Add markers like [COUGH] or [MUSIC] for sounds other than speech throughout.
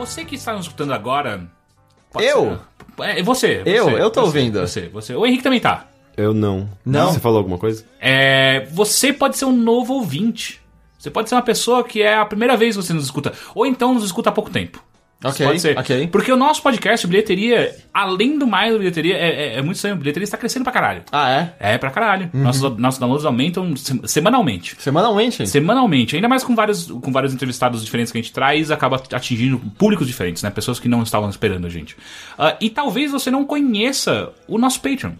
Você que está nos escutando agora. pode Eu? ser- É, você. Eu? você, Eu tô você, ouvindo. Você, você. O Henrique também tá. Eu não. Não? Você falou alguma coisa? É, você pode ser um novo ouvinte. Você pode ser uma pessoa que é a primeira vez que você nos escuta. Ou então nos escuta há pouco tempo. Ok, pode ser. ok. Porque o nosso podcast, Bilheteria, além do mais do Bilheteria, é, é, é muito estranho. Bilheteria está crescendo pra caralho. Ah, é? É pra caralho. Uhum. Nossos, nossos downloads aumentam se- semanalmente. Semanalmente? Semanalmente, ainda mais com vários, com vários entrevistados diferentes que a gente traz, acaba atingindo públicos diferentes, né? Pessoas que não estavam esperando a gente. Ah, e talvez você não conheça o nosso Patreon.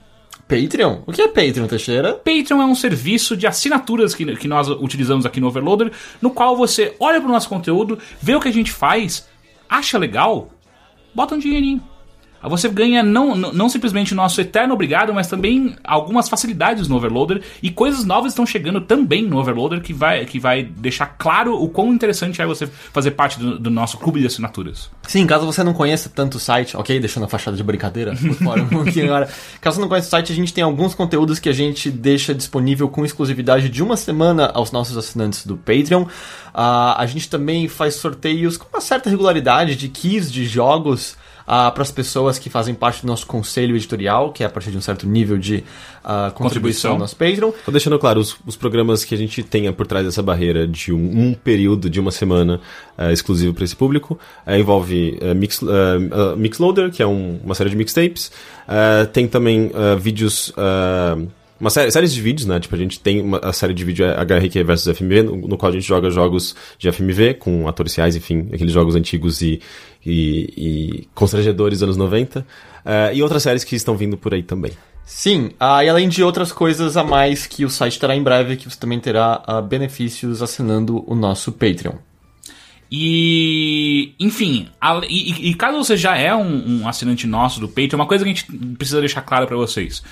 Patreon? O que é Patreon, Teixeira? Patreon é um serviço de assinaturas que, que nós utilizamos aqui no Overloader, no qual você olha pro nosso conteúdo, vê o que a gente faz, acha legal, bota um dinheirinho. Aí Você ganha não, não simplesmente o nosso eterno obrigado, mas também algumas facilidades no Overloader e coisas novas estão chegando também no Overloader que vai, que vai deixar claro o quão interessante é você fazer parte do, do nosso clube de assinaturas. Sim, caso você não conheça tanto o site, ok? Deixando a fachada de brincadeira por [LAUGHS] fora um pouquinho agora. Caso você não conheça o site, a gente tem alguns conteúdos que a gente deixa disponível com exclusividade de uma semana aos nossos assinantes do Patreon. Ah, a gente também faz sorteios com uma certa regularidade de keys de jogos para as pessoas que fazem parte do nosso conselho editorial, que é a partir de um certo nível de ah, contribuição Contribuição. no nosso Patreon. Tô deixando claro, os, os programas que a gente tenha por trás dessa barreira de um, um período de uma semana eh, exclusivo para esse público eh, envolve eh, Mix, Mixloader, que é um- uma série de mixtapes. Tem também vídeos. Uma série, séries de vídeos, né? Tipo, a gente tem uma, a série de vídeo HRQ versus FMV, no, no qual a gente joga jogos de FMV com atores reais, enfim, aqueles jogos antigos e, e, e constrangedores dos anos 90. eh, e outras séries que estão vindo por aí também. Sim, ah, e além de outras coisas a mais que o site terá em breve, que você também terá ah, benefícios assinando o nosso Patreon. E, enfim, a- e, e- caso você já é um, um assinante nosso do Patreon, uma coisa que a gente precisa deixar claro pra vocês.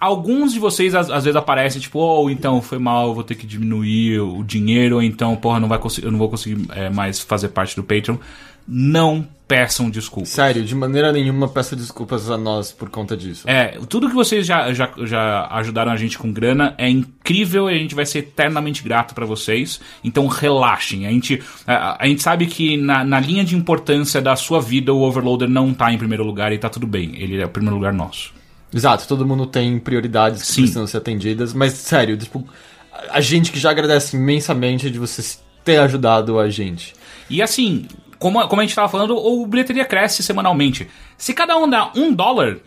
Alguns de vocês às, às vezes aparecem tipo, oh, então foi mal, eu vou ter que diminuir o dinheiro, ou então, porra, não vai eu não vou conseguir é, mais fazer parte do Patreon. Não peçam desculpas. Sério, de maneira nenhuma peço desculpas a nós por conta disso. É, tudo que vocês já, já, já ajudaram a gente com grana é incrível e a gente vai ser eternamente grato pra vocês. Então relaxem. A gente, a, a gente sabe que na, na linha de importância da sua vida o Overloader não tá em primeiro lugar e tá tudo bem. Ele é o primeiro lugar nosso. Exato, todo mundo tem prioridades que Sim. precisam ser atendidas, mas sério, tipo, a gente que já agradece imensamente de vocês ter ajudado a gente. E assim, como, como a gente tava falando, o bilheteria cresce semanalmente. Se cada um dá um dólar,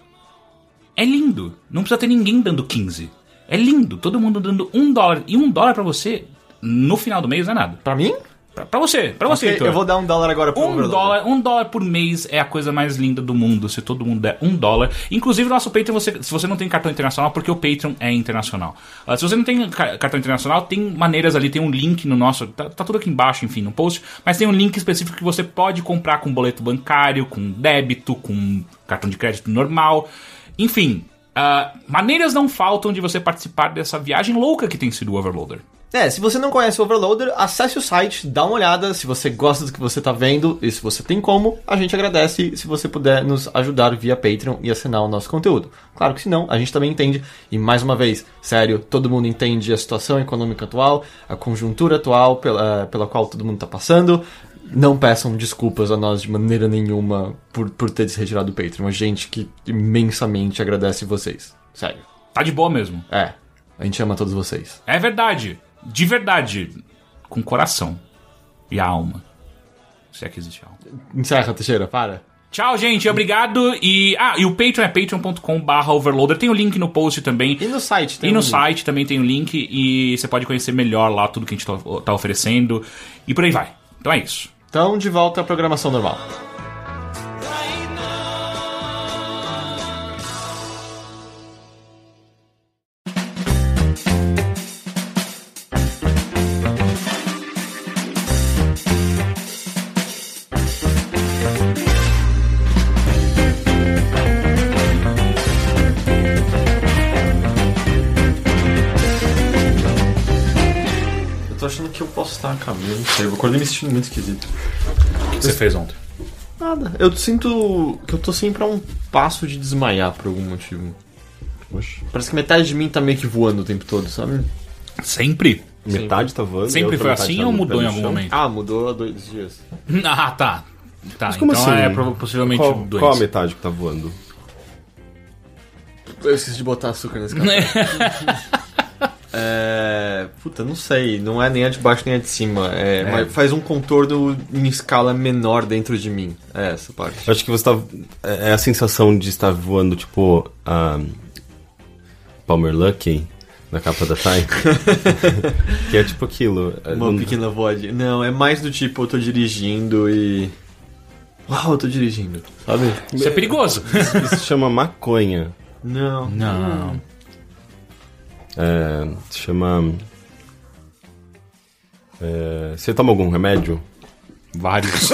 é lindo. Não precisa ter ninguém dando 15. É lindo. Todo mundo dando um dólar. E um dólar pra você, no final do mês, não é nada. Pra mim? Pra, pra você, pra você, Ok, Heitor. eu vou dar um dólar agora pro Um dólar, um dólar por mês é a coisa mais linda do mundo, se todo mundo der um dólar. Inclusive, nosso Patreon, você, se você não tem cartão internacional, porque o Patreon é internacional. Ah, se você não tem ca- cartão internacional, tem maneiras ali, tem um link no nosso. Tá, tá tudo aqui embaixo, enfim, no post. Mas tem um link específico que você pode comprar com boleto bancário, com débito, com cartão de crédito normal. Enfim, ah, maneiras não faltam de você participar dessa viagem louca que tem sido o Overloader. É, se você não conhece o Overloader, acesse o site, dá uma olhada, se você gosta do que você tá vendo e se você tem como, a gente agradece se você puder nos ajudar via Patreon e assinar o nosso conteúdo. Claro que se não, a gente também entende, e mais uma vez, sério, todo mundo entende a situação econômica atual, a conjuntura atual pela, pela qual todo mundo tá passando. Não peçam desculpas a nós de maneira nenhuma por, por ter se retirado do Patreon. A gente que imensamente agradece vocês. Sério. Tá de boa mesmo. É, a gente ama todos vocês. É verdade. De verdade. Com coração. E a alma. Se é que existe alma. Encerra, Teixeira, para. Tchau, gente. Obrigado. E. Ah, e o Patreon é patreon.com/barra overloader. Tem o link no post também. E no site tem E no um link. site também tem o link. E você pode conhecer melhor lá tudo que a gente tá, tá oferecendo. E por aí vai. Então é isso. Então, de volta à programação normal. Sei. Eu acordei me sentindo muito esquisito. O que você fez ontem? Nada. Eu sinto que eu tô sempre a um passo de desmaiar por algum motivo. Oxi. Parece que metade de mim tá meio que voando o tempo todo, sabe? Sempre? Metade tá voando. Sempre foi assim tá ou mudou em algum momento? Ah, mudou há dois dias. [LAUGHS] Ah, tá. Tá, Mas como então assim? é prova- possivelmente Qual, dois. qual a metade que tá voando? Eu esqueci de botar açúcar nesse café. [LAUGHS] é. Puta, não sei. Não é nem a de baixo nem a de cima. É, mas faz um contorno em escala menor dentro de mim. É essa parte. Eu acho que você tá. É é a sensação de estar voando, tipo. A Palmer Lucky na capa da Time. [LAUGHS] que é tipo aquilo. É, Uma não- pequena voz. Não, é mais do tipo, eu tô dirigindo e. Uau, eu tô dirigindo. Sabe? Isso é perigoso. Isso se chama maconha. Não. Não. É, se chama. é, você toma algum remédio? Vários.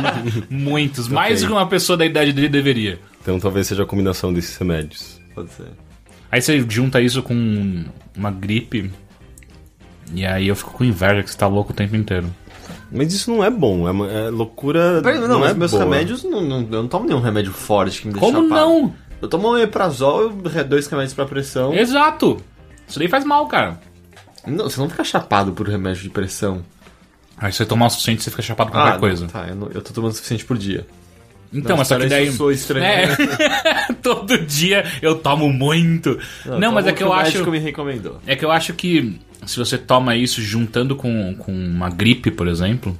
[LAUGHS] Muitos. Mais do que uma pessoa da idade dele deveria. Então talvez seja a combinação desses remédios. Pode ser. Aí você junta isso com uma gripe. E aí eu fico com inveja que você tá louco o tempo inteiro. Mas isso não é bom, é, é loucura. Peraí, não, não mas é meus boa. remédios, não, não, eu não tomo nenhum remédio forte que me deixa Como chapado. não? Eu tomo um eprazol, dois remédios pra pressão. Exato. Isso daí faz mal, cara. Não, você não fica chapado por remédio de pressão. Aí você tomar o suficiente, você fica chapado com qualquer não, coisa. Tá, eu, não- eu tô tomando o suficiente por dia. Então, Não, mas só que daí. que eu sou estranho. É. [LAUGHS] Todo dia eu tomo muito. Não, mas tomo é o que eu o acho. médico me recomendou. É que eu acho que se você toma isso juntando com, com uma gripe, por exemplo,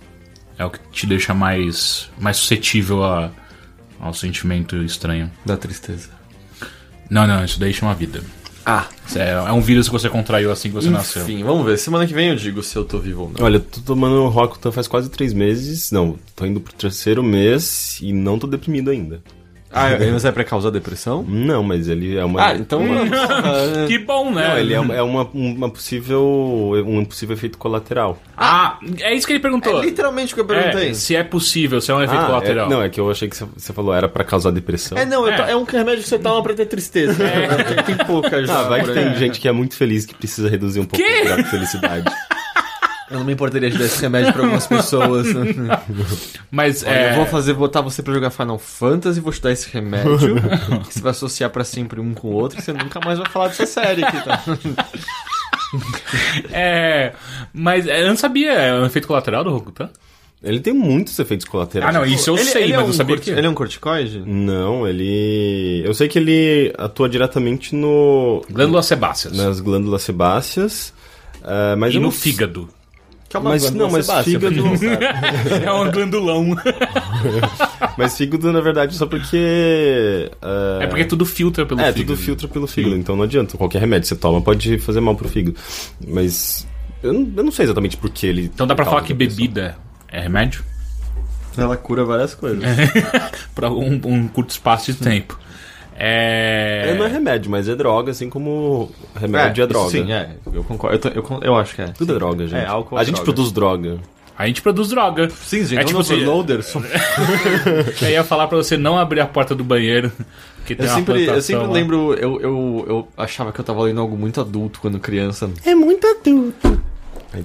é o que te deixa mais, mais suscetível a, ao sentimento estranho. Da tristeza. Não, não, isso daí chama vida. Ah, É, é um vírus que você contraiu assim que você nasceu. enfim, vamos ver. Semana que vem eu digo se eu tô vivo ou não. Olha, eu tô tomando Roacutan faz quase três meses. Não, tô indo pro terceiro mês e não tô deprimido ainda. Ah, mas é pra causar depressão? Não, mas ele é uma. Ah, então... ah, [LAUGHS] Que bom, né? Não, ele é, é uma, uma possível. um possível efeito colateral. Ah, é isso que ele perguntou. é literalmente o que eu perguntei. É, se é possível, se é um efeito Ah, colateral. é- não, é que eu achei que você- falou era pra causar depressão. É, não, É. é um remédio que você toma pra ter tristeza. Tem pouca já. Ah, vai que tem gente que é muito feliz que precisa reduzir um pouco o grau de felicidade. [LAUGHS] Eu não me importaria de dar esse remédio pra algumas pessoas. Mas Olha, é. Eu vou fazer, botar você pra jogar Final Fantasy, vou te dar esse remédio, que você vai associar pra sempre um com o outro, e você nunca mais vai falar dessa série aqui, tá? [LAUGHS] É. Mas é, eu não sabia, é um efeito colateral do Rokutan? Ele tem muitos efeitos colaterais. Ah, não, isso eu Ele- sei, ele é mas um eu sabia que. Ele é um corticoide? Não, ele. Eu sei que ele atua diretamente no. Glândulas sebáceas. nas glândulas sebáceas. ah, mas E no não- fígado. Que é uma Mas glândula não, mas sebácea, fígado- [LAUGHS] é um glandulão. [LAUGHS] Mas fígado, na verdade, só porque. ah, É porque tudo filtra pelo É, fígado. tudo filtra pelo fígado, então não adianta. Qualquer remédio que você toma pode fazer mal pro fígado. Mas. Eu não, eu não sei exatamente por que ele. Então dá pra causa falar que bebida é remédio? Ela cura várias coisas. [LAUGHS] Pra um, um curto espaço de tempo. É. É, não é remédio, mas é droga, assim como remédio é, droga. Sim, é. Eu concordo. Eu, tô- eu eu acho que é. Tudo é droga, gente. É, álcool é A gente droga. produz droga. A gente produz droga. Sim, gente. É tipo assim- overloader. só- [LAUGHS] Eu ia falar pra você não abrir a porta do banheiro. Que tem Eu uma sempre, eu sempre lá. lembro, eu, eu, eu achava que eu tava lendo algo muito adulto quando criança. É muito adulto.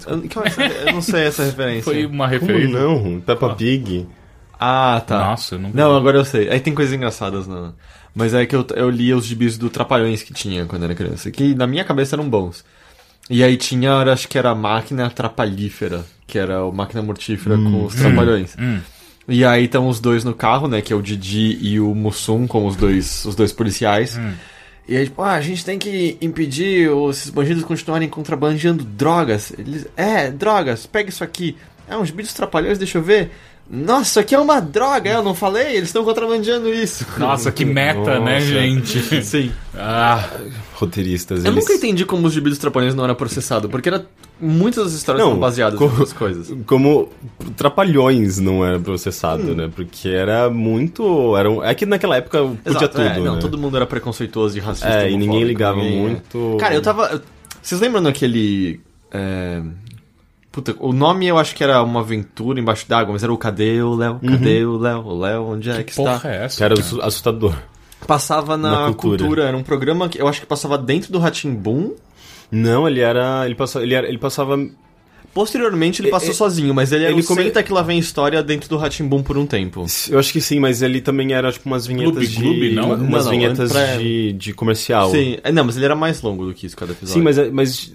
Eu, que eu não sei essa referência. Foi uma Como referência. não? Peppa Pig. Ah, tá. Nossa, eu não. Não, agora eu sei. Aí tem coisas engraçadas, não. Mas é que eu, eu lia os gibis do Trapalhões que tinha quando era criança, que na minha cabeça eram bons. E aí tinha, acho que era a máquina trapalhífera, que era a máquina mortífera com os Trapalhões. E aí estão os dois no carro, né, que é o Didi e o Mussum, como os dois, os dois policiais. E aí, tipo, ah, a gente tem que impedir os- esses bandidos continuarem contrabandeando drogas. Eles, é, drogas, pega isso aqui. É, uns bichos trapalhões, deixa eu ver. Nossa, aqui é uma droga, eu não falei? Eles estão contrabandeando isso. Nossa, que meta, né, Nossa. gente? [LAUGHS] Sim. Ah, Roteiristas. Eu eles... nunca entendi como os gibis dos trapalhões não era processado, porque era, muitas das histórias Não, são baseadas co- nessas coisas. [LAUGHS] Como Trapalhões não era processado, né? Porque era muito. Era um... É que naquela época podia Exato, tudo. é, não, né? todo mundo era preconceituoso e racista. É, e ninguém ligava ninguém- muito. Cara, eu tava. Vocês lembram daquele. É... Puta, o nome eu acho que era uma aventura embaixo d'água, mas era o Cadê o Léo? Cadê o Léo? O Léo, onde é que, porra está? é essa? Que era cara? assu- assustador. Passava na, Na cultura. cultura. era um programa que eu acho que passava dentro do Ratimbum. Não, ele era. Ele passava. Ele, era, ele passava. Posteriormente ele passou É, é, sozinho, mas ele, ele ele come- comenta que lá vem história dentro do Ratimbum por um tempo. Eu acho que sim, mas ele também era tipo umas vinhetas Gloob, de. Gloob, não? uma- Não, umas não, vinhetas pra- de, de comercial. Sim, é, não, mas ele era mais longo do que isso cada episódio. Sim, mas, mas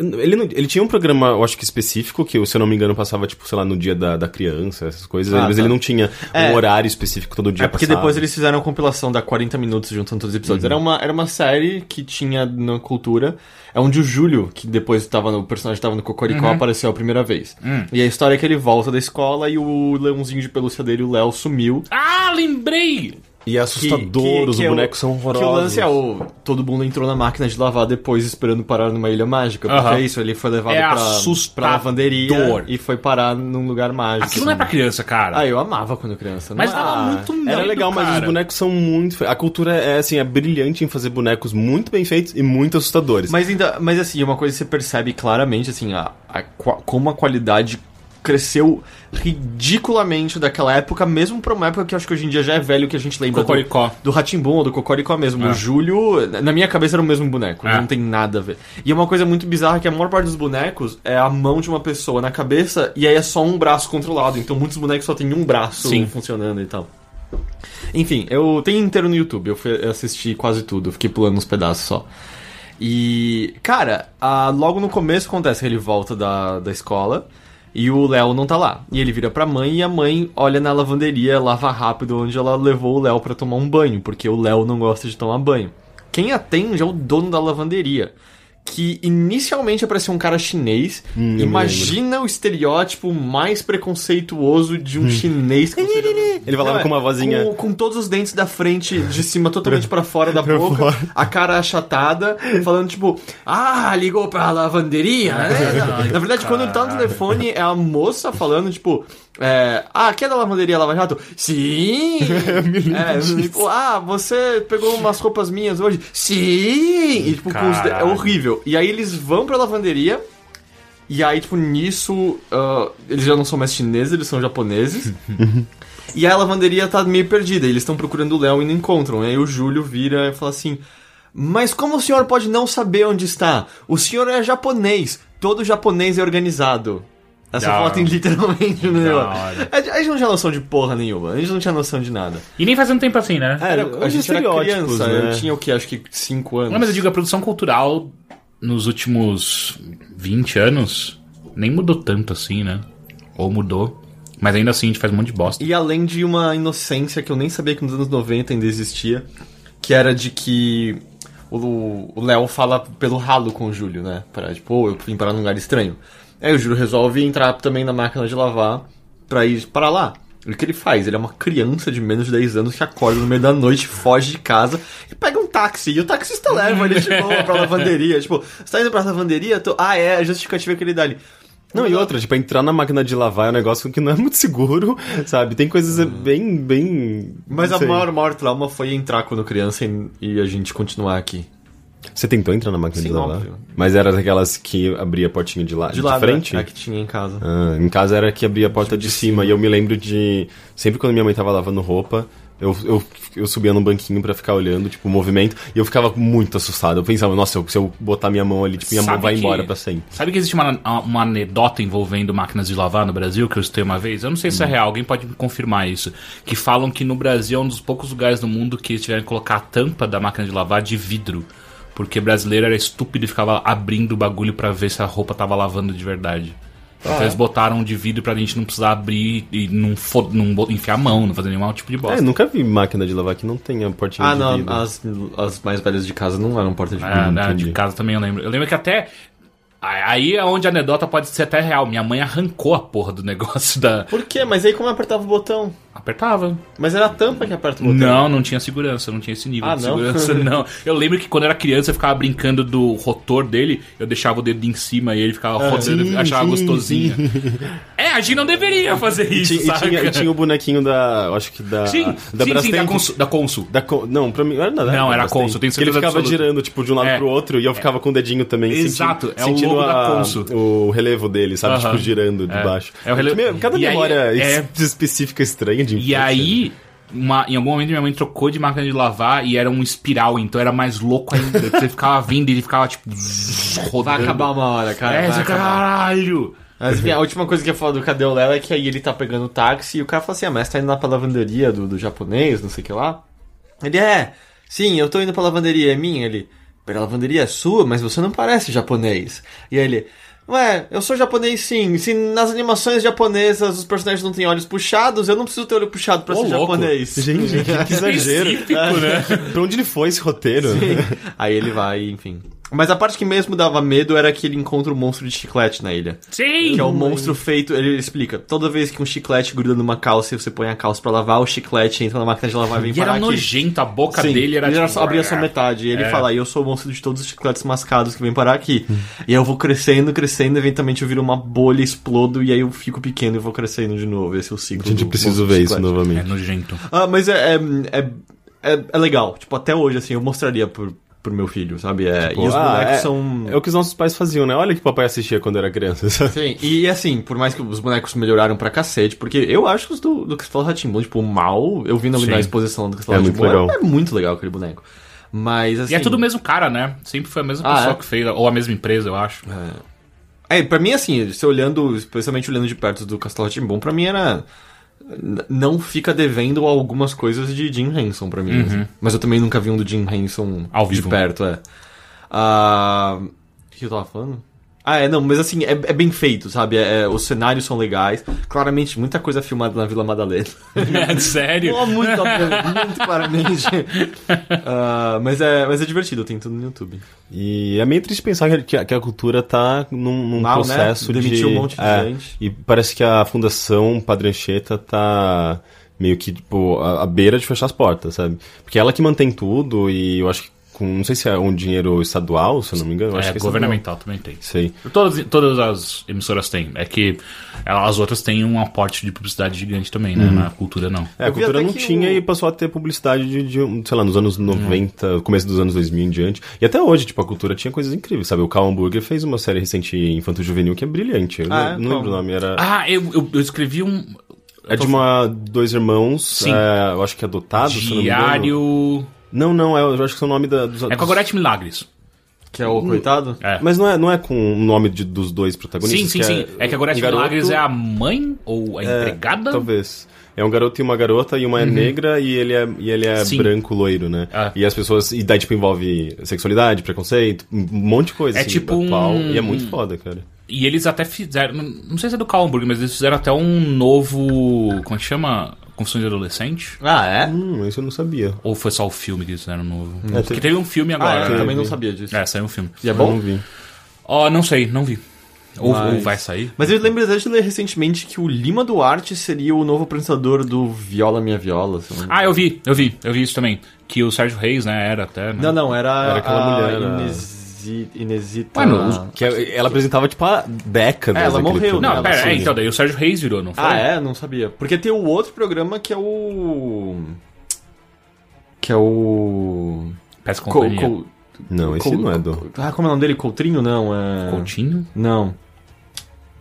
ele, não- ele tinha um programa, eu acho que específico, que se eu não me engano passava, tipo, sei lá, no dia da, da criança, essas coisas, Ah, mas tá. ele não tinha É. um horário específico todo dia É porque passava. depois eles fizeram a compilação da 40 minutos juntando todos os episódios. Era, uma, era uma série que tinha na cultura. É onde o Júlio, que depois tava no, o personagem tava no Cocoricó, apareceu a primeira vez. E a história é que ele volta da escola e o leãozinho de pelúcia dele, o Léo, sumiu. Ah, lembrei! E é assustador, os é o- bonecos são horrorosos. Que o lance é o. Todo mundo entrou na máquina de lavar depois esperando parar numa ilha mágica. Porque Aham. é isso, ele foi levado É pra, assustador. pra lavanderia e foi parar num lugar mágico. Aquilo não é pra criança, cara. Ah, eu amava quando criança. Mas tava ah, muito Era doido, legal, mas os cara. bonecos são muito. A cultura é assim, é brilhante em fazer bonecos muito bem feitos e muito assustadores. Mas ainda, mas assim, uma coisa que você percebe claramente, assim, a, a como a qualidade cresceu ridiculamente daquela época, mesmo pra uma época que eu acho que hoje em dia já é velho que a gente lembra Cocoricó. do, Ratimbum ou do Cocoricó mesmo. É. O Júlio, na minha cabeça era o mesmo boneco, É. não tem nada a ver. E é uma coisa muito bizarra que a maior parte dos bonecos é a mão de uma pessoa na cabeça e aí é só um braço controlado. Então muitos bonecos só tem um braço Sim. funcionando e tal. Enfim, eu tenho inteiro no YouTube, eu fui assistir quase tudo, eu fiquei pulando uns pedaços só. E, cara, ah, logo no começo acontece que ele volta da, da escola e o Léo não tá lá. E ele vira pra mãe e a mãe olha na lavanderia, lava rápido, onde ela levou o Léo pra tomar um banho, porque o Léo não gosta de tomar banho. Quem atende é o dono da lavanderia. Que inicialmente apareceu um cara chinês. Hum, Imagina o estereótipo mais preconceituoso de um chinês. que você já- Ele falava Não, é, com uma vozinha. Com, com todos os dentes da frente, de cima, [LAUGHS] totalmente pra fora da boca. A cara achatada, falando tipo, ah, ligou pra lavanderia, né? [LAUGHS] Na verdade, quando ele tá no telefone, é a moça falando, tipo, é, ah, aqui é da lavanderia Lava Jato? Sim! [LAUGHS] é, tipo, ah, você pegou umas roupas minhas hoje? Sim! E, tipo, os é horrível. E aí eles vão pra lavanderia. E aí, tipo, nisso, ah, eles já não são mais chineses, eles são japoneses. [LAUGHS] E a lavanderia tá meio perdida, eles estão procurando o Léo e não encontram. E aí o Júlio vira e fala assim: Mas como o senhor pode não saber onde está? O senhor é japonês, todo japonês é organizado. Essa Da foto tem literalmente no negócio. A gente não tinha noção de porra nenhuma, a gente não tinha noção de nada. E nem faz um tempo assim, né? É, Era, a gente era criança, né? eu tinha o que? Acho que 5 anos. Não, mas eu digo, a produção cultural nos últimos 20 anos nem mudou tanto assim, né? Ou mudou. Mas ainda assim a gente faz um monte de bosta. E além de uma inocência que eu nem sabia que nos anos 90 ainda existia, que era de que o o Léo fala pelo ralo com o Júlio, né? Pra, tipo, "Ô, eu vim parar num lugar estranho. Aí o Júlio resolve entrar também na máquina de lavar pra ir para lá. E o que ele faz? Ele é uma criança de menos de 10 anos que acorda no meio da noite, foge de casa e pega um táxi. E o taxista leva ele de boa pra lavanderia. Tipo, você tá indo pra lavanderia? Tô- Ah, é, a justificativa que ele dá ali. Não, e outra, tipo, entrar na máquina de lavar é um negócio que não é muito seguro, [LAUGHS] sabe? Tem coisas bem, bem... Mas a maior, maior trauma foi entrar quando criança e, e a gente continuar aqui. Você tentou entrar na máquina Sim, de lavar? óbvio. Mas era daquelas que abria a portinha de, lá, De lá, frente? né? É que tinha em casa. Ah, em casa era que abria a porta de, cima. E eu me lembro de. Sempre quando minha mãe tava lavando roupa, eu, eu, eu subia num banquinho pra ficar olhando, tipo, o movimento. E eu ficava muito assustado. Eu pensava, nossa, se eu botar minha mão ali, tipo, minha mão Sabe vai que- embora pra sempre. Sabe que existe uma, uma anedota envolvendo máquinas de lavar no Brasil que eu escutei uma vez? Eu não sei se é Hum. real, alguém pode me confirmar isso. Que falam que no Brasil é um dos poucos lugares do mundo que tiveram que colocar a tampa da máquina de lavar de vidro. Porque brasileiro era estúpido e ficava abrindo o bagulho pra ver se a roupa tava lavando de verdade. Então Ah. eles botaram de vidro pra gente não precisar abrir e não, não enfiar a mão, não fazer nenhum tipo de bosta. É, nunca vi máquina de lavar que não tenha portinha Ah, de não, vidro. as, as mais velhas de casa não eram porta de É, vidro. né, entendi. de casa também eu lembro. Eu lembro que até. Aí é onde a anedota pode ser até real. Minha mãe arrancou a porra do negócio da. Por quê? Mas aí como eu apertava o botão? Apertava. Mas era a tampa que aperta o botão. Não, não tinha segurança, não tinha esse nível Ah, de não? segurança, [LAUGHS] não. Eu lembro que quando eu era criança eu ficava brincando do rotor dele, eu deixava o dedo em cima e ele ficava rodando, sim, achava sim, gostosinho. É, a gente não deveria fazer E isso, tinha, e tinha, e tinha o bonequinho da. Acho que da. Sim, da sim, sim, da. Consul. Da Consul. Da Con- Não, pra mim. Era, não, Não, era a. Consul, tenho Que Ele certeza ficava absoluta. girando, tipo, de um lado É. pro outro e eu ficava com o dedinho também. Exato, sentindo, é o sentindo logo da a- Consul. O relevo dele, sabe? Aham. Tipo, girando de É. baixo. É o relevo- Cada E memória é- es- específica estranha de E aí, uma- em algum momento minha mãe trocou de máquina de lavar e era um espiral, então era mais louco ainda. Você ficava vindo e ele ficava tipo. rodando. Vai acabar uma hora, cara. É, vai você caralho! Mas enfim, a última coisa que eu falo do Cadê o Léo é que aí ele tá pegando o táxi e o cara fala assim, ah, mas tá indo lá pra lavanderia do, do japonês, não sei o que lá. Ele é, sim, eu tô indo pra lavanderia, é minha. Ele, pera, a lavanderia é sua, mas você não parece japonês. E aí ele, ué, eu sou japonês sim. Se nas animações japonesas os personagens não têm olhos puxados, eu não preciso ter olho puxado pra Ô, ser louco. japonês. Gente, que, que [LAUGHS] exagero. Específico, né? pra onde ele foi esse roteiro? Aí ele vai, enfim. Mas a parte que mesmo dava medo era que ele encontra um monstro de chiclete na ilha. Sim! Que é um monstro feito, ele explica, toda vez que um chiclete gruda numa calça e você põe a calça pra lavar, o chiclete entra na máquina de lavar e vem E era parar aqui. nojento, a boca Sim, dele era ele tipo... abria só metade. E ele É. fala, "E eu sou o monstro de todos os chicletes mascados que vem parar aqui. E aí eu vou crescendo, crescendo, eventualmente eu viro uma bolha, explodo, e aí eu fico pequeno e vou crescendo de novo. Esse é o ciclo. Gente, preciso monstro de ver isso chiclete. É novamente. nojento. Ah, mas é, é, é, é, é legal. Tipo, até hoje, assim, eu mostraria pro, pro meu filho, sabe? É, e os Ah, bonecos é, são... É o que os nossos pais faziam, né? Olha que papai assistia quando era criança. [LAUGHS] sabe? Sim, e assim, por mais que os bonecos melhoraram pra cacete, porque eu acho que os do, do Castelo Ratimbun, tipo, mal, eu vi na, na exposição do Castelo É muito Rá-Tim-Bum, legal. é, é muito legal aquele boneco. Mas assim. E é tudo o mesmo cara, né? Sempre foi a mesma Ah, pessoa é? que fez, ou a mesma empresa, eu acho. É, pra mim, assim, se olhando, especialmente olhando de perto do Castelo Ratimbun, pra mim era. Não fica devendo algumas coisas de Jim Henson pra mim. assim. Mas eu também nunca vi um do Jim Henson Uhum. Ao de vivo. perto, é. Ah, O que eu tava falando? Ah, é, não, mas assim, é, é bem feito, sabe? É, é, os cenários são legais. Claramente, muita coisa filmada na Vila Madalena. [LAUGHS] Sério? Oh, muito, [LAUGHS] muito claramente. Ah, mas, é, mas é divertido, tem tudo no YouTube. E é meio triste pensar que a, que a cultura tá num, num Mal, né? processo de... Demitiu um monte de é, gente. E parece que a Fundação Padre Anchieta tá meio que, tipo, à, à beira de fechar as portas, sabe? Porque ela que mantém tudo e eu acho que com... Não sei se é um dinheiro estadual, se eu não me engano. acho É, que é governamental também tem. estadual. Sei. Todas, todas as emissoras têm. É que as outras têm um aporte de publicidade gigante também, né? Na cultura, não. É, a cultura não tinha o- e passou a ter publicidade de, de, sei lá, nos anos 90, começo dos anos 2000 em diante. E até hoje, tipo, a cultura tinha coisas incríveis, sabe? O Cal Hamburger fez uma série recente infanto-juvenil que é brilhante. Eu Ah, não, é? não lembro o nome, era... Ah, eu, eu, eu escrevi um é de uma, dois irmãos, Sim. é, eu acho que adotados, se eu não me engano. Não, não, é, eu acho que é o nome da, dos... É com a Gorete Milagres. Que é o coitado? É. Mas não é, não é com o nome de- dos dois Sim, protagonistas? sim, que sim. É que a Gorete um garoto- Milagres é a mãe ou a é, empregada? Talvez. É um garoto e uma garota, e uma é negra e ele é, e ele é Uhum. Sim. branco, loiro, né? Ah. E as pessoas. E daí, tipo, envolve sexualidade, preconceito, um monte de coisa. É assim, tipo atual, um- E é muito foda, cara. E eles até fizeram. Não sei se é do Calmburg, mas eles fizeram até um novo. Como é que chama? Confissões de Adolescente? Ah, é? Hum, isso eu não sabia. Ou foi só o filme que eles fizeram novo? É, Porque teve- teve um filme Ah, agora. eu né? também não sabia disso. É, saiu um filme. E é Eu bom? não vi. Ó, não sei, não vi. Ou, Mas- ou vai sair. Mas eu lembro de ler recentemente que o Lima Duarte seria o novo apresentador do Viola Minha Viola. eu não Ah, eu vi, eu vi, eu vi isso também. Que o Sérgio Reis, né, era até. Né? Não, não, era, Era aquela a mulher, a- Inesi... Inesita... Que é- ela apresentava, tipo, há décadas. É, ela morreu, Não, pera, é, então, daí o Sérgio Reis virou, não foi? Ah, é? Não sabia. Porque tem o outro programa que é o... Que é o... Peça Co- Companhia. co- Não, esse co- não é do. Ah, como é o nome dele? Coutrinho? Não, é... Coutinho? Não.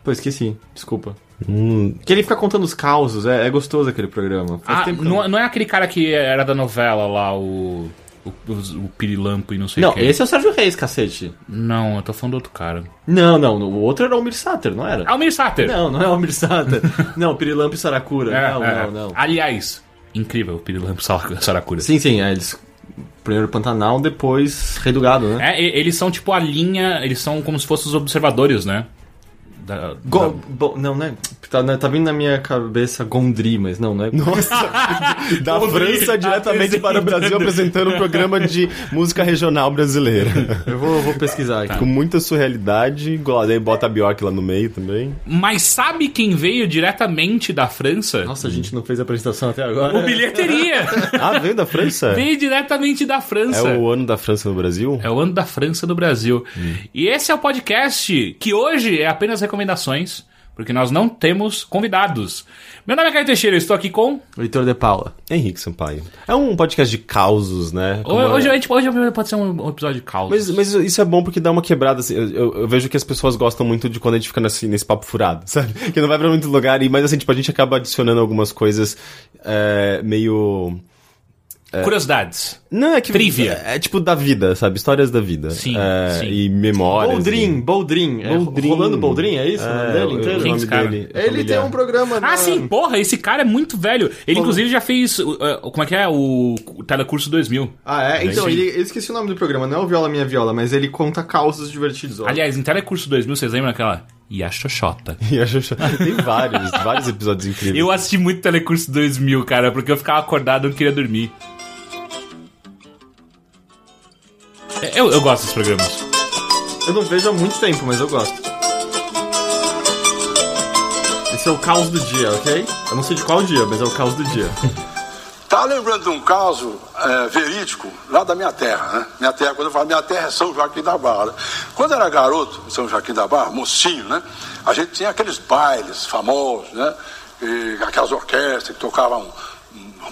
Pô, esqueci. Desculpa. Hum, Que ele fica contando os causos. É, é gostoso aquele programa. Faz Ah, tempo que eu não, não é aquele cara que era da novela lá, o. O, o, o Pirilampo e não sei o Não, que. esse é o Sérgio Reis, cacete. Não, eu tô falando do outro cara. Não, não. O outro era o Almir Sater, não era? Almir Sater! Não, não é o Almir Sater. [LAUGHS] não, Pirilampo e Saracura. É, não, é. não, não. Aliás, incrível, o Pirilampo e Saracura. Sim, sim. É, eles... Primeiro Pantanal, depois Rei do Gado, né? É, eles são tipo a linha, eles são como se fossem os observadores, né? Da, Go- da- bo- não, né? Tá, né, tá vindo na minha cabeça Gondry, mas não, não é. Nossa! [LAUGHS] da França diretamente para o Brasil apresentando um programa de música regional brasileira. Eu vou, vou pesquisar aqui. Com muita surrealidade, daí bota a Bjork lá no meio também. Mas sabe quem veio diretamente da França? Nossa, a gente não fez a apresentação até agora. O bilheteria! [LAUGHS] Ah, veio da França? veio diretamente da É França. o ano da França no Brasil? É o ano da França no Brasil. E esse é o podcast que hoje é apenas recomendações, porque nós não temos convidados. Meu nome é Caio Teixeira, eu estou aqui com. Heitor de Paula. Henrique Sampaio. É um podcast de causos, né? Como Hoje, é- a gente, hoje pode ser um episódio de caos. Mas, mas isso é bom porque dá uma quebrada. assim, eu, eu- eu vejo que as pessoas gostam muito de quando a gente fica nesse, nesse papo furado, [LAUGHS] sabe? Que não vai pra muito lugar. E, mas assim, tipo, a gente acaba adicionando algumas coisas é, meio. Curiosidades. Não, é que. Trivia. É, é tipo da vida, sabe? Histórias da vida. Sim, É, sim. E memórias. Boldrin, e- Boldrin. É, Boldrin. Rolando Boldrin, é isso? o nome É, dele inteiro? Quem esse cara? dele é Ele tem um programa. Ah, na- sim, porra, esse cara é muito velho. Ele, inclusive, já fez. uh, uh, como é que é? O, o Telecurso 2000. Ah, é? Então, Sim. ele, eu esqueci o nome do programa, não é o Viola Minha Viola, mas ele conta causos divertidos. ó. Aliás, em Telecurso 2000, vocês lembram daquela. E a Xoxota? [LAUGHS] E a Xuxa- Tem vários, vários episódios incríveis. Eu assisti muito Telecurso 2000, cara, porque eu ficava acordado e não queria dormir. Eu, eu gosto desses programas. Eu não vejo há muito tempo, mas eu gosto. Esse é o caos do dia, ok? Eu não sei de qual dia, mas é o caos do dia. Tá lembrando de um caso é, verídico lá da minha terra, né? Minha terra, quando eu falo minha terra é São Joaquim da Barra. né? Quando eu era garoto, em São Joaquim da Barra, mocinho, né? A gente tinha aqueles bailes famosos, né? E aquelas orquestras que tocavam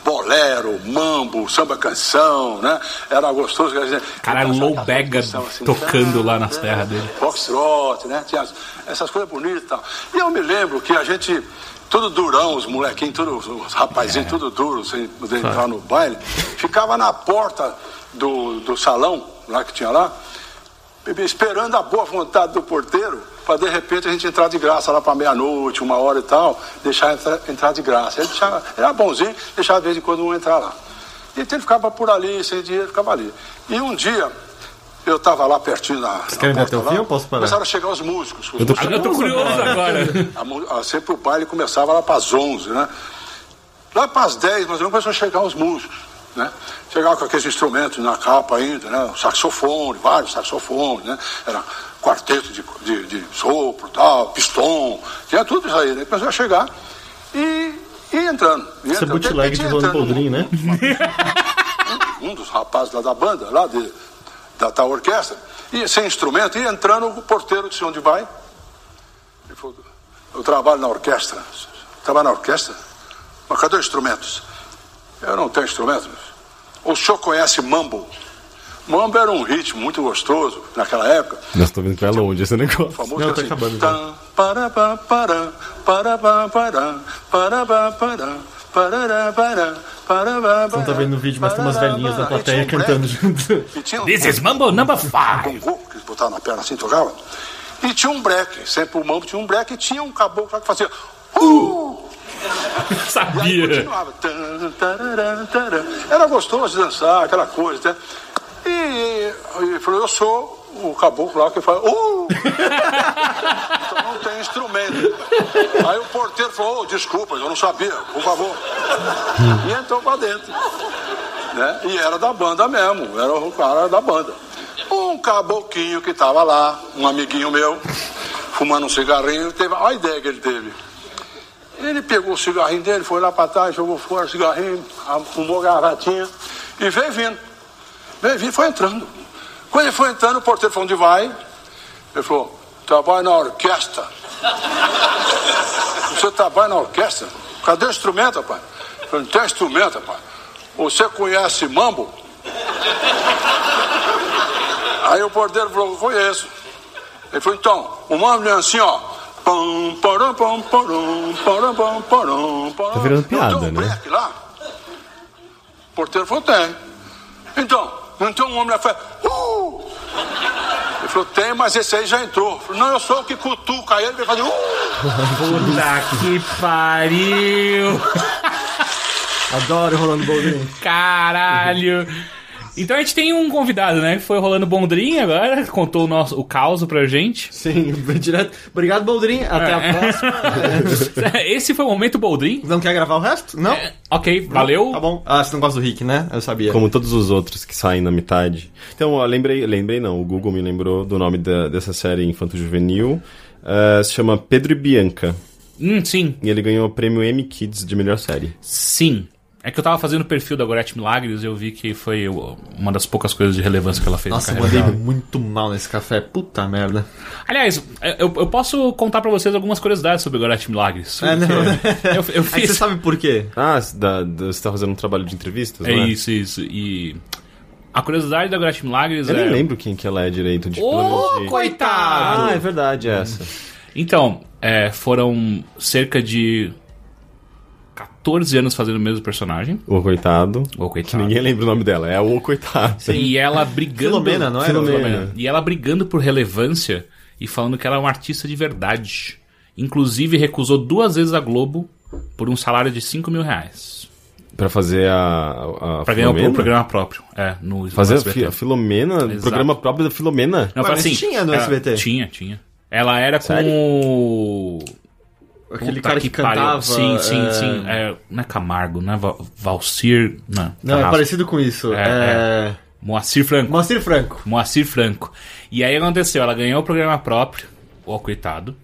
bolero, mambo, samba canção, né? Era gostoso. Cara, eu Low passava Bega aquela canção tocando lá nas né? terras dele. Foxtrot, né? Tinha as- essas coisas bonitas e tal. E eu me lembro que a gente, tudo durão, os molequinhos, tudo, os rapazinhos, tudo duro, sem poder entrar no baile, ficava na porta do, do salão, lá que tinha lá, esperando a boa vontade do porteiro, para de repente a gente entrar de graça lá para meia-noite, uma hora e tal, deixar entrar, entrar de graça. Ele deixava, era bonzinho, deixava de vez em quando um entrar lá. E então ele ficava por ali, sem dinheiro, ficava ali. E um dia, eu estava lá pertinho da. Vocês querem até o fim ou posso parar? Começaram a chegar os músicos. Os Eu tô músicos Eu tô curioso agora. a a- sempre o baile começava lá para as 11, né? Lá para as 10, mas não começou a chegar os músicos, né? Chegavam com aqueles instrumentos na capa ainda, né? Saxofone, vários saxofones, né? Era quarteto de, de, de sopro, tal, pistão, tinha tudo isso aí, né? Começou a chegar e, e entrando. E Isso é entrando. bootleg de entrando Boldrin, né? um dos rapazes lá da banda, lá de, da, da orquestra, e sem instrumento, e entrando o porteiro disse onde vai. Ele falou, eu trabalho na orquestra. Trabalho na orquestra? Mas cadê os instrumentos? Eu não tenho instrumentos. O senhor conhece mambo? Mambo era um ritmo muito gostoso naquela época. Nós estamos vendo que vai longe esse negócio. famoso Não, que tá assim, acabando tan, para, pa, para, para, pa, para, para, pa, para, para, para, pa, Você não tá vendo no vídeo, mas tem umas velhinhas na para. plateia cantando junto. Um- This is Mambo Number 5. Congo, que eles botavam na perna assim, tocava. E tinha um break, sempre o mambo tinha um break e tinha um caboclo que fazia. Uh! [LAUGHS] E aí Sabia. continuava. Era gostoso de dançar, aquela coisa, né? E ele falou, eu sou o caboclo lá que fala, uh! então não tem instrumento. Aí o porteiro falou, oh, desculpa, eu não sabia, por favor. E entrou pra dentro. Né? E era da banda mesmo, era o cara da banda. Um caboclinho que tava lá, um amiguinho meu, fumando um cigarrinho, teve a ideia que ele teve. Ele pegou o cigarrinho dele, foi lá para trás, jogou fora o cigarrinho, fumou a garrafinha e veio vindo. Veio vindo, foi entrando. Quando ele foi entrando, o porteiro falou, onde vai? Ele falou, trabalho na orquestra. [LAUGHS] Você trabalha na orquestra? Cadê o instrumento, rapaz? Eu falei, não tem instrumento, rapaz. Você conhece mambo? Aí o porteiro falou, conheço. Ele falou, então, o mambo é assim, ó. Tá virando piada, um né? O porteiro falou, tem. Então, não tem um homem lá que faz, uh! Ele falou, tem, mas esse aí já entrou. Eu falei, não, eu sou o que cutuca ele, ele vai fazer, uh! Puta que pariu. Adoro Rolando Boldrin. Caralho. Então a gente tem um convidado, né? Que foi rolando Bondrin agora, contou o, nosso, o caos pra gente. Sim, direto. Obrigado, Boldrin. Até a próxima. [LAUGHS] Esse foi o momento Boldrin. Não quer gravar o resto? Não? Ok, valeu. Tá bom. Ah, você não gosta do Rick, né? Eu sabia. Como todos os outros que saem na metade. Então, ó, lembrei, lembrei não, o Google me lembrou do nome da- dessa série infanto-juvenil. Eh, se chama Pedro e Bianca. Hum, sim, E ele ganhou o prêmio M Kids de melhor série. sim. É que eu tava fazendo o perfil da Gorete Milagres e eu vi que foi uma das poucas coisas de relevância que ela fez Nossa, eu na carreira mandei dela. muito mal nesse café. Puta merda. Aliás, eu, eu posso contar pra vocês algumas curiosidades sobre a Gorete Milagres. É, não. Eu, eu [LAUGHS] Aí você fiz. sabe por quê? Ah, da- da- você tá fazendo um trabalho de entrevistas, É é? isso, isso. E a curiosidade da Gorete Milagres Eu é. nem lembro quem que ela é direito. De, Ô, menos de- coitado! Ah, é verdade, é essa. Então, é, foram cerca de 14 anos fazendo o mesmo personagem. O coitado. O Que coitado. ninguém lembra o nome dela. É o coitado. E ela brigando. Filomena, não era? Filomena. E ela brigando por relevância e falando que ela é uma artista de verdade. Inclusive recusou duas vezes a Globo por um salário de 5 mil reais. Pra fazer a. a Pra ganhar o Filomena? programa próprio. É, no Fazer no a, SBT. a Filomena? Exato. Programa próprio da Filomena? Não, Ué, mas assim, tinha no ela- SBT? Tinha, tinha. Ela era Sério? com o. Aquele Puta cara que, pariu. cantava. Sim, sim, é, sim. É, não é Camargo, não é Val- Valcir. Não, Não, é parecido com isso. É, É. Moacir Franco. Moacir Franco. Moacir Franco. E aí aconteceu, ela ganhou o programa próprio, ó, coitado.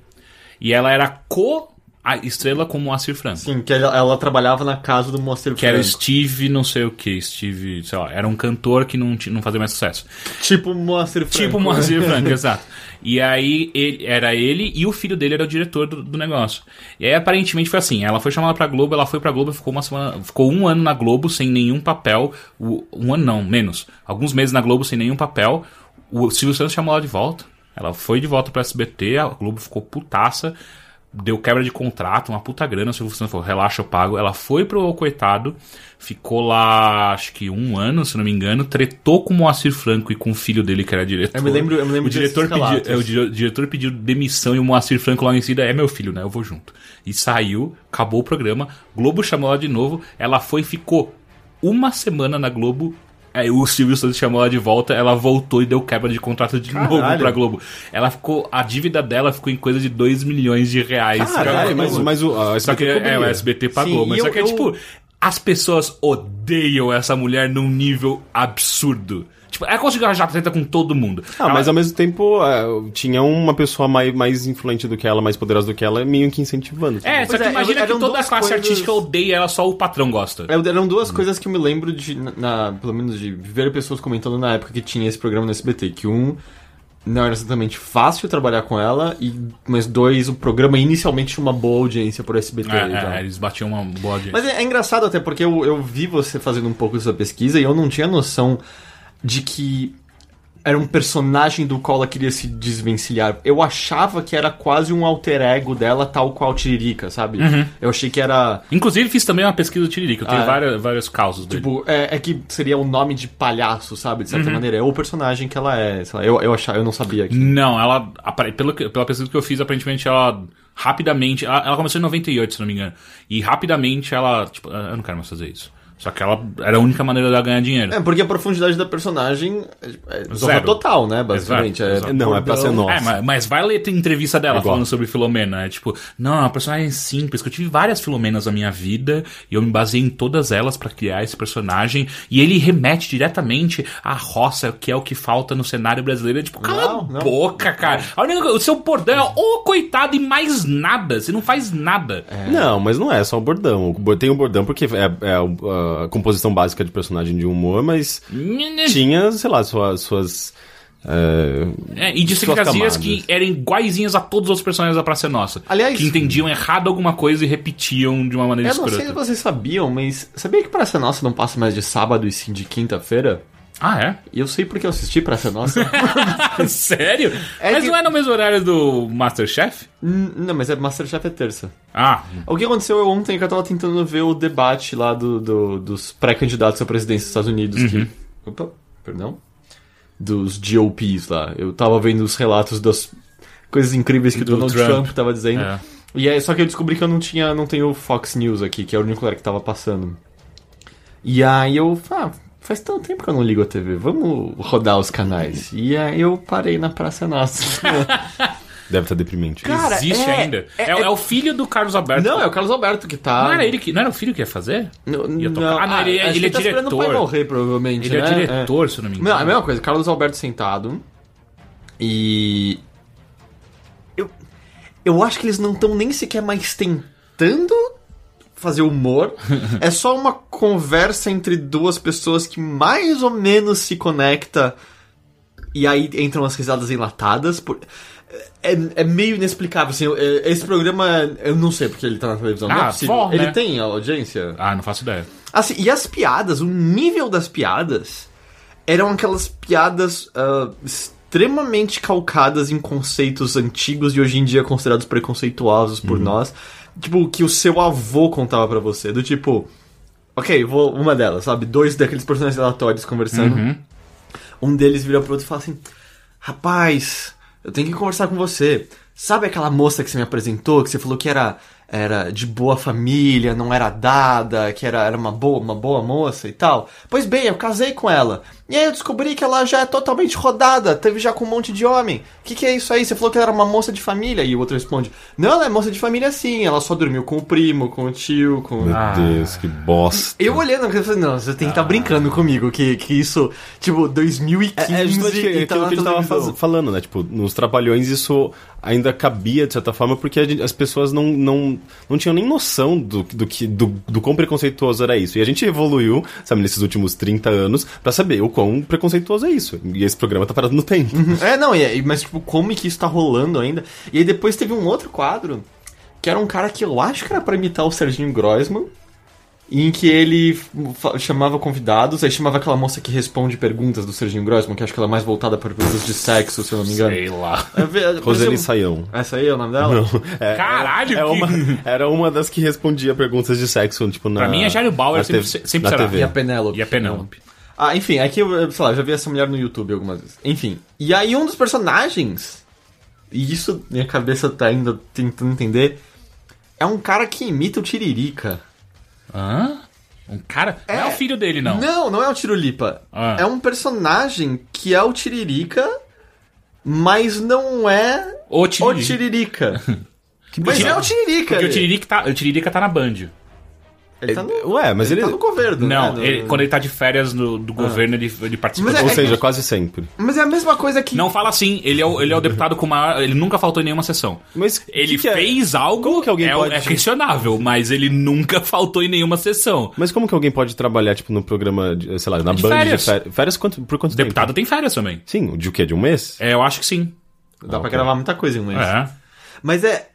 E ela era co a estrela com o Moacir Franco. Sim, que ela, ela trabalhava na casa do Moacir Que era Franco. Steve, não sei o que, Steve, sei lá, era um cantor que não, não fazia mais sucesso. Tipo Moacir Franco. Tipo o Moacir Franco, [LAUGHS] exato. E aí ele, era ele e o filho dele era o diretor do, do negócio. E aí aparentemente foi assim, ela foi chamada pra Globo, ela foi pra Globo e ficou uma semana, ficou um ano na Globo sem nenhum papel, o- um ano não, menos, alguns meses na Globo sem nenhum papel. O Silvio Santos chamou ela de volta. Ela foi de volta pro SBT, a Globo ficou putaça, deu quebra de contrato, uma puta grana, o Silvio Santos falou, relaxa, eu pago. Ela foi pro Coitado, ficou lá, acho que um ano, se não me engano, tretou com o Moacir Franco e com o filho dele, que era diretor. Eu me lembro- eu me lembro o diretor pediu, é, o dire- diretor pediu demissão e o Moacir Franco logo em seguida, é meu filho, né, eu vou junto. E saiu, acabou o programa, Globo chamou ela de novo, ela foi e ficou uma semana na Globo... Aí o Silvio Santos chamou ela de volta, ela voltou e deu quebra de contrato de novo Caralho. pra Globo. Ela ficou. A dívida dela ficou em coisa de 2 milhões de reais. Caralho, mas, mas o. a Só que é, o. SBT pagou, Sim, mas só eu- que é eu- tipo, as pessoas odeiam essa mulher num nível absurdo. Tipo, ela conseguiu arranjar treta com todo mundo. Ah, Ela- mas ao mesmo tempo é, tinha uma pessoa mais, mais influente do que ela, mais poderosa do que ela, meio que incentivando. É, só Pois que é, imagina que toda a classe coisas- artística odeia ela, só o patrão gosta. É, Eram duas coisas que eu me lembro de, na, na- pelo menos de ver pessoas comentando na época que tinha esse programa no SBT, que um não era exatamente fácil trabalhar com ela e mas dois o programa inicialmente tinha uma boa audiência por SBT. É, já. é, eles batiam uma boa audiência. Mas é, é engraçado até porque eu, eu vi você fazendo um pouco dessa pesquisa e eu não tinha noção de que era um personagem do qual ela queria se desvencilhar. Eu achava que era quase um alter ego dela, tal qual Tiririca, sabe? Uhum. Eu achei que era. Inclusive, fiz também uma pesquisa do Tiririca. Eu tenho Ah, é. várias, vários dele. Tipo, é, é que seria o nome de palhaço, sabe? De certa Uhum. maneira. É o personagem que ela é. sei lá, eu, eu, achava, eu não sabia que. Não, ela. Pelo, pela pesquisa que eu fiz, aparentemente ela. Rapidamente. Ela, ela começou em 98, se não me engano. E rapidamente ela. Tipo, "Ah, eu não quero mais fazer isso. Só que ela era a única maneira dela ganhar dinheiro. É, porque a profundidade da personagem é, é zorra total, né? Basicamente. Exato, é exato. Não, é pra ser nossa. É, mas, mas vai ler a entrevista dela Igual. falando sobre Filomena. É tipo, não, é uma personagem simples, que eu tive várias Filomenas na minha vida e eu me baseei em todas elas pra criar esse personagem. E ele remete diretamente à roça, que é o que falta no cenário brasileiro. É tipo, cala Não, a não. boca, cara. A única, o seu bordão é ô coitado e mais nada. Você não faz nada. Não, mas não é só o bordão. Tem o bordão porque é, é a, a composição básica de personagem de humor, mas tinha, sei lá, suas. suas é, É, e camadas. que eram iguaizinhas a todos os outros personagens da Praça Nossa. Aliás- que entendiam errado alguma coisa e repetiam de uma maneira Eu não sei se escrota. vocês sabiam, mas sabia que Praça Nossa não passa mais de sábado e sim de quinta-feira? Ah, é? E eu sei porque eu assisti Praça Nossa. [LAUGHS] Sério? É Mas que- não é no mesmo horário do Masterchef? Hum, não, mas é Masterchef é terça. Ah, O que aconteceu ontem é que eu tava tentando ver o debate lá do, do- dos pré-candidatos à presidência dos Estados Unidos. Uhum. Que, opa, perdão? Dos GOPs lá. Eu tava vendo os relatos das coisas incríveis que o Do Donald Trump. Trump. tava dizendo. É. E aí, só que eu descobri que eu não tinha, não tenho Fox News aqui, que é o único lugar que tava passando. E aí eu, ah, faz tanto tempo que eu não ligo a TV, vamos rodar os canais. E aí eu parei na Praça Nossa. [LAUGHS] deve estar deprimente. Cara, existe é- ainda. É, é- é o filho do Carlos Alberto. não, é o Carlos Alberto que tá. Não era ele que. Não era o filho que ia fazer? Não, Ia tocar. Ah, não, ele- acho ele que é tá esperando o pai diretor. morrer, provavelmente. Ele é né? diretor, se eu não me Não, engano. é a mesma coisa, Carlos Alberto sentado. E. Eu, eu acho que eles não estão nem sequer mais tentando fazer humor. [LAUGHS] é só uma conversa entre duas pessoas que mais ou menos se conecta. E aí entram as risadas enlatadas. Por... É, é meio inexplicável, assim. é- Esse programa, eu não sei porque ele tá na televisão. não Ah, é Ele né? tem audiência? Ah, não faço ideia. Assim, e as piadas, o nível das piadas eram aquelas piadas ah, extremamente calcadas em conceitos antigos e hoje em dia considerados preconceituosos por nós. Tipo, que o seu avô contava pra você. Do tipo, ok, vou uma delas, sabe? Dois daqueles personagens aleatórios conversando. Uhum. Um deles vira pro outro e fala assim: Rapaz, eu tenho que conversar com você. Sabe aquela moça que você me apresentou, que você falou que era, era de boa família, não era dada, que era, era uma, boa, uma boa moça e tal? Pois bem, eu casei com ela. E aí eu descobri que ela já é totalmente rodada, teve já com um monte de homem. O que, que é isso aí? Você falou que ela era uma moça de família. E o outro responde: Não, ela é moça de família sim, ela só dormiu com o primo, com o tio, com. Meu Deus, que bosta. Eu olhando, eu falei, não, você tem que estar brincando comigo, que, que isso, tipo, 2015 É, é justamente que- e tá aquilo que a gente tava televisão. faz- falando, né? Tipo, nos Trapalhões isso ainda cabia, de certa forma, porque gente- as pessoas não, não, não tinham nem noção do, do, que, do, do quão preconceituoso era isso. E a gente evoluiu, sabe, nesses últimos 30 anos, pra saber o quão preconceituoso é isso. E esse programa tá parado no tempo. É, não, e- e- mas tipo, como é que isso tá rolando ainda? E aí depois teve um outro quadro, que era um cara que eu acho que era pra imitar o Serginho Groisman, em que ele chamava convidados, aí chamava aquela moça que responde perguntas do Serginho Groisman, que acho que ela é mais voltada para perguntas de sexo, se eu não me engano. Sei lá. É, mas eu- Saião. Essa aí é o nome dela? É, Caralho, é que- uma, era uma das que respondia perguntas de sexo, tipo, na. Pra mim é Jairo Bauer, na sempre- TV sempre na será. TV. E a Penélope. E a Penélope. Ah, enfim, aqui eu, sei lá, já vi essa mulher no YouTube algumas vezes. Enfim. E aí um dos personagens, e isso minha cabeça tá ainda tentando entender, é um cara que imita o Tiririca. Hã? Um cara? Não é o filho dele, não. Não, não é o Tirulipa. Ah. É um personagem que é o Tiririca, mas não é O o Tiririca. [LAUGHS] Tiririca. mas é o Tiririca. Porque o. Tiririca tá, o Tiririca tá na Band. Ele tá no, Ué, mas ele. tá no governo. Não, né? Ele- quando ele tá de férias no- do governo, ele, ele participa. Mas é- Ou seja, quase sempre. Mas é a mesma coisa que... Não fala assim, ele é, o, ele é o deputado com maior. Ele nunca faltou em nenhuma sessão. Mas Ele que que é? fez algo Como que alguém é, pode- é questionável, mas ele nunca [LAUGHS] faltou em nenhuma sessão. Mas como que alguém pode trabalhar, tipo, no programa, de, sei lá, na De Band férias. de férias? Férias quanto, por quanto O deputado tempo? tem férias também. Sim, de o quê? De um mês? É, eu acho que sim. Dá pra gravar muita coisa em um mês. É. Mas é.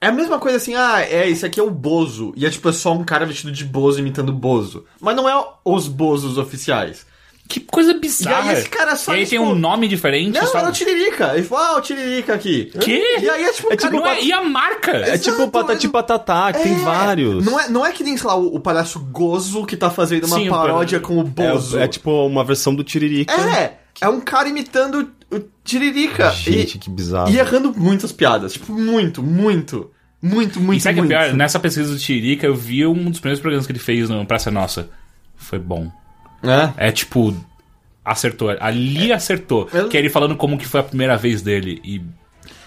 É a mesma coisa assim, ah, é, esse aqui é o Bozo. E é tipo, é só um cara vestido de Bozo imitando Bozo. Mas não é os Bozos oficiais. Que coisa bizarra. E aí esse cara só, E aí tipo, tem um nome diferente. Não, só... era o Tiririca. Ele falou, ah, o Tiririca aqui. Quê? E aí é tipo, É cara, tipo Não é- E a marca? É tipo Exato, Patati mas- Patatá, que tem É, vários. Não é, não é que nem, sei lá, o, o palhaço Gozo que tá fazendo uma Sim, o paródia palhaço- com o Bozo. É, é tipo uma versão do Tiririca. É, é um cara imitando o Tiririca. Gente, e, que bizarro. E errando muitas piadas. Tipo, muito, muito. Muito, muito, E sabe o que muito. é pior? Nessa pesquisa do Tiririca, eu vi um dos primeiros programas que ele fez no Praça Nossa. Foi bom. É. É tipo. Acertou. Ali acertou. Eu- Que é ele falando como que foi a primeira vez dele. E,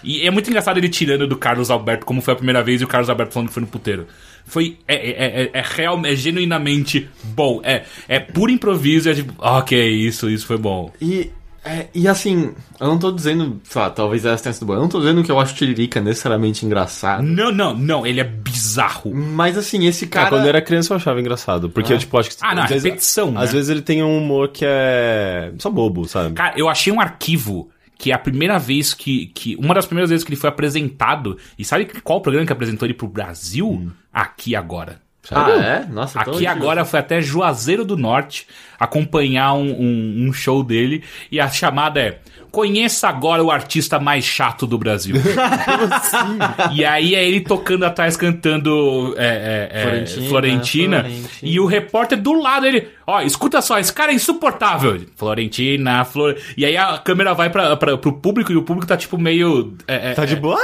e é muito engraçado ele tirando do Carlos Alberto como foi a primeira vez e o Carlos Alberto falando que foi no puteiro. Foi. É, é, é, é real, é genuinamente bom. É, é puro improviso. É tipo, ok, isso, isso foi bom. E, é, e assim, eu não tô dizendo, sei lá, talvez essa tenha sido boa. Eu não tô dizendo que eu acho o Tiririca necessariamente engraçado. Não, não, não. Ele é bizarro. Mas assim, esse Cara, cara. quando eu era criança eu achava engraçado. Porque eu, tipo, acho que. Ah, não, às vezes- repetição, né? Às vezes ele tem um humor que é. só bobo, sabe? Cara, eu achei um arquivo que é a primeira vez que, que. Uma das primeiras vezes que ele foi apresentado. E sabe qual programa que apresentou ele pro Brasil? Hum. Aqui agora. Ah, é? Nossa, Aqui antigo. agora foi até Juazeiro do Norte acompanhar um, um- um show dele. E a chamada é. Conheça agora o artista mais chato do Brasil. [LAUGHS] E aí é ele tocando atrás, cantando é, é, é, Florentina, Florentina, Florentina. E o repórter do lado, ele. Ó, escuta só, esse cara é insuportável. Florentina, Flor. E aí a câmera vai pra, pra, pro público e o público tá tipo meio. É, é, Tá de é- boa.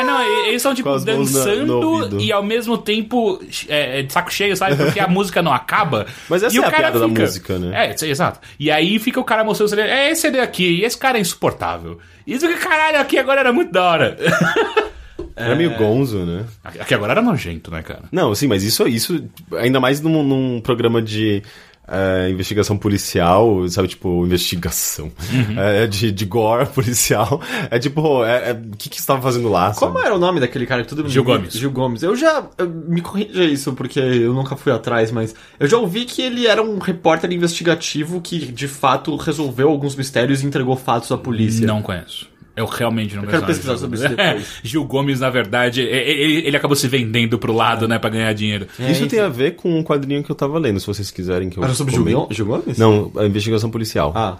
É, não, eles estão, tipo, na- dançando e ao mesmo tempo é, é, de saco cheio, sabe? Porque a [LAUGHS] música não acaba. Mas essa e é o a piada da fica- música, né? É, exato. E aí fica o cara mostrando o CD, é esse CD aqui, e esse cara é insuportável. Isso que caralho, aqui agora era muito da hora. [LAUGHS] Era meio gonzo, né? Aqui agora era nojento, né, cara? Não, sim, mas isso, isso ainda mais num, num programa de eh, investigação policial, sabe, tipo, investigação eh, de, de gore [LAUGHS] policial. É tipo, é, é, o que, que você tava fazendo lá? Como sabe? era o nome daquele cara que todo mundo Gil Gomes. Gil Gomes. Eu já. eu- me corrija isso, porque eu nunca fui atrás, mas. Eu já ouvi que ele era um repórter investigativo que, de fato, resolveu alguns mistérios e entregou fatos à polícia. Não conheço. Eu realmente não quero conheço. pesquisar Gil sobre Gomes. isso depois. [LAUGHS] Gil Gomes, na verdade, ele, ele acabou se vendendo pro lado, né, pra ganhar dinheiro. Isso É, tem a ver com um quadrinho que eu tava lendo, se vocês quiserem que eu Era sobre Gil, Gil Gomes? Não, a investigação policial. Ah.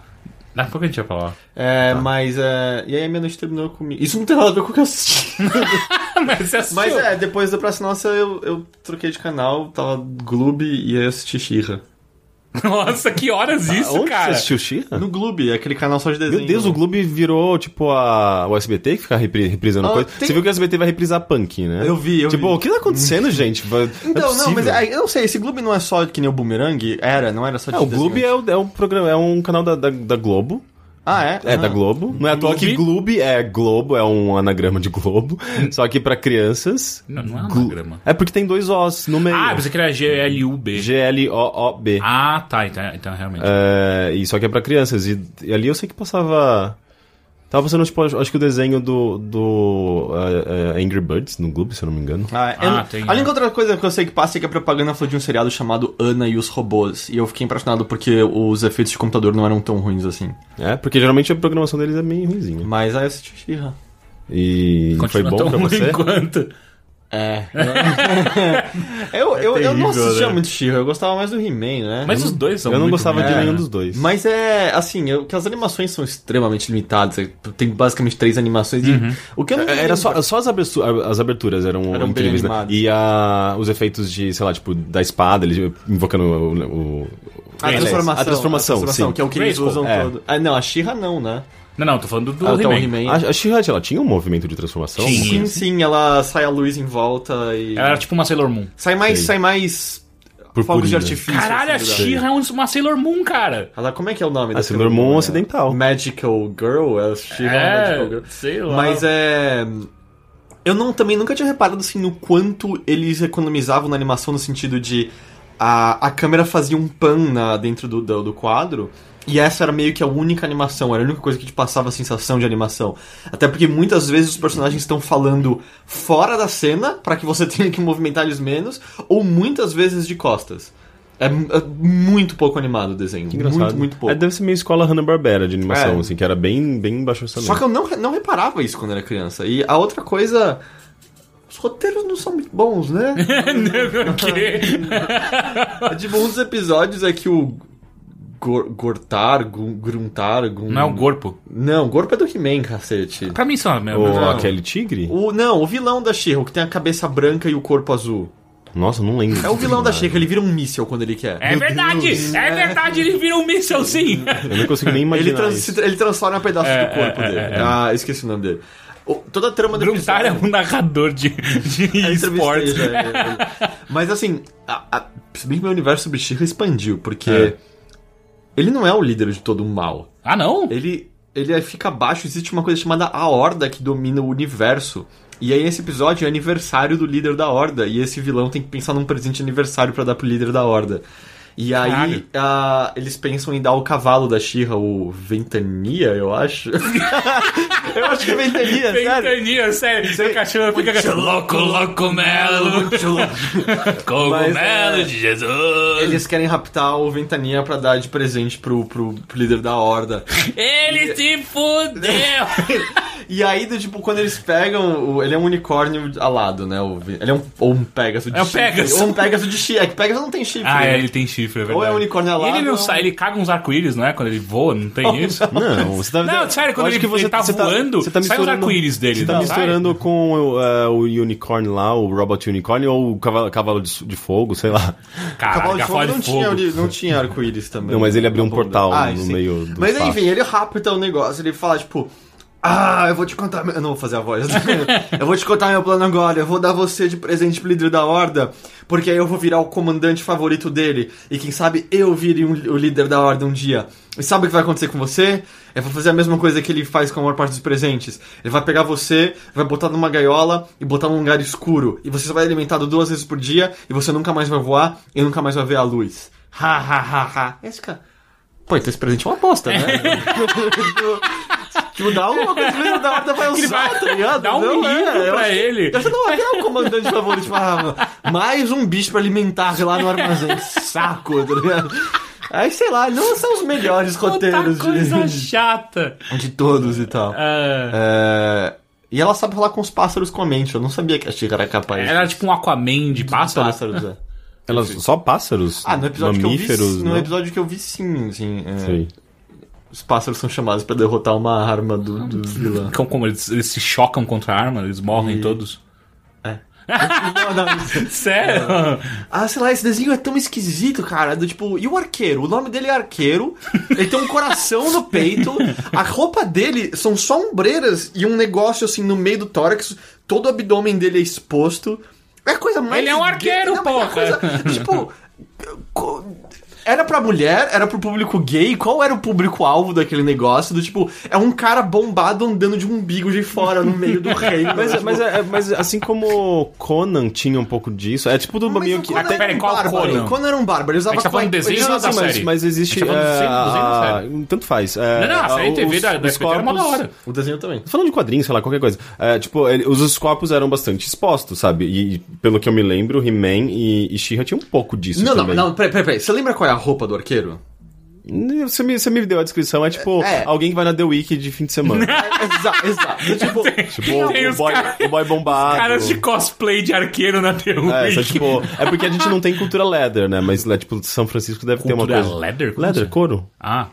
Daqui a pouco a gente vai falar. É, mas é. E aí a minha noite terminou comigo. Isso não tem nada a ver com o que eu assisti. [LAUGHS] Mas você assistiu. Mas é, depois da Praça Nossa eu, eu troquei de canal, tava Gloob e aí eu assisti Xirra. Nossa, que horas isso, Onde cara? você assistiu Xirra? No Gloob, aquele canal só de desenho. Meu Deus, o Gloob virou, tipo, a... o SBT que fica repri- reprisando Ah, coisa. tem- Você viu que o SBT vai reprisar punk, né? Eu vi, eu tipo, vi. o que tá acontecendo, [LAUGHS] gente? Vai- Então, é não, mas é, eu não sei, esse Gloob não é só que nem o Boomerang? Era, não era só de É, o. Gloob é, o- é um programa, é um canal da, da, da Globo. Ah, é? É, Ah. da Globo. Não é à toa que Gloob é Globo, é um anagrama de Globo. [LAUGHS] só que pra crianças. Não, não é Glo- anagrama. É porque tem dois Os no meio. Ah, pensei que era G-L-U-B. G-L-O-O-B. Ah, tá, então, então realmente. É, e só que é pra crianças. E, e ali eu sei que passava. Tava passando, tipo, acho que o desenho do, do é, é, Angry Birds no Globo, se eu não me engano. Ah, eu Ah, tem, a única né? outra coisa que eu sei que passa é que a propaganda foi de um seriado chamado Ana e os Robôs. E eu fiquei impressionado porque os efeitos de computador não eram tão ruins assim. É, porque geralmente a programação deles é meio ruimzinha. Mas aí eu assisti Xirra. E foi Continua bom tão pra você? quanto. É. [LAUGHS] eu, eu, eu não terrível, assistia né? muito Xirra, eu gostava mais do He-Man, né? Mas os dois são Eu não gostava ruins, de nenhum dos dois. Mas é, assim, eu, que as animações são extremamente limitadas. é, Tem basicamente três animações. E Uhum. o que eu não É, Era só, só as, abertu- as aberturas eram, Eram bem incríveis, né? E a, os efeitos de, sei lá, tipo, da espada, ele invocando o. o- A É, transformação. A transformação, sim. que é o que eles usam É. todo. Ah, não, a Xirra não, né? Não, não, tô falando do Ah, então, He-Man. He-Man. A, a She-Ra, ela tinha um movimento de transformação? Tinha. Sim, sim, ela sai a luz em volta e. Ela era tipo uma Sailor Moon. Sai mais, Sei. sai mais fogos Purpurina. de artifício. Caralho, a assim, She-Ra é um- uma Sailor Moon, cara. Ela, como é que é o nome A Sailor Moon É ocidental. Magical Girl? É a She-Ra Magical Girl. sei lá. Mas é. Eu não, também nunca tinha reparado assim no quanto eles economizavam na animação no sentido de a, a câmera fazia um pan na, dentro do, do, do quadro. E essa era meio que a única animação, era a única coisa que te passava a sensação de animação. Até porque muitas vezes os personagens estão falando fora da cena para que você [LAUGHS] tenha que movimentar eles menos, ou muitas vezes de costas. É, é muito pouco animado o desenho. Que engraçado. Muito, muito pouco. É, deve ser meio escola Hanna-Barbera de animação, É. assim, que era bem, bem baixo orçamento. Só que eu não, não reparava isso quando era criança. E a outra coisa. Os roteiros não são muito bons, né? [LAUGHS] o quê? tipo, um dos episódios é que o. Gor- Gortar, Gruntar. Gun... Não é o corpo. Não, o Gorpo é do He-Man, cacete. Pra mim são a mesma. Ou Não. aquele tigre? O, não, o vilão da o que tem a cabeça branca e o corpo azul. Nossa, não lembro. É o vilão da She-Ra, ele vira um míssel quando ele quer. É verdade! É verdade, ele vira um míssel, sim! Eu não consigo nem imaginar Ele, trans- ele transforma pedaços É, do corpo é, dele. é, é. Ah, esqueci o nome dele. O- toda a trama do Gruntar é um narrador de, de entrevistei esportes. é, é. Mas assim, a, a, se bem que meu universo sobre She-Ra expandiu, porque É. ele não é o líder de todo o mal. Ah, não? Ele, ele fica abaixo, existe uma coisa chamada a Horda que domina o universo. E aí esse episódio é aniversário do líder da Horda, e esse vilão tem que pensar num presente de aniversário pra dar pro líder da Horda. E aí eles pensam em dar o cavalo da She-Ra, o Ventania, eu acho. [LAUGHS] eu acho que é Ventania, sério. Ventania, sério. Seu cachorro fica cachorro. Louco, louco, melo. [LAUGHS] Cogumelo Mas, é, de Jesus. Eles querem raptar o Ventania pra dar de presente pro, pro, pro líder da Horda. Ele se fudeu. [LAUGHS] E aí, do, tipo, quando eles pegam. o- ele é um unicórnio alado, né? O, ele é um, ou um Pegasus de É um chifre. Pegasus. Ou um Pegasus de chifre. É que Pegasus não tem chifre. Ah, né? é, ele tem chifre, é verdade. Ou é unicórnio alado. E ele não ou- sai, ele caga uns arco-íris, não é? Quando ele voa, não tem isso? [LAUGHS] Não, você tá Não, sério, quando eu acho ele- ele tá voando, você tá sai os misturando- arco-íris dele, Você tá não misturando com o, eh, o Unicorn lá, o Robot Unicorn, ou o cavalo, cavalo de, de fogo, sei lá. Caralho, Cavalo de Fogo não fogo. tinha, não tinha arco-íris também. Não, mas ele abriu um portal Ah, no sim. meio do Mas espaço. enfim, ele rapta o negócio. Ele fala, tipo... Ah, eu vou te contar... meu-" Eu não vou fazer a voz. eu vou te contar meu plano agora. Eu vou dar você de presente pro líder da Horda. Porque aí eu vou virar o comandante favorito dele. E quem sabe eu vire um- o líder da Horda um dia. E sabe o que vai acontecer com você? Eu vou fazer a mesma coisa que ele faz com a maior parte dos presentes. Ele vai pegar você, vai botar numa gaiola e botar num lugar escuro. E você vai alimentado duas vezes por dia. E você nunca mais vai voar e nunca mais vai ver a luz. Ha, ha, ha, ha. Esse cara... Pô, então esse presente é uma aposta, né? [LAUGHS] tipo, dá alguma coisa que da Horda vai usar, vai tá ligado? dar um Não, livro é, eu pra acho- ele. Eu acho que não é o comandante favorito. Tipo, ah, mais um bicho pra alimentar lá no armazém. [LAUGHS] Saco, tá ligado? Aí, sei lá, não são os melhores roteiros Outra coisa de, chata. de todos e tal. É. É, E ela sabe falar com os pássaros com a mente. Eu não sabia que a Chica era capaz era tipo um Aquaman de pássaro. pássaros. é. Elas, só pássaros? Ah, no episódio Mamíferos, que eu vi, no não? episódio que eu vi sim, sim. é. Sei. Os pássaros são chamados pra derrotar uma arma do, do vilão. Como, como eles, eles se chocam contra a arma, eles morrem todos. É. [LAUGHS] Não, não, [LAUGHS] Sério? Ah, sei lá, esse desenho é tão esquisito, cara. Do tipo, e o arqueiro? O nome dele é arqueiro. Ele tem um coração no peito. A roupa dele são só ombreiras e um negócio assim no meio do tórax. Todo o abdômen dele é exposto. É a coisa mais. Ele é um arqueiro, Não, é porra. coisa- tipo. [LAUGHS] Era pra mulher, era pro público gay, qual era o público-alvo daquele negócio? Do tipo, é um cara bombado andando de umbigo de fora no meio do [LAUGHS] reino. Mas, tipo, mas, é- mas assim como Conan tinha um pouco disso, é tipo do mas meio que. Conan até- era peraí, um qual bárbaro. Conan? Conan era um bárbaro. Ele usava A gente tá falando cueca- desenho usava- da mas, série? mas existe. A gente tá falando do é, desenho- desenho da a- Tanto faz. É, Não, não, a série os- TV da, da os SBT era mó da corpos- hora. O desenho também. Falando de quadrinhos, sei lá, qualquer coisa. É, tipo, ele- os, os corpos eram bastante expostos, sabe? E, pelo que eu me lembro, He-Man e, e She-Ra tinha um pouco disso Não, não, também. não, peraí, peraí, peraí. Você lembra qual é a roupa do arqueiro? Você me, você me deu a descrição, é tipo É. alguém que vai na The Week de fim de semana. [LAUGHS] exato, exato. [LAUGHS] Tipo, tipo, Tem o boy, cara- o boy bombado. Caras de cosplay de arqueiro na The É, Week. só, tipo, é porque a gente não tem cultura leather, né? Mas é, tipo, São Francisco deve ter uma Cultura coisa. leather? Como Leather, assim? couro. Ah,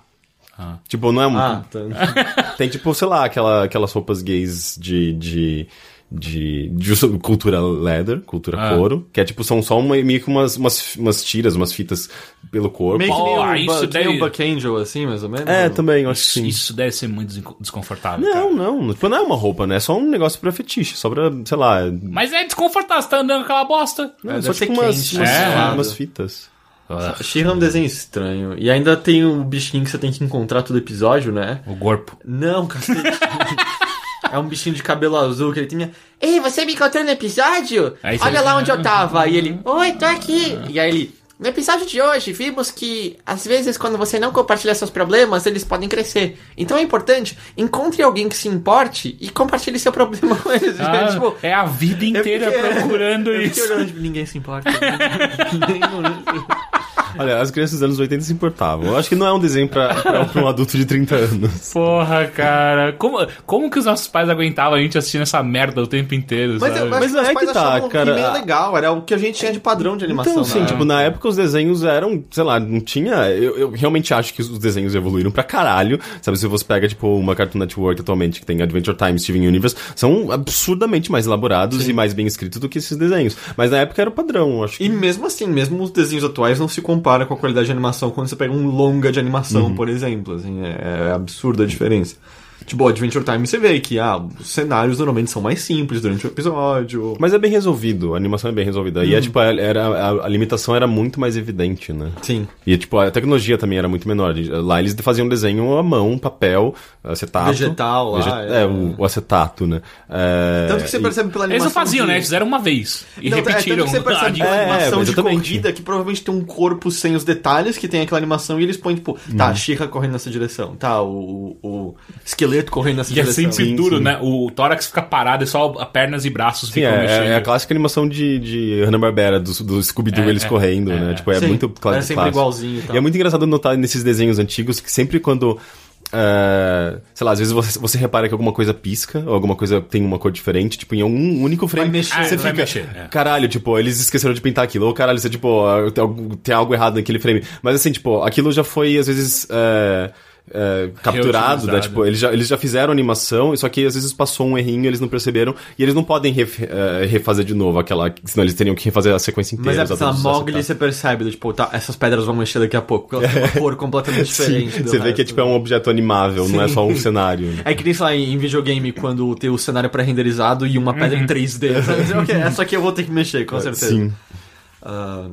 Tipo, não é um. ah, tá. [LAUGHS] Tem, tipo, sei lá, aquela, aquelas roupas gays de. de de, de cultura leather, cultura Ah. couro, que é tipo, são só uma, meio que umas, umas, umas tiras, umas fitas pelo corpo. Meio que nem Oh, um, isso daí- um Buck Angel, assim, mais ou menos. É, também, eu acho que isso, sim. isso deve ser muito desco- desconfortável. Não, cara. não, tipo, não é uma roupa, né? É só um negócio pra fetiche, só pra, sei lá. Mas é desconfortável, você tá andando com aquela bosta. É, só tipo umas, quente, umas, é. umas fitas. She-Ra é um desenho estranho. E ainda tem o bichinho que você tem que encontrar todo episódio, né? O corpo. Não, cacete. [LAUGHS] é um bichinho de cabelo azul que ele tinha. Ei, você me encontrou no episódio? Aí Olha lá onde eu tava. E ele, oi, tô aqui. E aí ele, no episódio de hoje, vimos que às vezes quando você não compartilha seus problemas, eles podem crescer. Então é importante, encontre alguém que se importe e compartilhe seu problema com eles. [LAUGHS] Ah, tipo, é a vida inteira fiquei- procurando isso. olhando, tipo, ninguém se importa. [LAUGHS] Olha, as crianças dos anos 80 se importavam. Eu acho que não é um desenho pra, pra, pra um adulto de 30 anos. Porra, cara. Como, como que os nossos pais aguentavam a gente assistindo essa merda o tempo inteiro, Mas, sabe? Mas mas é que pais tá, cara. He-Man legal, era o que a gente tinha de padrão de animação. Então, sim, né? tipo, na época os desenhos eram, sei lá, não tinha. Eu, eu realmente acho que os desenhos evoluíram pra caralho. Sabe, se você pega, tipo, uma Cartoon Network atualmente que tem Adventure Time, Steven Universe, são absurdamente mais elaborados e mais bem escritos do que esses desenhos. Mas na época era o padrão, eu acho que. E mesmo assim, mesmo os desenhos atuais não se compara com a qualidade de animação quando você pega um longa de animação, por exemplo. Assim, é, é absurda a diferença. Tipo, Adventure Time você vê que ah, os cenários normalmente são mais simples durante o episódio. Mas é bem resolvido, a animação é bem resolvida. E é tipo, era, a, a limitação era muito mais evidente, né? Sim. E tipo, a tecnologia também era muito menor. Lá eles faziam desenho à mão, papel, acetato. Vegetal lá, Vege- é. é, o, o acetato, né? É, Tanto que você e- percebe pela Eles animação. não faziam, que- né? Eles fizeram uma vez. E Não, é, tanto repetiram. que você percebe É, animação de exatamente. corrida que provavelmente tem um corpo sem os detalhes que tem aquela animação e eles põem, tipo, Uhum. tá, a She-Ra correndo nessa direção, tá, o, o, o esqueleto correndo nessa E é direção. sempre Sim, duro, sim. né? O tórax fica parado e só pernas e braços Sim, ficam é, mexendo. é a clássica animação de, de Hanna-Barbera, do, do Scooby-Doo, É, eles é, correndo, é, né? é. Tipo, é Sim, muito é clássico. sempre igualzinho e tal. E é muito engraçado notar nesses desenhos antigos que sempre quando... é, sei lá, às vezes você, você repara que alguma coisa pisca, ou alguma coisa tem uma cor diferente, tipo, em um único frame. Vai mexer, Ah, você vai fica, mexer, é. caralho, tipo, eles esqueceram de pintar aquilo, ou caralho, você, tipo, ah, tem algo, tem algo errado naquele frame. Mas assim, tipo, aquilo já foi, às vezes, é, é, capturado, né? Tipo, eles já, eles já fizeram animação, só que às vezes passou um errinho, eles não perceberam, e eles não podem ref- eh, refazer de novo aquela. Senão eles teriam que refazer a sequência Mas inteira. é os porque, sei adultos Mogli você percebe, tipo, tá, essas pedras vão mexer daqui a pouco, porque elas têm uma cor [LAUGHS] completamente diferente. Sim, você vê que é, tipo, é um objeto animável, não é Sim. só um cenário. né? É que nem, sei lá, em videogame, quando tem o cenário pré-renderizado e uma pedra em 3D. Sabe? Dizer, ok, essa aqui eu vou ter que mexer, com certeza. Sim. Ah,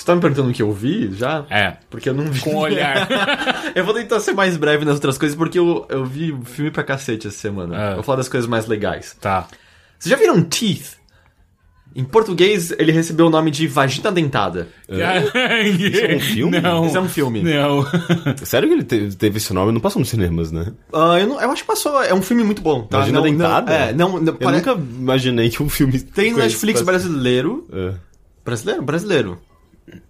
você tá me perguntando o que eu vi já? É. Porque eu não vi. Com o olhar. [LAUGHS] eu vou tentar ser mais breve nas outras coisas, porque eu, eu vi filme pra cacete essa semana. Eu vou falar das coisas mais legais. tá. Vocês já viram Teeth? Em português, ele recebeu o nome de Vagina Dentada. [LAUGHS] Isso é um filme? Não. Esse é um filme. Não. Sério que ele te- teve esse nome? Não passou nos cinemas, né? Ah, eu, não- eu acho que passou. É um filme muito bom. Tá? Vagina não, Dentada? Não, é, não. não Eu pare- nunca imaginei que um filme. Tem no Netflix brasileiro. É. Brasileiro? Brasileiro.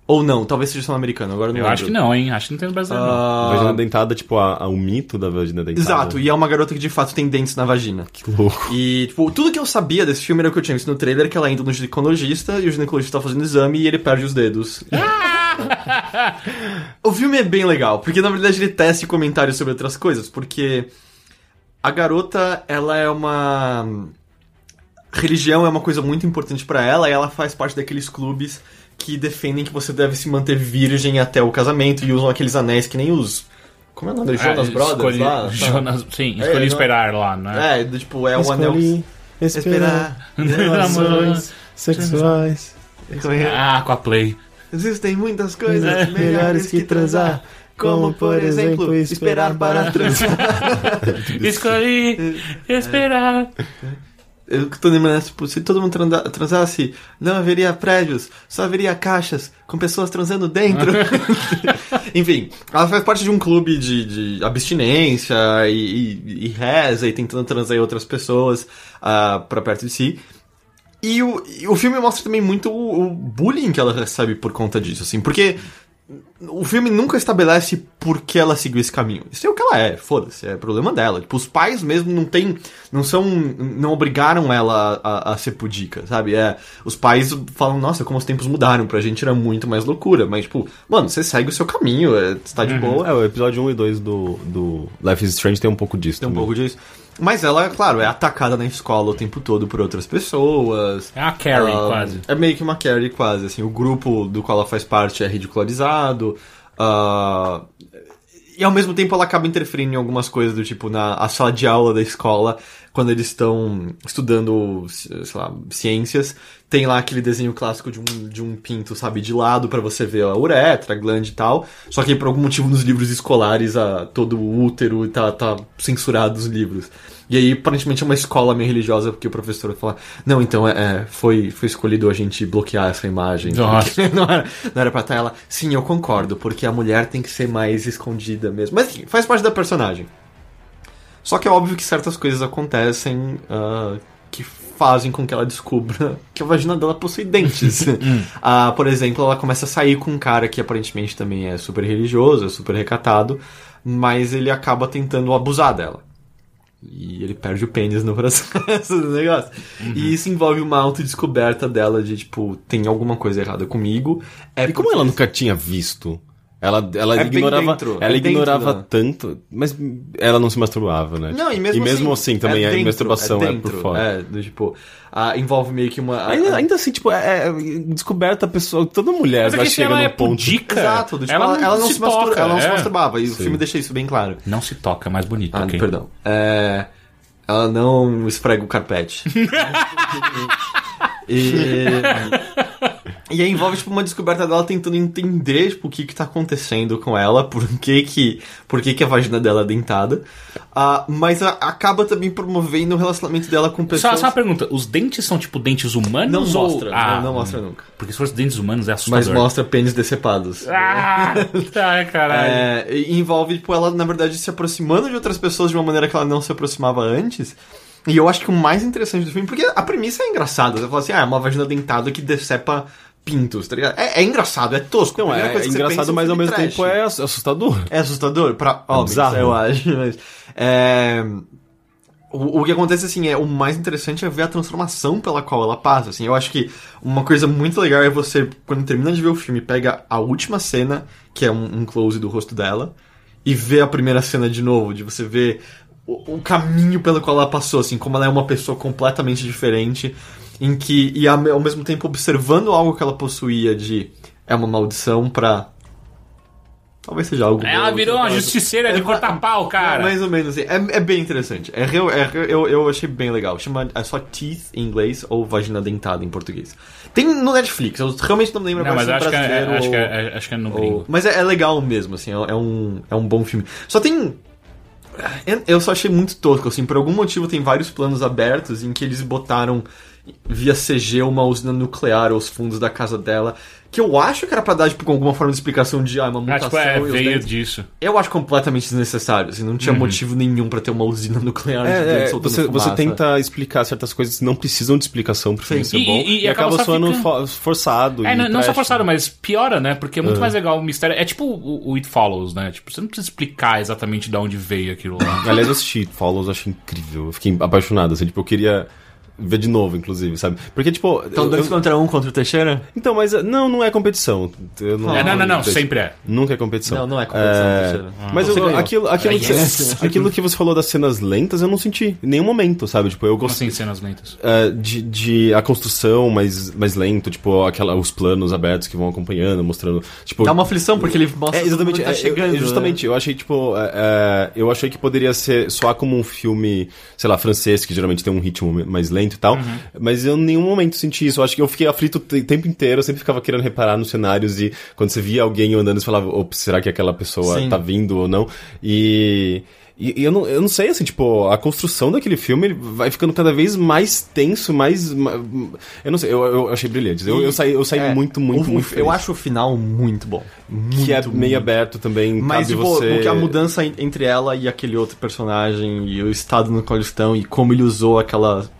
Ou não, talvez seja só americano, agora eu não Eu lembro. acho que não, hein? Acho que não tem no Brasil, não. Ah, Vagina dentada, tipo, a, a- o mito da vagina dentada. Exato, e é uma garota que de fato tem dentes na vagina. Que louco. E, tipo, tudo que eu sabia desse filme era o que eu tinha visto no trailer, que ela indo no ginecologista, e o ginecologista tá fazendo exame e ele perde os dedos. [LAUGHS] o filme é bem legal, porque na verdade ele testa comentários sobre outras coisas, porque a garota, ela é uma religião é uma coisa muito importante pra ela e ela faz parte daqueles clubes que defendem que você deve se manter virgem até o casamento e usam aqueles anéis que nem os como é o nome? Jonas Ah, Brothers escolhi- lá? tá? Jonas, sim, É, escolhi não- esperar lá, né? É, do tipo, é o anel Escolhi esperar. relações sexuais. Ah, com a Play. Existem muitas coisas É, melhores que transar, como por exemplo, esperar para transar. [LAUGHS] Escolhi [LAUGHS] esperar. Eu tô lembrando, tipo, se todo mundo transa- transasse, não haveria prédios, só haveria caixas com pessoas transando dentro. [LAUGHS] [LAUGHS] Enfim, ela faz parte de um clube de, de abstinência e, e, e reza e tentando transar outras pessoas ah, pra perto de si. E o, e o filme mostra também muito o, o bullying que ela recebe por conta disso, assim, porque o filme nunca estabelece por que ela seguiu esse caminho. Isso é o que ela é, foda-se, é problema dela. Tipo, os pais mesmo não tem, não são, não obrigaram ela a, a ser pudica, sabe? É, os pais falam, nossa, como os tempos mudaram, pra gente era muito mais loucura, mas tipo, mano, você segue o seu caminho, é, você tá de boa. É, o episódio 1 e 2 do, do Life is Strange tem um pouco disso Tem um também. pouco disso. Mas ela, claro, é atacada na escola o tempo todo por outras pessoas. É uma Carrie, quase. É meio que uma Carrie, quase. Assim, o grupo do qual ela faz parte é ridicularizado. ah, e ao mesmo tempo ela acaba interferindo em algumas coisas do tipo na a sala de aula da escola, quando eles estão estudando, sei lá, ciências, tem lá aquele desenho clássico de um, de um pinto, sabe, de lado pra você ver a uretra, a glande e tal. Só que por algum motivo nos livros escolares a, todo o útero tá, tá censurado dos livros. E aí, aparentemente, é uma escola meio religiosa, porque o professor fala, não, então é, é, foi, foi escolhido a gente bloquear essa imagem. Nossa. [LAUGHS] não, era, não era pra estar ela. Sim, eu concordo, porque a mulher tem que ser mais escondida mesmo. Mas enfim, faz parte da personagem. Só que é óbvio que certas coisas acontecem que fazem com que ela descubra [LAUGHS] que a vagina dela possui dentes. [LAUGHS] Ah, por exemplo, ela começa a sair com um cara que aparentemente também é super religioso, é super recatado, mas ele acaba tentando abusar dela. E ele perde o pênis no [LAUGHS] processo do negócio. E isso envolve uma autodescoberta dela de, tipo, tem alguma coisa errada comigo. É E como ela nunca tinha visto? Ela, ela É ignorava, dentro, ela é dentro ignorava da- tanto, mas ela não se masturbava, né? Não, e mesmo, e mesmo assim, também é a dentro, masturbação é, dentro, por fora. É, do tipo, ah, envolve meio que uma. Ainda, ah, ainda assim, tipo, é, é descoberta a pessoa, toda mulher Mas é vai se chegar ela no é ponto. pudica, Exato, do tipo, ela, ela, ela não se, mastur- toca, ela não se é. masturbava, e o Sim. filme deixa isso bem claro. Não se toca, é mais bonito, Ah, ok? perdão. É, ela não esfrega o carpete. [LAUGHS] e, e aí envolve tipo, uma descoberta dela tentando entender tipo, o que, que tá acontecendo com ela, por que, que, por que, que a vagina dela é dentada. Ah, mas a- acaba também promovendo o relacionamento dela com Só, pessoas. só uma pergunta, os dentes são tipo dentes humanos Não ou... mostra, Ah, não, não mostra nunca. Porque se fosse dentes humanos é Mas assustador. mostra pênis decepados. Ah, ai, [LAUGHS] caralho. É, envolve, tipo, ela, na verdade, se aproximando de outras pessoas de uma maneira que ela não se aproximava antes. E eu acho que o mais interessante do filme, porque a premissa é engraçada. Você fala assim, ah, é uma vagina dentada que decepa pintos, tá ligado? É, é engraçado, é tosco. Não, é engraçado, é um mas ao mesmo trash. tempo é ass- assustador. É assustador pra homens, bizarro. eu acho. Mas, é, o, o que acontece, assim, é o mais interessante é ver a transformação pela qual ela passa, assim. Eu acho que uma coisa muito legal é você, quando termina de ver o filme, pega a última cena, que é um, um close do rosto dela, e vê a primeira cena de novo, de você ver o, o caminho pelo qual ela passou, assim, como ela é uma pessoa completamente diferente, em que, e ao mesmo tempo observando algo que ela possuía de é uma maldição pra... Talvez seja algo Ela bom, virou uma talvez- justiceira de cortar pau, cara. é mais ou menos assim. É, é bem interessante. É, real- é- eu, eu achei bem legal. Chama é só Teeth em inglês ou Vagina Dentada em português. Tem no Netflix. Eu realmente não lembro Não, mas agora acho que, é, brasileiro acho, que ou- é, acho que é no ou-. Mas é, é legal mesmo, assim. É, é um, é um bom filme. Só tem... eu- Eu só achei muito tosco, assim. Por algum motivo tem vários planos abertos em que eles botaram via CG uma usina nuclear aos fundos da casa dela. Que eu acho que era pra dar, tipo, com alguma forma de explicação de, ah, uma Ah, mutação tipo, é, e os veio dentes- disso. eu acho completamente desnecessário, assim, não tinha Uhum. motivo nenhum pra ter uma usina nuclear É, gigante é, soltando você, você fumaça. tenta explicar certas coisas que não precisam de explicação pro filme Sim. ser E- bom. e- e E, acaba acaba soando fo- forçado. É, não, não só forçado, mas piora, né? Porque é muito mais legal o mistério. É tipo o, o It Follows, né? Tipo, você não precisa explicar exatamente de onde veio aquilo lá. Aliás, eu assisti Follows, eu achei incrível. Eu fiquei apaixonado, assim, tipo, eu queria ver de novo, inclusive, sabe? Porque, tipo. Então, dois eu- contra um contra o Teixeira? Então, mas uh, não, não é competição. Eu não, É, não, não, não, sempre é. Nunca é competição. Não, não é competição, Teixeira. Mas eu- aquilo, aquilo, que, Yes. aquilo que você falou das cenas lentas, eu não senti em nenhum momento, sabe? Tipo, eu Como gostei. assim, cenas lentas? Uh, de, de a construção mais, mais lento, tipo, aquela, os planos abertos que vão acompanhando, mostrando. Tipo, Dá uma aflição, porque ele mostra é, exatamente. mundo é, tá chegando. eu, justamente, eu achei, tipo, é, é, eu achei que poderia ser soar como um filme, sei lá, francês, que geralmente tem um ritmo mais lento e tal, Uhum. mas eu em nenhum momento senti isso. Eu acho que eu fiquei aflito o te- tempo inteiro, eu sempre ficava querendo reparar nos cenários e quando você via alguém andando, você falava, ops, será que aquela pessoa Sim. tá vindo ou não? E. E e eu não, eu não sei, assim, tipo, a construção daquele filme vai ficando cada vez mais tenso, mais. ma- Eu não sei, eu, eu achei brilhante. Eu, eu saí, eu saí É, muito, muito, o- muito Eu feliz. acho o final muito bom. Muito, que é meio muito. aberto também, Mas, cabe tipo, você... porque a mudança en- entre ela e aquele outro personagem, e o estado no qual eles estão, e como ele usou aquela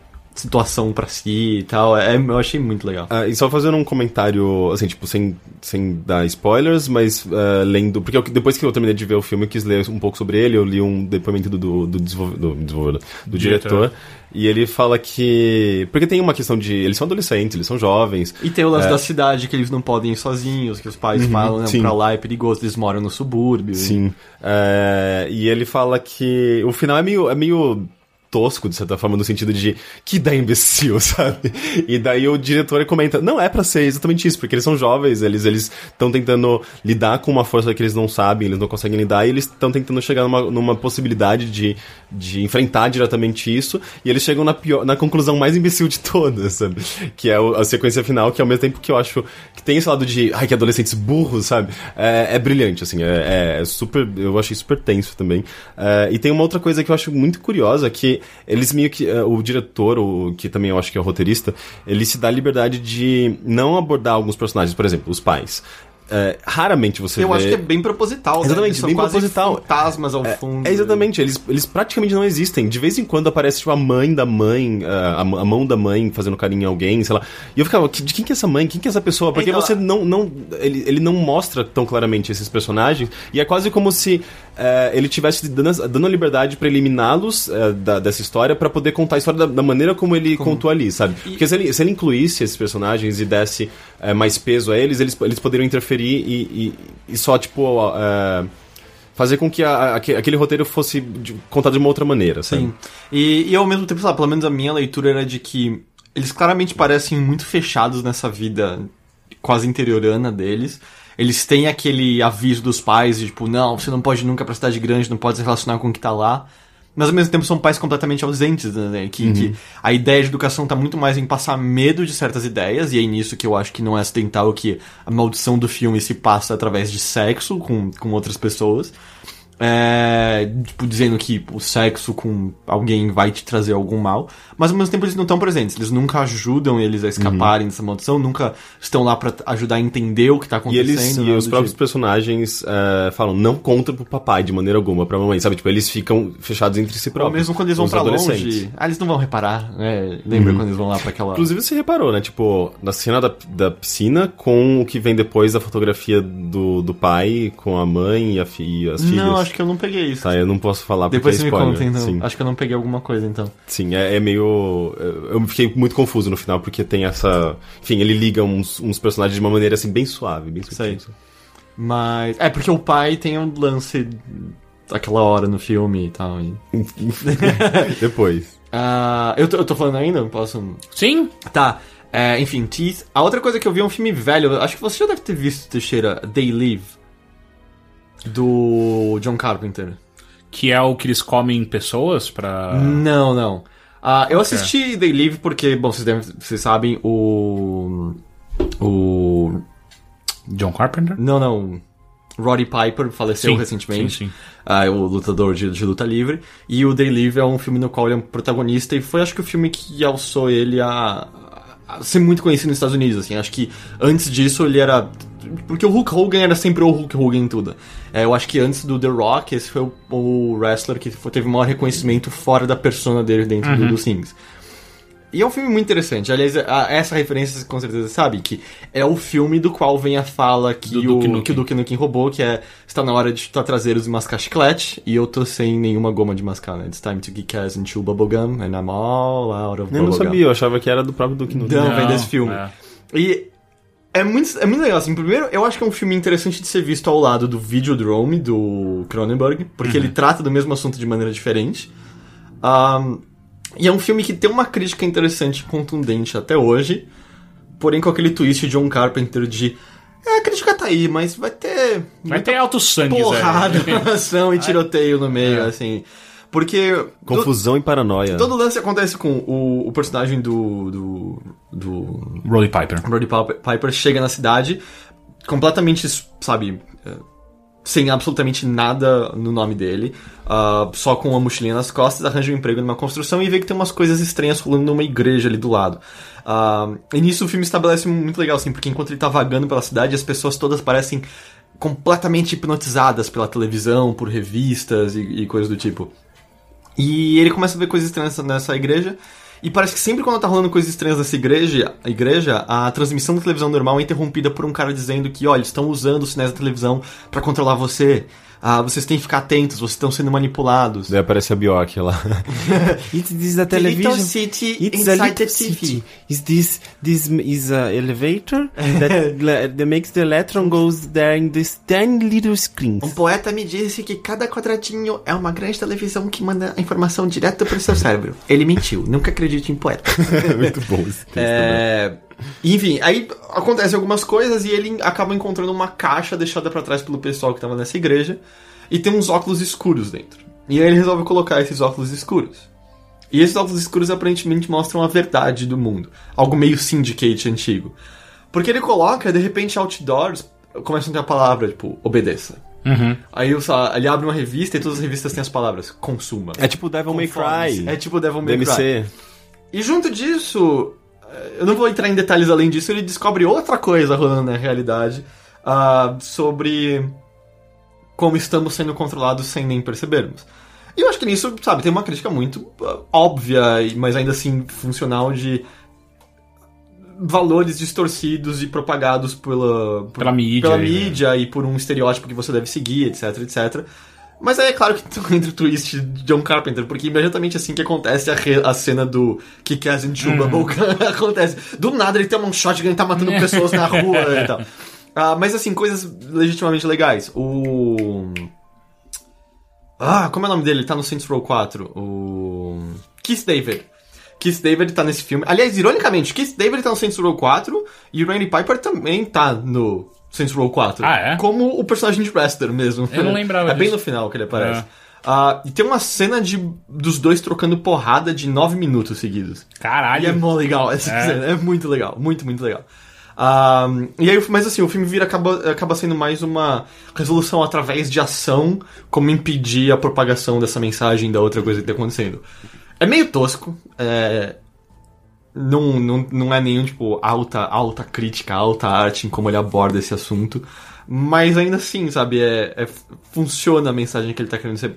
situação pra si e tal, é, eu achei muito legal. Ah, e só fazendo um comentário, assim, tipo, sem, sem dar spoilers, mas ah, lendo. Porque eu- depois que eu terminei de ver o filme, eu quis ler um pouco sobre ele. Eu li um depoimento do, do, do, desenvolve- do, desenvolvedor, do Diretor. diretor. E ele fala que. Porque tem uma questão de. Eles são adolescentes, eles são jovens. E tem o lance É. da cidade, que eles não podem ir sozinhos, que os pais falam, não, sim. pra lá é perigoso, eles moram no subúrbio. Sim. É, e ele fala que o final é meio, é meio tosco, de certa forma, no sentido de que ideia imbecil, [LAUGHS] sabe? E daí o diretor comenta, não é pra ser exatamente isso, porque eles são jovens, eles eles estão tentando lidar com uma força que eles não sabem, eles não conseguem lidar, e eles estão tentando chegar numa, numa possibilidade de, de enfrentar diretamente isso, e eles chegam na, pior, na conclusão mais imbecil de todas, sabe? Que é a sequência final, que ao mesmo tempo que eu acho que tem esse lado de, ai, que adolescentes burros, sabe? É, é brilhante, assim, é, é super, eu achei super tenso também. É, e tem uma outra coisa que eu acho muito curiosa, que eles meio que, é, o diretor, o, que também eu acho que é o roteirista, ele se dá a liberdade de não abordar alguns personagens, por exemplo, os pais. É, raramente você Eu vê... acho que é bem proposital, né? Exatamente, Eles são bem quase proposital. fantasmas ao É, fundo. é, exatamente, eles, eles praticamente não existem. De vez em quando aparece, tipo, a mãe da mãe, a, a mão da mãe fazendo carinho em alguém, sei lá. E eu ficava, "Que- de quem que é essa mãe? Quem que é essa pessoa? Porque Então, você não, não ele, ele não mostra tão claramente esses personagens, e é quase como se é, ele tivesse dando, dando a liberdade pra eliminá-los é, dessa história pra poder contar a história da, da maneira como ele contou ali, sabe? Porque se ele, se ele incluísse esses personagens e desse é, mais peso a eles, eles, eles poderiam interferir e, e, e só, tipo, é, fazer com que a- a- aque- aquele roteiro fosse contado de uma outra maneira, sabe? Sim. E, e ao mesmo tempo, lá, pelo menos a minha leitura era de que eles claramente parecem muito fechados nessa vida quase interiorana deles. Eles têm aquele aviso dos pais de tipo, não, você não pode ir nunca pra cidade grande, não pode se relacionar com o que tá lá. Mas ao mesmo tempo são pais completamente ausentes, né? Que, que a ideia de educação tá muito mais em passar medo de certas ideias, e é nisso que eu acho que não é acidental que a maldição do filme se passa através de sexo com, com outras pessoas. É, tipo, dizendo que o sexo com alguém vai te trazer algum mal, mas ao mesmo tempo eles não estão presentes, eles nunca ajudam eles a escaparem dessa maldição, nunca estão lá pra ajudar a entender o que tá E acontecendo. eles e os próprios tipo. personagens é, falam, não conta pro papai de maneira alguma, pra mamãe, sabe? Tipo, eles ficam fechados entre si Ou próprios. mesmo quando eles vão pra. Uhum. longe, ah, eles não vão reparar, né? Lembra quando eles vão lá pra aquela... Inclusive, você reparou, né? Tipo, na cena da, da piscina, com o que vem depois da fotografia do, do pai, com a mãe e, a fi, e as filhas. Não, acho que eu não peguei isso. Tá, eu não posso falar Depois porque você é me spoiler. conta, então. Sim, Acho que eu não peguei alguma coisa, então. sim é, é meio... Eu fiquei muito confuso no final, porque tem essa... Enfim, ele liga uns, uns personagens de uma maneira, assim, bem suave, bem sutil. Mas... É, porque o pai tem um lance daquela hora no filme e tal. e- [LAUGHS] Depois. Ah, eu, tô, eu tô falando ainda? Posso... Sim? Tá. É, enfim, Teeth. A outra coisa que eu vi é um filme velho. Acho que você já deve ter visto, Teixeira. They Live. Do John Carpenter. Que é o que eles comem pessoas pra. Não, não. Ah, eu assisti They Live porque, bom, vocês, devem, vocês sabem, o. O. John Carpenter? Não, não. Roddy Piper faleceu Sim, recentemente. sim, sim. Ah, é o lutador de, de luta livre. E o Day Live é um filme no qual ele é um protagonista e foi, acho que, o filme que alçou ele a, a ser muito conhecido nos Estados Unidos, assim. Acho que antes disso ele era... Porque o Hulk Hogan era sempre o Hulk Hogan em tudo. É, eu acho que antes do The Rock, esse foi o, o wrestler que foi- teve maior reconhecimento fora da persona dele dentro do, dos Things. E é um filme muito interessante. Aliás, a- essa referência você com certeza sabe que é o filme do qual vem a fala que, Do o, Duke Nukem. que o Duke Nukem roubou, que é está na hora de chutar traseiros e mascar chiclete, e eu tô sem nenhuma goma de mascar, né? It's time to kick ass and chew bubblegum, and I'm all out of Eu não bubblegum. sabia, eu achava que era do próprio Duke Nukem. Não, vem desse filme. é. E é muito, é muito legal, assim. Primeiro, eu acho que é um filme interessante de ser visto ao lado do Videodrome, do Cronenberg, porque ele trata do mesmo assunto de maneira diferente. Ahn, e é um filme que tem uma crítica interessante e contundente até hoje, porém com aquele twist de John Carpenter de. É, a crítica tá aí, mas vai ter. Vai ter alto sangue, porrada, [LAUGHS] ação e tiroteio no meio, assim. Porque. Confusão e paranoia. Todo lance acontece com o, o personagem do. do. do. Roddy Piper. Brody Piper, Piper chega na cidade completamente, sabe, eh, sem absolutamente nada no nome dele, ah, só com uma mochilinha nas costas, arranja um emprego numa construção e vê que tem umas coisas estranhas rolando numa igreja ali do lado. Ah, e nisso o filme estabelece muito legal, assim, porque enquanto ele tá vagando pela cidade, as pessoas todas parecem completamente hipnotizadas pela televisão, por revistas e, e coisas do tipo. E ele começa a ver coisas estranhas nessa igreja. E parece que sempre quando tá rolando coisas estranhas nessa igreja, a igreja, a transmissão da televisão normal é interrompida por um cara dizendo que, olha, estão usando os sinais da televisão pra controlar você. Ah, vocês têm que ficar atentos, vocês estão sendo manipulados. Daí aparece a Bjork lá. [LAUGHS] It is a television. Little city It's a inside little the city. city. Is this this is a elevator that, [LAUGHS] that makes the electron goes there in this tiny little screen. Um poeta me disse que cada quadradinho é uma grande televisão que manda a informação direto pro seu cérebro. Ele mentiu, nunca acredite em poeta. [LAUGHS] Muito bom esse texto. né? Enfim, aí acontecem algumas coisas e ele acaba encontrando uma caixa deixada pra trás pelo pessoal que tava nessa igreja e tem uns óculos escuros dentro. E aí ele resolve colocar esses óculos escuros. E esses óculos escuros aparentemente mostram a verdade do mundo. Algo meio syndicate antigo. Porque ele coloca, de repente, outdoors começam a ter a palavra, tipo, obedeça. Aí eu só- ele abre uma revista e todas as revistas têm as palavras, consuma. É tipo Devil May. Cry. É tipo Devil May Cry. DMC. E junto disso, eu não vou entrar em detalhes além disso, ele descobre outra coisa rolando na realidade ah, sobre como estamos sendo controlados sem nem percebermos. E eu acho que nisso, sabe, tem uma crítica muito ah, óbvia, mas ainda assim funcional de valores distorcidos e propagados pela, por- Pela mídia, pela né? mídia e por um estereótipo que você deve seguir, etc, etc. Mas aí é claro que [LAUGHS] entra o twist de John Carpenter, porque imediatamente assim que acontece a, re- a cena do Kick-Ass and Chuba [LAUGHS] acontece. Do nada ele tem um shotgun e tá matando [LAUGHS] pessoas na rua e tal. Ah, mas assim, coisas legitimamente legais. O... Ah, como é o nome dele? Ele tá no Saints Row 4. O... Keith David. Keith David tá nesse filme. Aliás, ironicamente, Keith David tá no Saints Row 4 e o Randy Piper também tá no Saints Row 4. Ah, é? Como o personagem de Wrestler mesmo. Eu não lembrava [LAUGHS] É bem disso. no final que ele aparece. É. Ah, e tem uma cena de, dos dois trocando porrada de 9 minutos seguidos. Caralho. E é mó legal essa É. cena. É muito legal. Muito, muito legal. Ah, e aí, mas assim, o filme vira acaba, acaba sendo mais uma resolução através de ação, como impedir a propagação dessa mensagem da outra coisa que tá acontecendo. É meio tosco, é, não, não, não é nenhum, tipo, alta, alta crítica, alta arte em como ele aborda esse assunto. Mas ainda assim, sabe, é, é- funciona a mensagem que ele, tá querendo ser,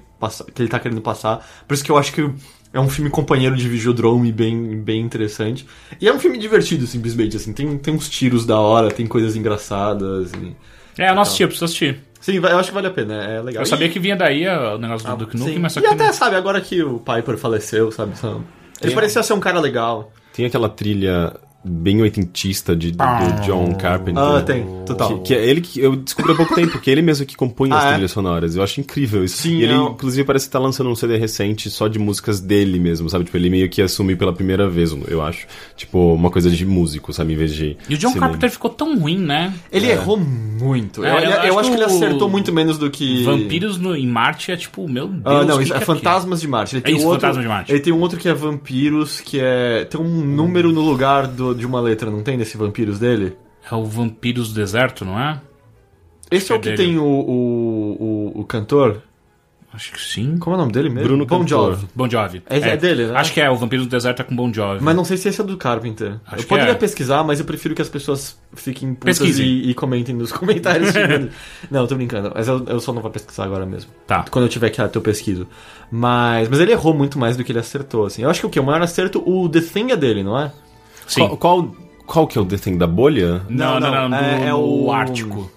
que ele tá querendo passar. Por isso que eu acho que é um filme companheiro de Videodrome bem, bem interessante. E é um filme divertido, simplesmente, assim. Tem, tem uns tiros da hora, tem coisas engraçadas. e- É, eu não assisti, eu preciso assistir. Sim, eu acho que vale a pena, é legal. Eu sabia E- que vinha daí ó, o negócio do Duke Nukem, mas só E que... até, sabe, agora que o Piper faleceu, sabe, só- ele parecia ser um cara legal. Tem aquela trilha bem oitentista de, do John Carpenter. Ah, tem, total. Que, que é ele que eu descobri há pouco tempo, que é ele mesmo que compunha as Ah, é? trilhas sonoras. Eu acho incrível isso. Sim, e ele, é inclusive, parece estar lançando um CD recente só de músicas dele mesmo, sabe? Tipo, ele meio que assumiu pela primeira vez, eu acho. Tipo, uma coisa de músico, sabe? Em vez de. E o John cinema. Carpenter ficou tão ruim, né? Ele errou muito. É, eu, eu eu acho acho que ele que acertou muito menos do que. Vampiros no, em Marte é tipo, meu Deus, Ah, não, que isso que é Fantasmas de Marte. Ele É tem isso, um outro, Fantasma de Marte. Ele tem um outro que é Vampiros, que é. Tem um número no lugar do- de uma letra, não tem nesse Vampiros dele? É o Vampiros do Deserto, não é? Esse é o que que é dele. tem o, o, o, o cantor? Acho que sim. Como é o nome dele mesmo? Bruno Bon. Jovi. Bon Jovi. É- é dele, né? Acho que é, o Vampiro do Deserto é com Bon Jovi. Mas não sei se esse é do Carpenter. Acho eu que poderia é. pesquisar, mas eu prefiro que as pessoas fiquem putas Pesquisem. e, e comentem nos [LAUGHS] comentários. não, tô brincando. Mas eu, eu só não vou pesquisar agora mesmo. Tá. Quando eu tiver quieto, eu pesquiso. Mas, mas ele errou muito mais do que ele acertou, assim. Eu acho que o que? O maior acerto, o The Thing é dele, não é? Sim. Qual, qual, qual que é o The Thing da bolha? Não, não, Não, não. não, do- é- é no o- Ártico.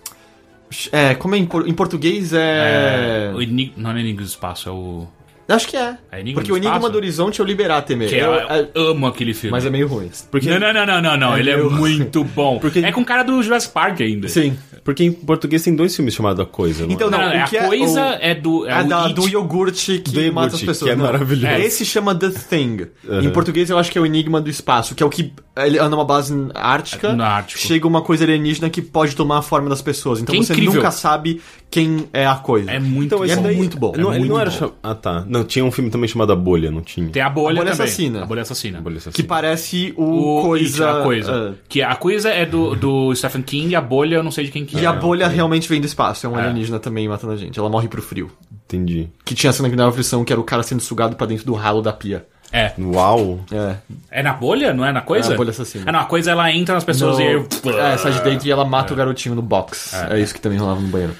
É, como é em, por- em português é... É. O Enig... Não é Enigma do Espaço, é o. Acho que é. É Porque o Enigma do Horizonte é o Liberar Temer. Que Eu- eu, é- eu amo aquele filme. mas é meio ruim. Porque, Não, não, não, não, não, não. É Ele é muito bom. [LAUGHS] Porque- É com o cara do Jurassic Park ainda. Sim. porque em português tem dois filmes chamados A Coisa. é? Então, Não, não, não, o a que é coisa o- é do. É É da, do iogurte que Do iogurte, mata as pessoas. que é não. maravilhoso. Esse chama The Thing. Uhum. Em português eu acho que é o Enigma do Espaço, que é o que ele anda numa base ártica. No Ártico. Chega uma coisa alienígena que pode tomar a forma das pessoas. Então Que você incrível. nunca sabe quem é a coisa. É muito Então, E esse é daí muito bom. Não, É ele não muito era bom. cham- Ah, tá. Não, tinha um filme também chamado A Bolha, não tinha? Tem a bolha, A Bolha também. Assassina. A bolha assassina. A Bolha Que Assassina. parece o, O coisa. It, a coisa. ah, Que a coisa é do, do Stephen King e a bolha eu não sei de quem que e é. a bolha realmente vem do espaço. É um É. alienígena também matando a gente. Ela morre pro frio. Entendi. Que tinha a cena que na versão que era o cara sendo sugado pra dentro do ralo da pia. É. Uau! É. É na bolha? Não é na coisa? É a bolha assassina. Ah, não, a coisa ela entra nas pessoas No- e eu... É, sai de dentro e ela mata o garotinho no box. É. isso que também rolava no banheiro.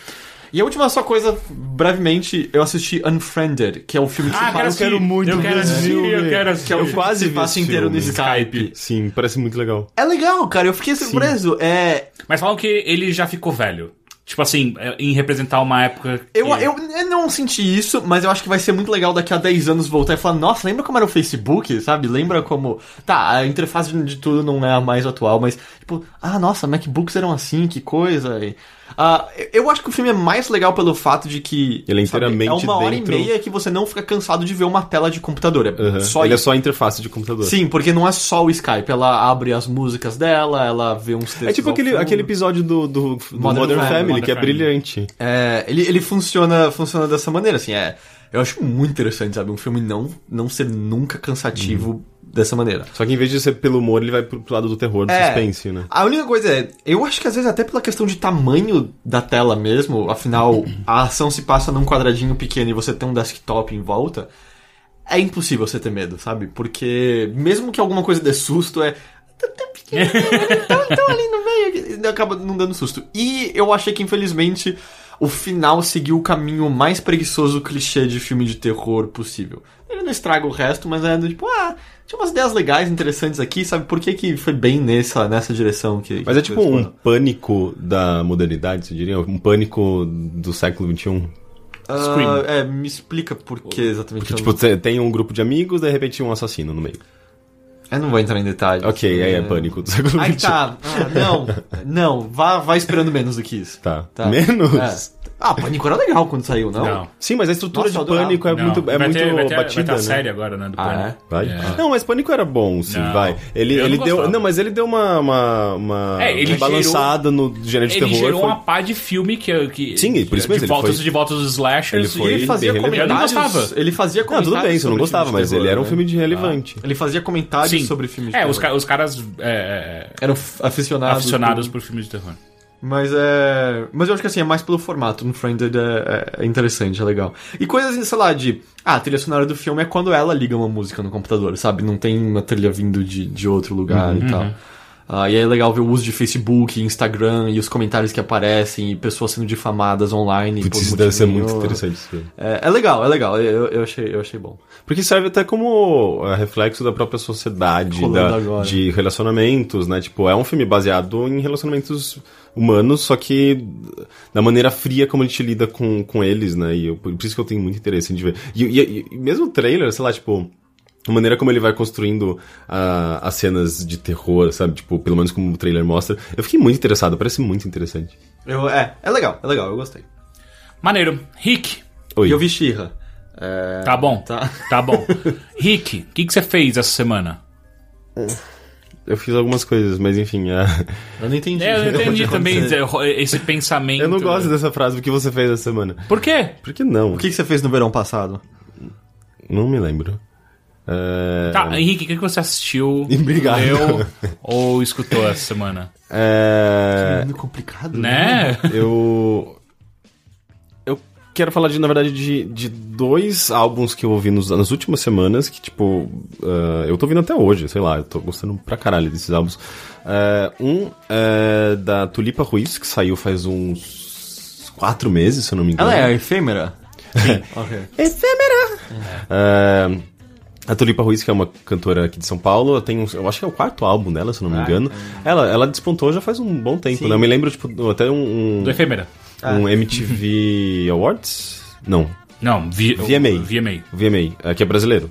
E a última só coisa, brevemente, eu assisti Unfriended, que é o filme que Ah, se quero passa... assistir. muito eu quero assistir, eu quero assistir. Que é o Eu quase esse inteiro no. Skype. Sim, parece muito legal. É legal, cara, eu fiquei surpreso. É... Mas falam que ele já ficou velho. Tipo assim, é, em representar uma época. que- Eu, eu, eu não senti isso, mas eu acho que vai ser muito legal daqui a 10 anos voltar e falar, nossa, lembra como era o Facebook, sabe? Lembra como. Tá, a interface de, de tudo não é a mais atual, mas, tipo, ah, nossa, MacBooks eram assim, que coisa. E, ah, eu- acho que o filme é mais legal pelo fato de que. Ele é sabe, inteiramente É uma hora dentro- e meia que você não fica cansado de ver uma tela de computador. É Aham. só Ele é só a interface de computador. Sim, porque não é só o Skype, ela abre as músicas dela, ela vê uns textos. É tipo aquele, fundo. aquele episódio do, do, do Modern Modern, Family, Modern que é Family. brilhante. É, ele, ele funciona, funciona dessa maneira, assim, é. Eu acho muito interessante, sabe? Um filme não, não ser nunca cansativo dessa maneira. Só que em vez de ser pelo humor, ele vai pro, pro lado do terror, do É. suspense, né? A única coisa é, eu acho que às vezes até pela questão de tamanho da tela mesmo, afinal, a ação se passa num quadradinho pequeno e você tem um desktop em volta, é impossível você ter medo, sabe? Porque mesmo que alguma coisa dê susto, é. Tá tão pequeno, tão, tão ali no meio, [LAUGHS] acaba não dando susto. E eu achei que, infelizmente, o final seguiu o caminho mais preguiçoso clichê de filme de terror possível. Ele não estraga o resto, mas é do tipo, ah, tinha umas ideias legais, interessantes aqui, sabe? Por que, que foi bem nessa, nessa direção que. Mas é que tipo eles um pânico da modernidade, você diria? Um pânico do século XXI. Ah, Scream. é, me explica por que exatamente. eu Tipo, você tem um grupo de amigos, de repente um assassino no meio. Eu não vou entrar em detalhes. Ok, aí é pânico do século Aí XXI. tá. Ah, não, não, vá, vá esperando menos do que isso. Tá. Tá. Menos? É. Ah, Pânico era legal quando saiu, não? Não. Sim, mas a estrutura Nossa, de pânico é Não. muito, é vai muito ter, vai ter, batida, vai ter a né? série agora, né? Do Ah, Pânico. Vai? É. Não, mas Pânico era bom, sim, Não. vai. Ele, Eu ele não deu. Não, mas ele deu uma. uma, uma É, ele balançada no gênero de Ele terror. gerou foi- uma pá de filme que. que Sim, por isso de mesmo, ele voltas foi- de voltas dos slashers. ele foi- E ele fazia comentários. Eu não gostava. Ele fazia Não, comentários. tudo bem, você não gostava, de mas ele era um né? filme de relevante. Ele fazia comentários sobre filmes de É, terror. os, ca- os caras é, é, Eram aficionados. por filmes de terror. Mas é. Mas eu acho que assim, é mais pelo formato. No Friended é, é- é interessante, é legal. E coisas, sei lá, de. Ah, a trilha sonora do filme é quando ela liga uma música no computador, sabe? Não tem uma trilha vindo de, de outro lugar Uhum. e tal. Ah, e é legal ver o uso de Facebook, Instagram e os comentários que aparecem e pessoas sendo difamadas online. Putz, isso deve ser muito interessante. É, é legal, é legal. Eu, eu, achei, eu achei bom. Porque serve até como é, reflexo da própria sociedade, da- de relacionamentos, né? Tipo, é um filme baseado em relacionamentos humanos, só que da maneira fria como a gente lida com, com eles, né? E eu- por isso que eu tenho muito interesse em ver. E, e- e mesmo o trailer, sei lá, tipo. A maneira como ele vai construindo ah, as cenas de terror, sabe? Tipo, pelo menos como o trailer mostra. Eu fiquei muito interessado, parece muito interessante. Eu, é, é legal, é legal, eu gostei. Maneiro. Rick. Oi. E eu vi She-Ra. É, Tá bom. Tá. Tá bom. [LAUGHS] Rick, o que, que você fez essa semana? Eu fiz algumas coisas, mas enfim. ah, Eu não entendi. É, eu [LAUGHS] o que entendi também esse pensamento. eu não gosto dessa frase, o que você fez essa semana. Por quê? Por que não? O que, que você fez no verão passado? Não me lembro. É... Tá, Henrique, o que, que você assistiu, [LAUGHS] Obrigado. leu ou escutou essa semana? É... Muito complicado, Né? Eu... Eu quero falar, de, na verdade, de, de dois álbuns que eu ouvi nos, nas últimas semanas, que, tipo, uh, eu tô ouvindo até hoje, sei lá, eu tô gostando pra caralho desses álbuns. Uh, um é da Tulipa Ruiz, que saiu faz uns quatro meses, se eu não me engano. Ela é efêmera? Sim. [LAUGHS] ok. Efêmera! É, a Tulipa Ruiz, que é uma cantora aqui de São Paulo, tem um, eu acho que é o quarto álbum dela, se eu não me engano. Ela, ela despontou já faz um bom tempo, Sim. né? Eu me lembro, tipo, até um, um, Do efêmera. um MTV Awards? Não, Não, vi, VMA. VMA. o VMA, é, que é brasileiro.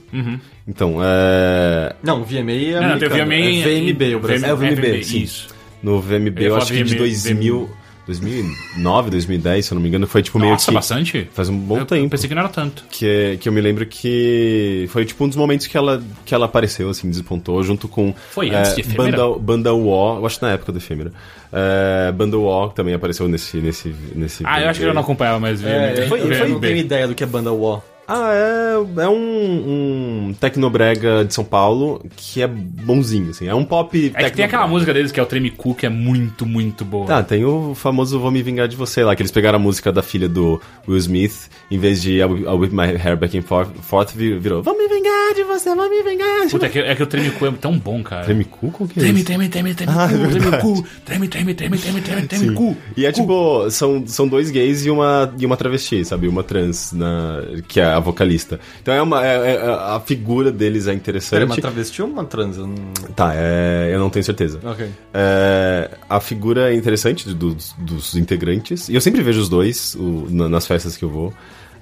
Então, é, Não, VMA é Não, não, tem o. VMA. É VMB, o Brasil. É o VMB, sim. Isso. no VMB, Eu eu, acho falar que de VMA, 2000, 2009, 2010, se eu não me engano, foi tipo meio Nossa, que... bastante? Faz um bom eu, tempo. Eu pensei que não era tanto. Que, que eu me lembro que foi tipo um dos momentos que ela, que ela apareceu, assim, despontou, junto com. Foi é, antes de Efêmera? Banda, Banda UO, eu acho que na época do Efêmera. É, Banda UO também apareceu nesse. nesse, nesse Ah, eu acho que eu não acompanhava mais. É, Foi- eu foi- não tenho ideia do que é banda UO. Ah, é, é um, um Tecnobrega de São Paulo que é bonzinho, assim. É um pop. É que tem aquela música deles que é o Treme Cu, que é muito, muito boa. Tá, tem o famoso Vou Me Vingar de Você lá, que eles pegaram a música da filha do Will Smith, em vez de I'll, I'll Whip My Hair Back and Forth, forth vir- virou Vou Me Vingar de Você, Vou Me Vingar de Puta, é que, é que o Treme Cu é tão bom, cara. Treme cu? Qual que é Treme, treme, treme, treme, Ah, é cu, treme, verdade. cu, treme, treme, treme, treme, treme, [LAUGHS] treme, cu. E é tipo, são, são dois gays e uma, e uma travesti, sabe? Uma trans, na, que é a vocalista. Então é uma. é- é- a figura deles é interessante. uma travesti ou uma trans? Eu não- Tá, é, eu não tenho certeza. Ok. É, a figura é interessante dos, dos integrantes. E eu sempre vejo os dois o- na- nas festas que eu vou.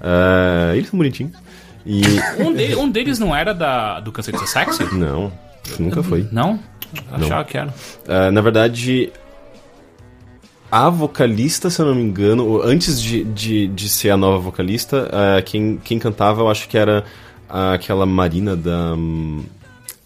É, eles são bonitinhos. E. Um, de- um deles não era da, do Cansei de Ser Sexy? não, nunca foi. Não? Achava que era. É, na verdade, a vocalista, se eu não me engano, antes de, de, de ser a nova vocalista, é, quem, quem cantava eu acho que era aquela Marina da.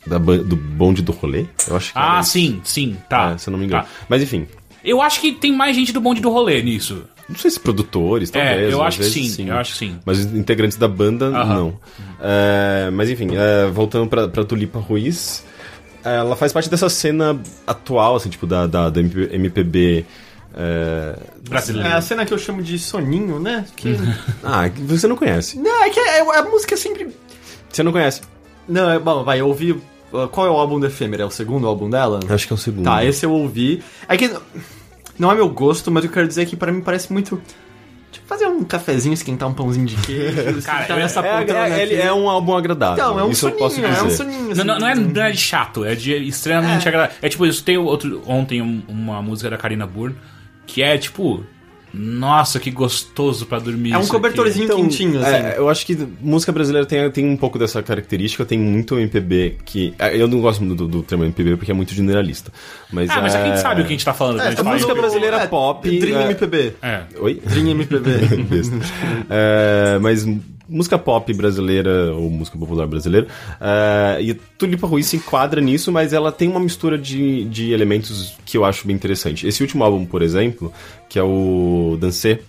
da do bonde do rolê? Eu acho Ah, sim, sim, tá. É, se eu não me engano. Tá. Mas enfim. Eu acho que tem mais gente do bonde do rolê nisso. Não sei se produtores, talvez. eu às acho que vezes sim, eu acho que sim. Mas integrantes da banda, não. É, mas enfim, é, voltando pra, pra Tulipa Ruiz, ela faz parte dessa cena atual, assim, tipo, da, da, da MP- MPB. É, Brasileiro. É a cena que eu chamo de soninho, né? Que... [LAUGHS] Ah, que você não conhece. não, é que é- a música é sempre... Você não conhece. Não, é, bom, vai, eu ouvi... uh, Qual é o álbum da Efêmera? É o segundo álbum dela? Acho que é o segundo. Tá, esse eu ouvi. É que não é meu gosto, mas eu quero dizer que pra mim parece muito. Tipo, fazer um cafezinho, esquentar um pãozinho de queijo, [LAUGHS] Cara, eu- nessa É, é, ele é um álbum agradável. Então, é um isso eu posso soninho, dizer. é um soninho. Não, não, não é, assim. não é chato, é de extremamente agradável. É tipo, eu escutei outro, ontem um- uma música da Karina Burr que é tipo. Nossa, que gostoso pra dormir. É um cobertorzinho aqui. quentinho, assim. É, eu acho que música brasileira tem, tem um pouco dessa característica, tem muito MPB que. é, Eu não gosto do, do termo MPB porque é muito generalista. Mas, Ah, mas a é... gente sabe o que a gente tá falando. quando a gente É, fala música brasileira é, pop, Dream é- MPB. É. Oi? Dream MPB. [LAUGHS] É, mas música pop brasileira, ou música popular brasileira, é, e Tulipa Ruiz se enquadra nisso, mas ela tem uma mistura de, de elementos que eu acho bem interessante. Esse último álbum, por exemplo, que é o Dancer,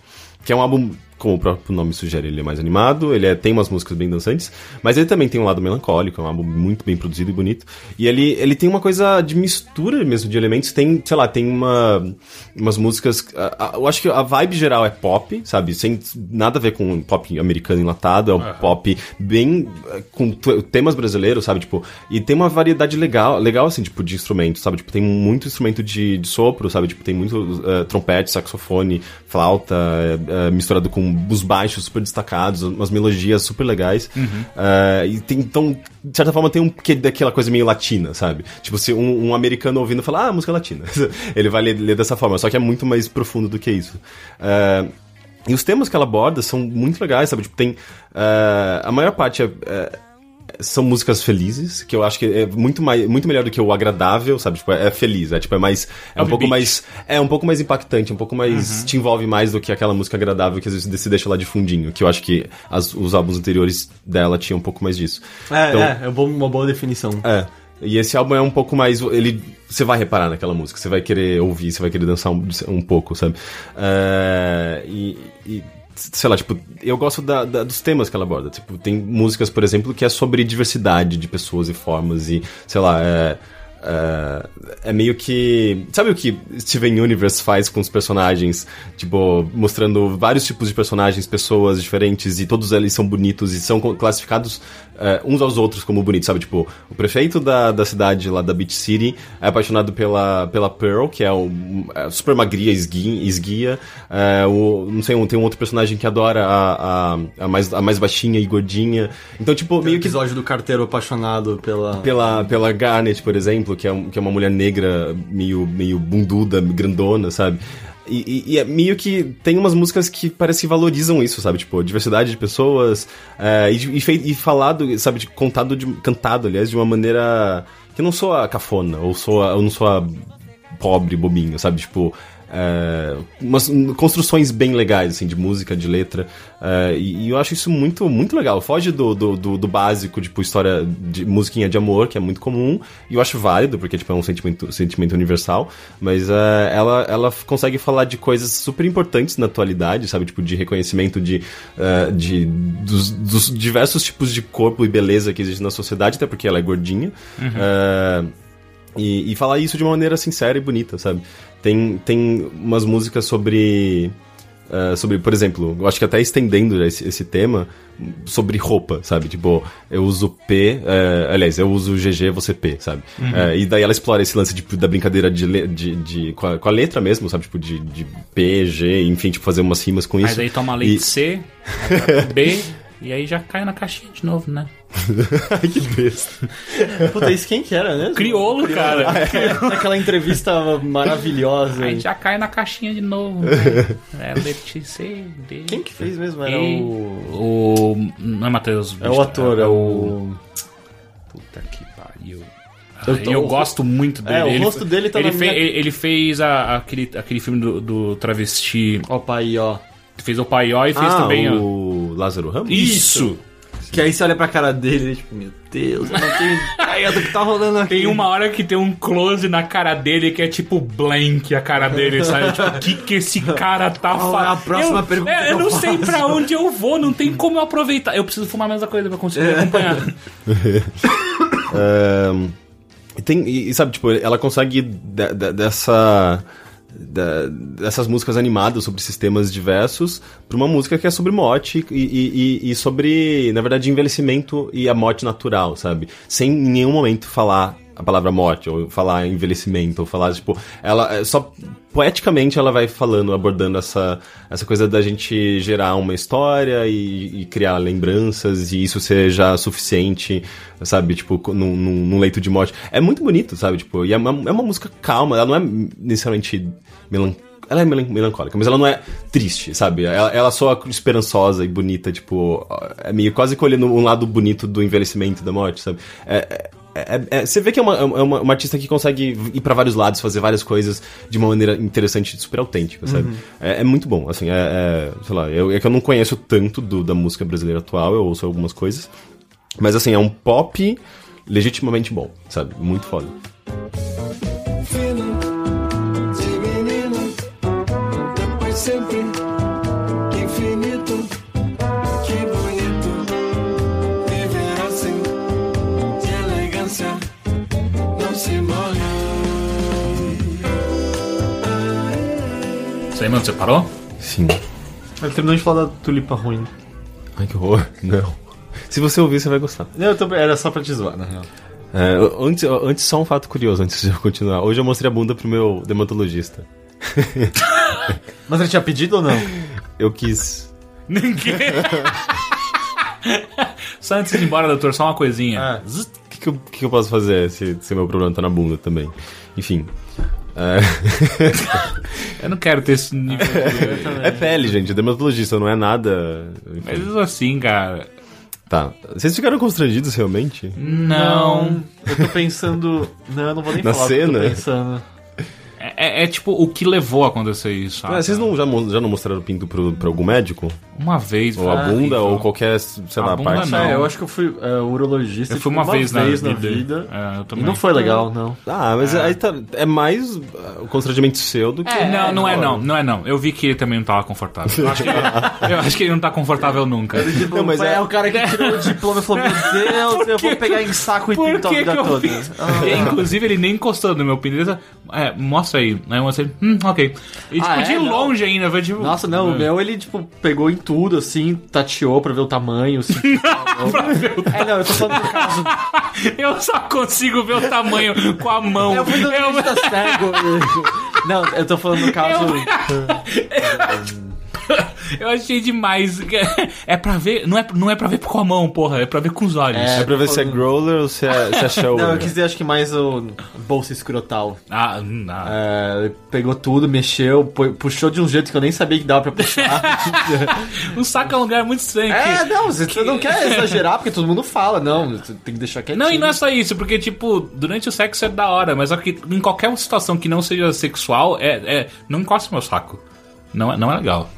que é um álbum, como o próprio nome sugere, ele é mais animado, ele é- tem umas músicas bem dançantes, mas ele também tem um lado melancólico, é um álbum muito bem produzido e bonito. E ele, ele tem uma coisa de mistura mesmo de elementos, tem, sei lá, tem uma, umas músicas. a- a- eu acho que a vibe geral é pop, sabe? Sem nada a ver com pop americano enlatado, é um pop bem. com temas brasileiros, sabe? Tipo, e tem uma variedade legal, legal assim, tipo, de instrumentos, sabe? Tipo, tem muito instrumento de, de sopro, sabe? Tipo, tem muito eh, trompete, saxofone, flauta, eh, misturado com os baixos super destacados, umas melodias super legais. Eh, e tem, então, de certa forma, tem um quê daquela coisa meio latina, sabe? Tipo, se um, um americano ouvindo falar, ah, música latina. [LAUGHS] Ele vai ler, ler dessa forma, só que é muito mais profundo do que isso. Eh, e os temas que ela aborda são muito legais, sabe? Tipo, tem. eh, a maior parte é. é, são músicas felizes, que eu acho que é muito, mais, muito melhor do que o agradável, sabe? Tipo, é feliz, é tipo, é mais. É um Upbeat. pouco mais. É um pouco mais impactante, um pouco mais. te envolve mais do que aquela música agradável que às vezes se deixa lá de fundinho. Que eu acho que as- os álbuns anteriores dela tinham um pouco mais disso. É, Então, é, é uma boa definição. é. E esse álbum é um pouco mais. Ele. Você vai reparar naquela música, você vai querer ouvir, você vai querer dançar um, um pouco, sabe? É, e, e, Sei lá, tipo, eu gosto da- da- dos temas que ela aborda. Tipo, tem músicas, por exemplo, que é sobre diversidade de pessoas e formas e, sei lá, é. É, é meio que. Sabe o que Steven Universe faz com os personagens? Tipo, mostrando vários tipos de personagens, pessoas diferentes, e todos eles são bonitos e são classificados é, uns aos outros como bonitos, sabe? Tipo, o prefeito da, da cidade lá da Beach City é apaixonado pela, pela Pearl, que é, um, é super magria, esguia. esguia. É, o, não sei, um- tem um outro personagem que adora a, a, a mais, a mais baixinha e gordinha. Então, tipo, Tem meio que episódio do carteiro apaixonado pela... pela, pela Garnet, por exemplo, que é, que é uma mulher negra meio, meio bunduda, grandona, sabe? E, e- e é meio que tem umas músicas que parece que valorizam isso, sabe? Tipo, diversidade de pessoas é, e, e, fei- e falado, sabe? De, contado, de, cantado, aliás, de uma maneira que não soa cafona, ou, soa, ou não soa pobre, bobinho, sabe? Tipo, é, umas construções bem legais, assim, de música, de letra. é, e, e eu acho isso muito, muito legal. Foge do, do, do, do básico, tipo, história de musiquinha de amor, que é muito comum. E eu acho válido, porque, tipo, é um sentimento, sentimento universal. Mas é, ela, ela consegue falar de coisas super importantes na atualidade, sabe? Tipo, de reconhecimento de, é, de dos, dos diversos tipos de corpo e beleza que existem na sociedade, até porque ela é gordinha. É, e, e falar isso de uma maneira sincera e bonita, sabe? Tem, tem umas músicas sobre. eh, sobre, por exemplo, eu acho que até estendendo esse, esse tema, sobre roupa, sabe? Tipo, eu uso P, eh, aliás, eu uso GG, você P, sabe? Eh, e daí ela explora esse lance tipo, da brincadeira de, de, de, com, a, com a letra mesmo, sabe? Tipo, de, de P, G, enfim, tipo, fazer umas rimas com isso. Mas daí toma leite E- C, [LAUGHS] B, e aí já cai na caixinha de novo, né? Ai, [LAUGHS] que besta. Puta, isso quem que era mesmo? Criolo, cara. Aquela entrevista maravilhosa. Aí já cai na caixinha de novo. Né? [LAUGHS] É D. Quem que fez mesmo? Era E- o... O. Não é Matheus. É o ator, é o... Puta que pariu. Eu tô- eu gosto muito dele. É, o Ele- rosto dele tá ele, na fe- minha- ele fez a- aquele, aquele filme do, do travesti. Opa, aí, ó. Fez o Paió e fez ah, também. ó. o Lázaro Ramos? Isso! Que aí você olha pra cara dele e tipo, meu Deus, eu não tenho [LAUGHS] ideia do que tá rolando aqui. Tem uma hora que tem um close na cara dele que é tipo blank a cara dele, sabe? [LAUGHS] Tipo, o que que esse cara tá Qual é fazendo? a próxima eu, pergunta é, eu eu não sei faço? pra onde eu vou, não tem como eu aproveitar. Eu preciso fumar a mesma coisa pra conseguir É. acompanhar. [LAUGHS] E tem, e sabe, tipo, ela consegue de- de- dessa. Da- dessas músicas animadas sobre sistemas diversos pra uma música que é sobre morte e- e- e sobre, na verdade, envelhecimento e a morte natural, sabe? Sem em nenhum momento falar a palavra morte, ou falar envelhecimento, ou falar, tipo, ela é só poeticamente ela vai falando, abordando essa, essa coisa da gente gerar uma história e, e criar lembranças e isso ser já suficiente, sabe, tipo, num, leito de morte. É muito bonito, sabe, tipo, e é uma, é uma música calma, ela não é necessariamente melancólica. Ela é melan- melancólica, mas ela não é triste, sabe? Ela, ela soa esperançosa e bonita, tipo, é meio quase colhendo um lado bonito do envelhecimento da morte, sabe? É, é- é- é- você vê que é uma, é uma, uma artista que consegue ir pra vários lados, fazer várias coisas de uma maneira interessante e super autêntica, sabe? É, é muito bom, assim, é, é- sei lá, eu, é que eu não conheço tanto do- da música brasileira atual, eu ouço algumas coisas, mas assim, é um pop legitimamente bom, sabe? Muito foda. fino de menino, depois sempre Isso aí, mano, você parou? Sim. Ele terminou de falar da tulipa ruim. Ai, que horror. Não. Se você ouvir, você vai gostar. Não, eu tô... era só pra te zoar, na real. É, antes, antes, só um fato curioso, antes de eu continuar. Hoje eu mostrei a bunda pro meu dermatologista. [LAUGHS] Mas ele tinha pedido ou não? Eu quis. Ninguém. [LAUGHS] só antes de ir embora, doutor, só uma coisinha. O que, que, eu, que que eu posso fazer se, se meu problema tá na bunda também? Enfim. É, [LAUGHS] Eu não quero ter esse nível de... é pele, gente. Dermatologista não é nada. enfim. Mas assim, cara. Tá. Vocês ficaram constrangidos realmente? Não. Eu tô pensando... Não, eu não vou nem Na falar eu cena? tô pensando. É, é, é, tipo o que levou a acontecer isso. sabe? Ah, vocês não, já, já não mostraram o pinto pro, pra algum médico? Uma vez. Ou a bunda, ou qualquer, sei A lá, bunda parte. não. É, eu acho que eu fui é, urologista Eu fui tipo, uma, vez, na, vida. vida. É, eu E não foi legal, não. Ah, mas aí tá, é mais uh, o constrangimento seu do que... É, não, não é não, não é não. Eu vi que ele também não tava confortável. Eu acho que ele, [LAUGHS] eu acho que ele não tá confortável nunca. Tipo, Não, mas é... é- o cara que tirou o diploma e falou: Meu [LAUGHS] Deus, eu vou pegar em saco e Por pintar a que, vida que eu toda. fiz? E, inclusive, ele nem encostou no meu pinto. Ele É, mostra aí. Aí eu mostrei, hum, ok. E tipo, Ah, de é? Não. longe ainda, foi tipo. Nossa, não, o meu ele, tipo, pegou em tudo, assim, tateou pra ver o tamanho, assim. [LAUGHS] É, não, eu tô falando do caso. [LAUGHS] Eu só consigo ver o tamanho com a mão. Eu fui no Eu- cego. Não, eu tô falando do caso. Eu [LAUGHS] [LAUGHS] achei demais. É pra ver. Não é, não é pra ver com a mão, porra. É pra ver com os olhos. É pra ver se é growler ou se é, se é. [LAUGHS] Não, eu quis dizer, acho que mais o bolsa escrotal. Ah, hum, ah. É, ele pegou tudo, mexeu, pu- puxou de um jeito que eu nem sabia que dava pra puxar. [LAUGHS] O saco é um lugar muito estranho. é, que- não, você não quer exagerar, porque todo mundo fala, não, você tem que deixar quietinho. Não, e não é só isso, porque, tipo, durante o sexo é da hora, mas só que em qualquer situação que não seja sexual, é, é não encosta meu saco. Não é, não é legal.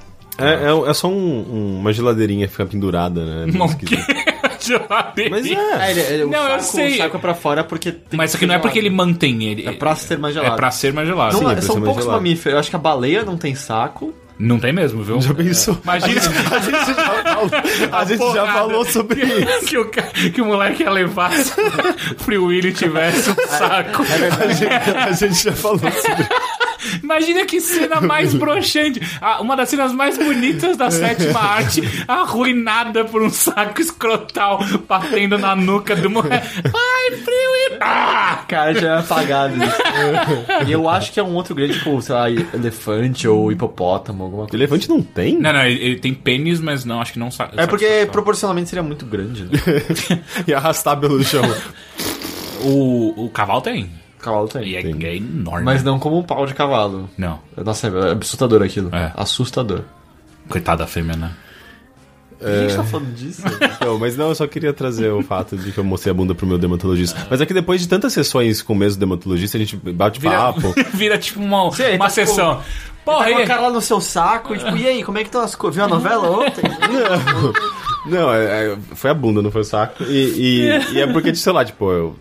É, é, é só um- um- uma geladeirinha que fica pendurada, né? Meio Não esquisito. [LAUGHS] Geladeira. Mas é. É, ele, ele, Não, o, eu saco, sei. o saco é pra fora porque tem Mas isso aqui não é porque ele mantém ele. É pra ser mais gelado. É pra ser mais gelado. Não, Sim, é- é são poucos gelado. mamíferos. Eu acho que a baleia não tem saco. Não tem mesmo, viu? Já pensou? Imagina A gente, a gente já falou, a gente já falou sobre isso. que, o, que o moleque ia levar se o Free Willy tivesse um saco. A gente, a gente já falou sobre Imagina que cena mais [LAUGHS] broxante. Ah, uma das cenas mais bonitas da sétima [LAUGHS] arte, arruinada por um saco escrotal batendo na nuca do moleque. Ai, Free Willy! Ah! [LAUGHS] Cara, já é apagado isso. e eu acho que é um outro grande, tipo, sei lá, elefante ou hipopótamo, alguma coisa. Elefante não tem? Não, não, ele, ele tem pênis, mas não, acho que não sabe. É porque proporcionalmente seria muito grande, né? E arrastar pelo chão. O, o cavalo tem. Cavalo E é, tem. é enorme. Mas não como um pau de cavalo. Não. Nossa, é assustador aquilo. É. Assustador. Coitada da fêmea, né? A gente tá falando disso? [LAUGHS] Não, mas não, eu só queria trazer o fato de que eu mostrei a bunda pro meu dermatologista. Mas é que depois de tantas sessões com o mesmo dermatologista, a gente bate Vira, papo. [LAUGHS] vira tipo uma, Sim, uma tá, tipo, sessão. Porra, Pega aí. a cara lá no seu saco, tipo, e aí, como é que estão as coisas? Viu a novela ontem? [LAUGHS] Não, é- é- foi a bunda, não foi o saco. E, e- e é porque, sei lá, tipo, eu.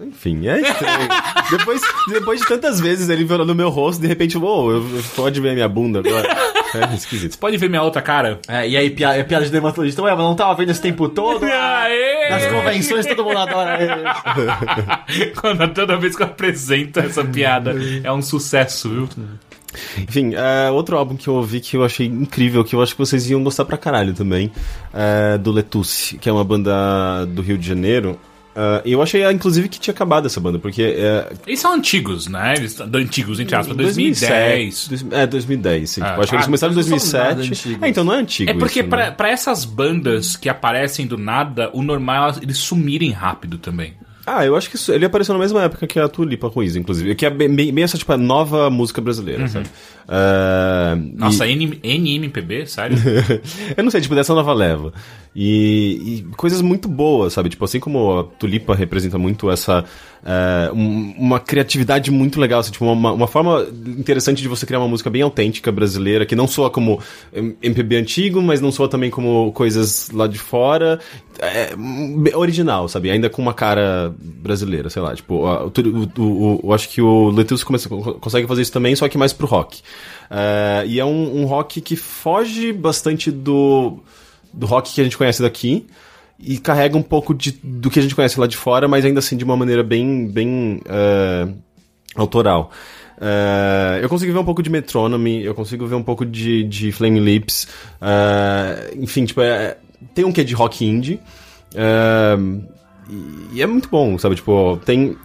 Enfim, é estranho. [LAUGHS] depois, depois de tantas vezes ele virou no meu rosto, de repente, uou, eu, eu pode ver a minha bunda agora. É esquisito. Pode ver minha outra cara? É, e aí, piada, é piada de dermatologista. Ué, mas não tava vendo esse tempo todo? Aê! Nas convenções todo mundo adora. [LAUGHS] Quando, toda vez que eu apresento essa piada, é um sucesso, viu? Enfim, é, outro álbum que eu ouvi que eu achei incrível, que eu acho que vocês iam gostar pra caralho também, é do Letusse, que é uma banda do Rio de Janeiro. É, E eu achei, inclusive, que tinha acabado essa banda, porque é, Eles são antigos, né? Eles são antigos, entre aspas, 2010. 2007, É, 2010, sim. Ah, Tipo, acho que eles ah, começaram em não são nada 2007. antigos. É, então não é antigo É porque isso, pra, né? pra essas bandas que aparecem do nada, o normal é eles sumirem rápido também. Ah, eu acho que isso- ele apareceu na mesma época que a Tulipa Ruiz, inclusive. Que é bem, bem bem essa, tipo, a nova música brasileira, sabe? É, Nossa, e- N- NMPB, sério? [LAUGHS] eu não sei, tipo, dessa nova leva. E, e coisas muito boas, sabe? Tipo, assim como a Tulipa representa muito essa. é, um- uma criatividade muito legal, assim, tipo, uma, uma forma interessante de você criar uma música bem autêntica brasileira, que não soa como MPB antigo, mas não soa também como coisas lá de fora. É, original, sabe? Ainda com uma cara brasileira, sei lá. Tipo, eu acho que o Letus consegue fazer isso também, só que mais pro rock. É, e é um, um rock que foge bastante do, do rock que a gente conhece daqui e carrega um pouco de, do que a gente conhece lá de fora, mas ainda assim de uma maneira bem, bem é, autoral. É, eu consigo ver um pouco de Metronomy, eu consigo ver um pouco de, de Flame Lips, é, enfim, tipo, é, tem um quê de rock indie, é, e, e é muito bom, sabe, tipo, tem...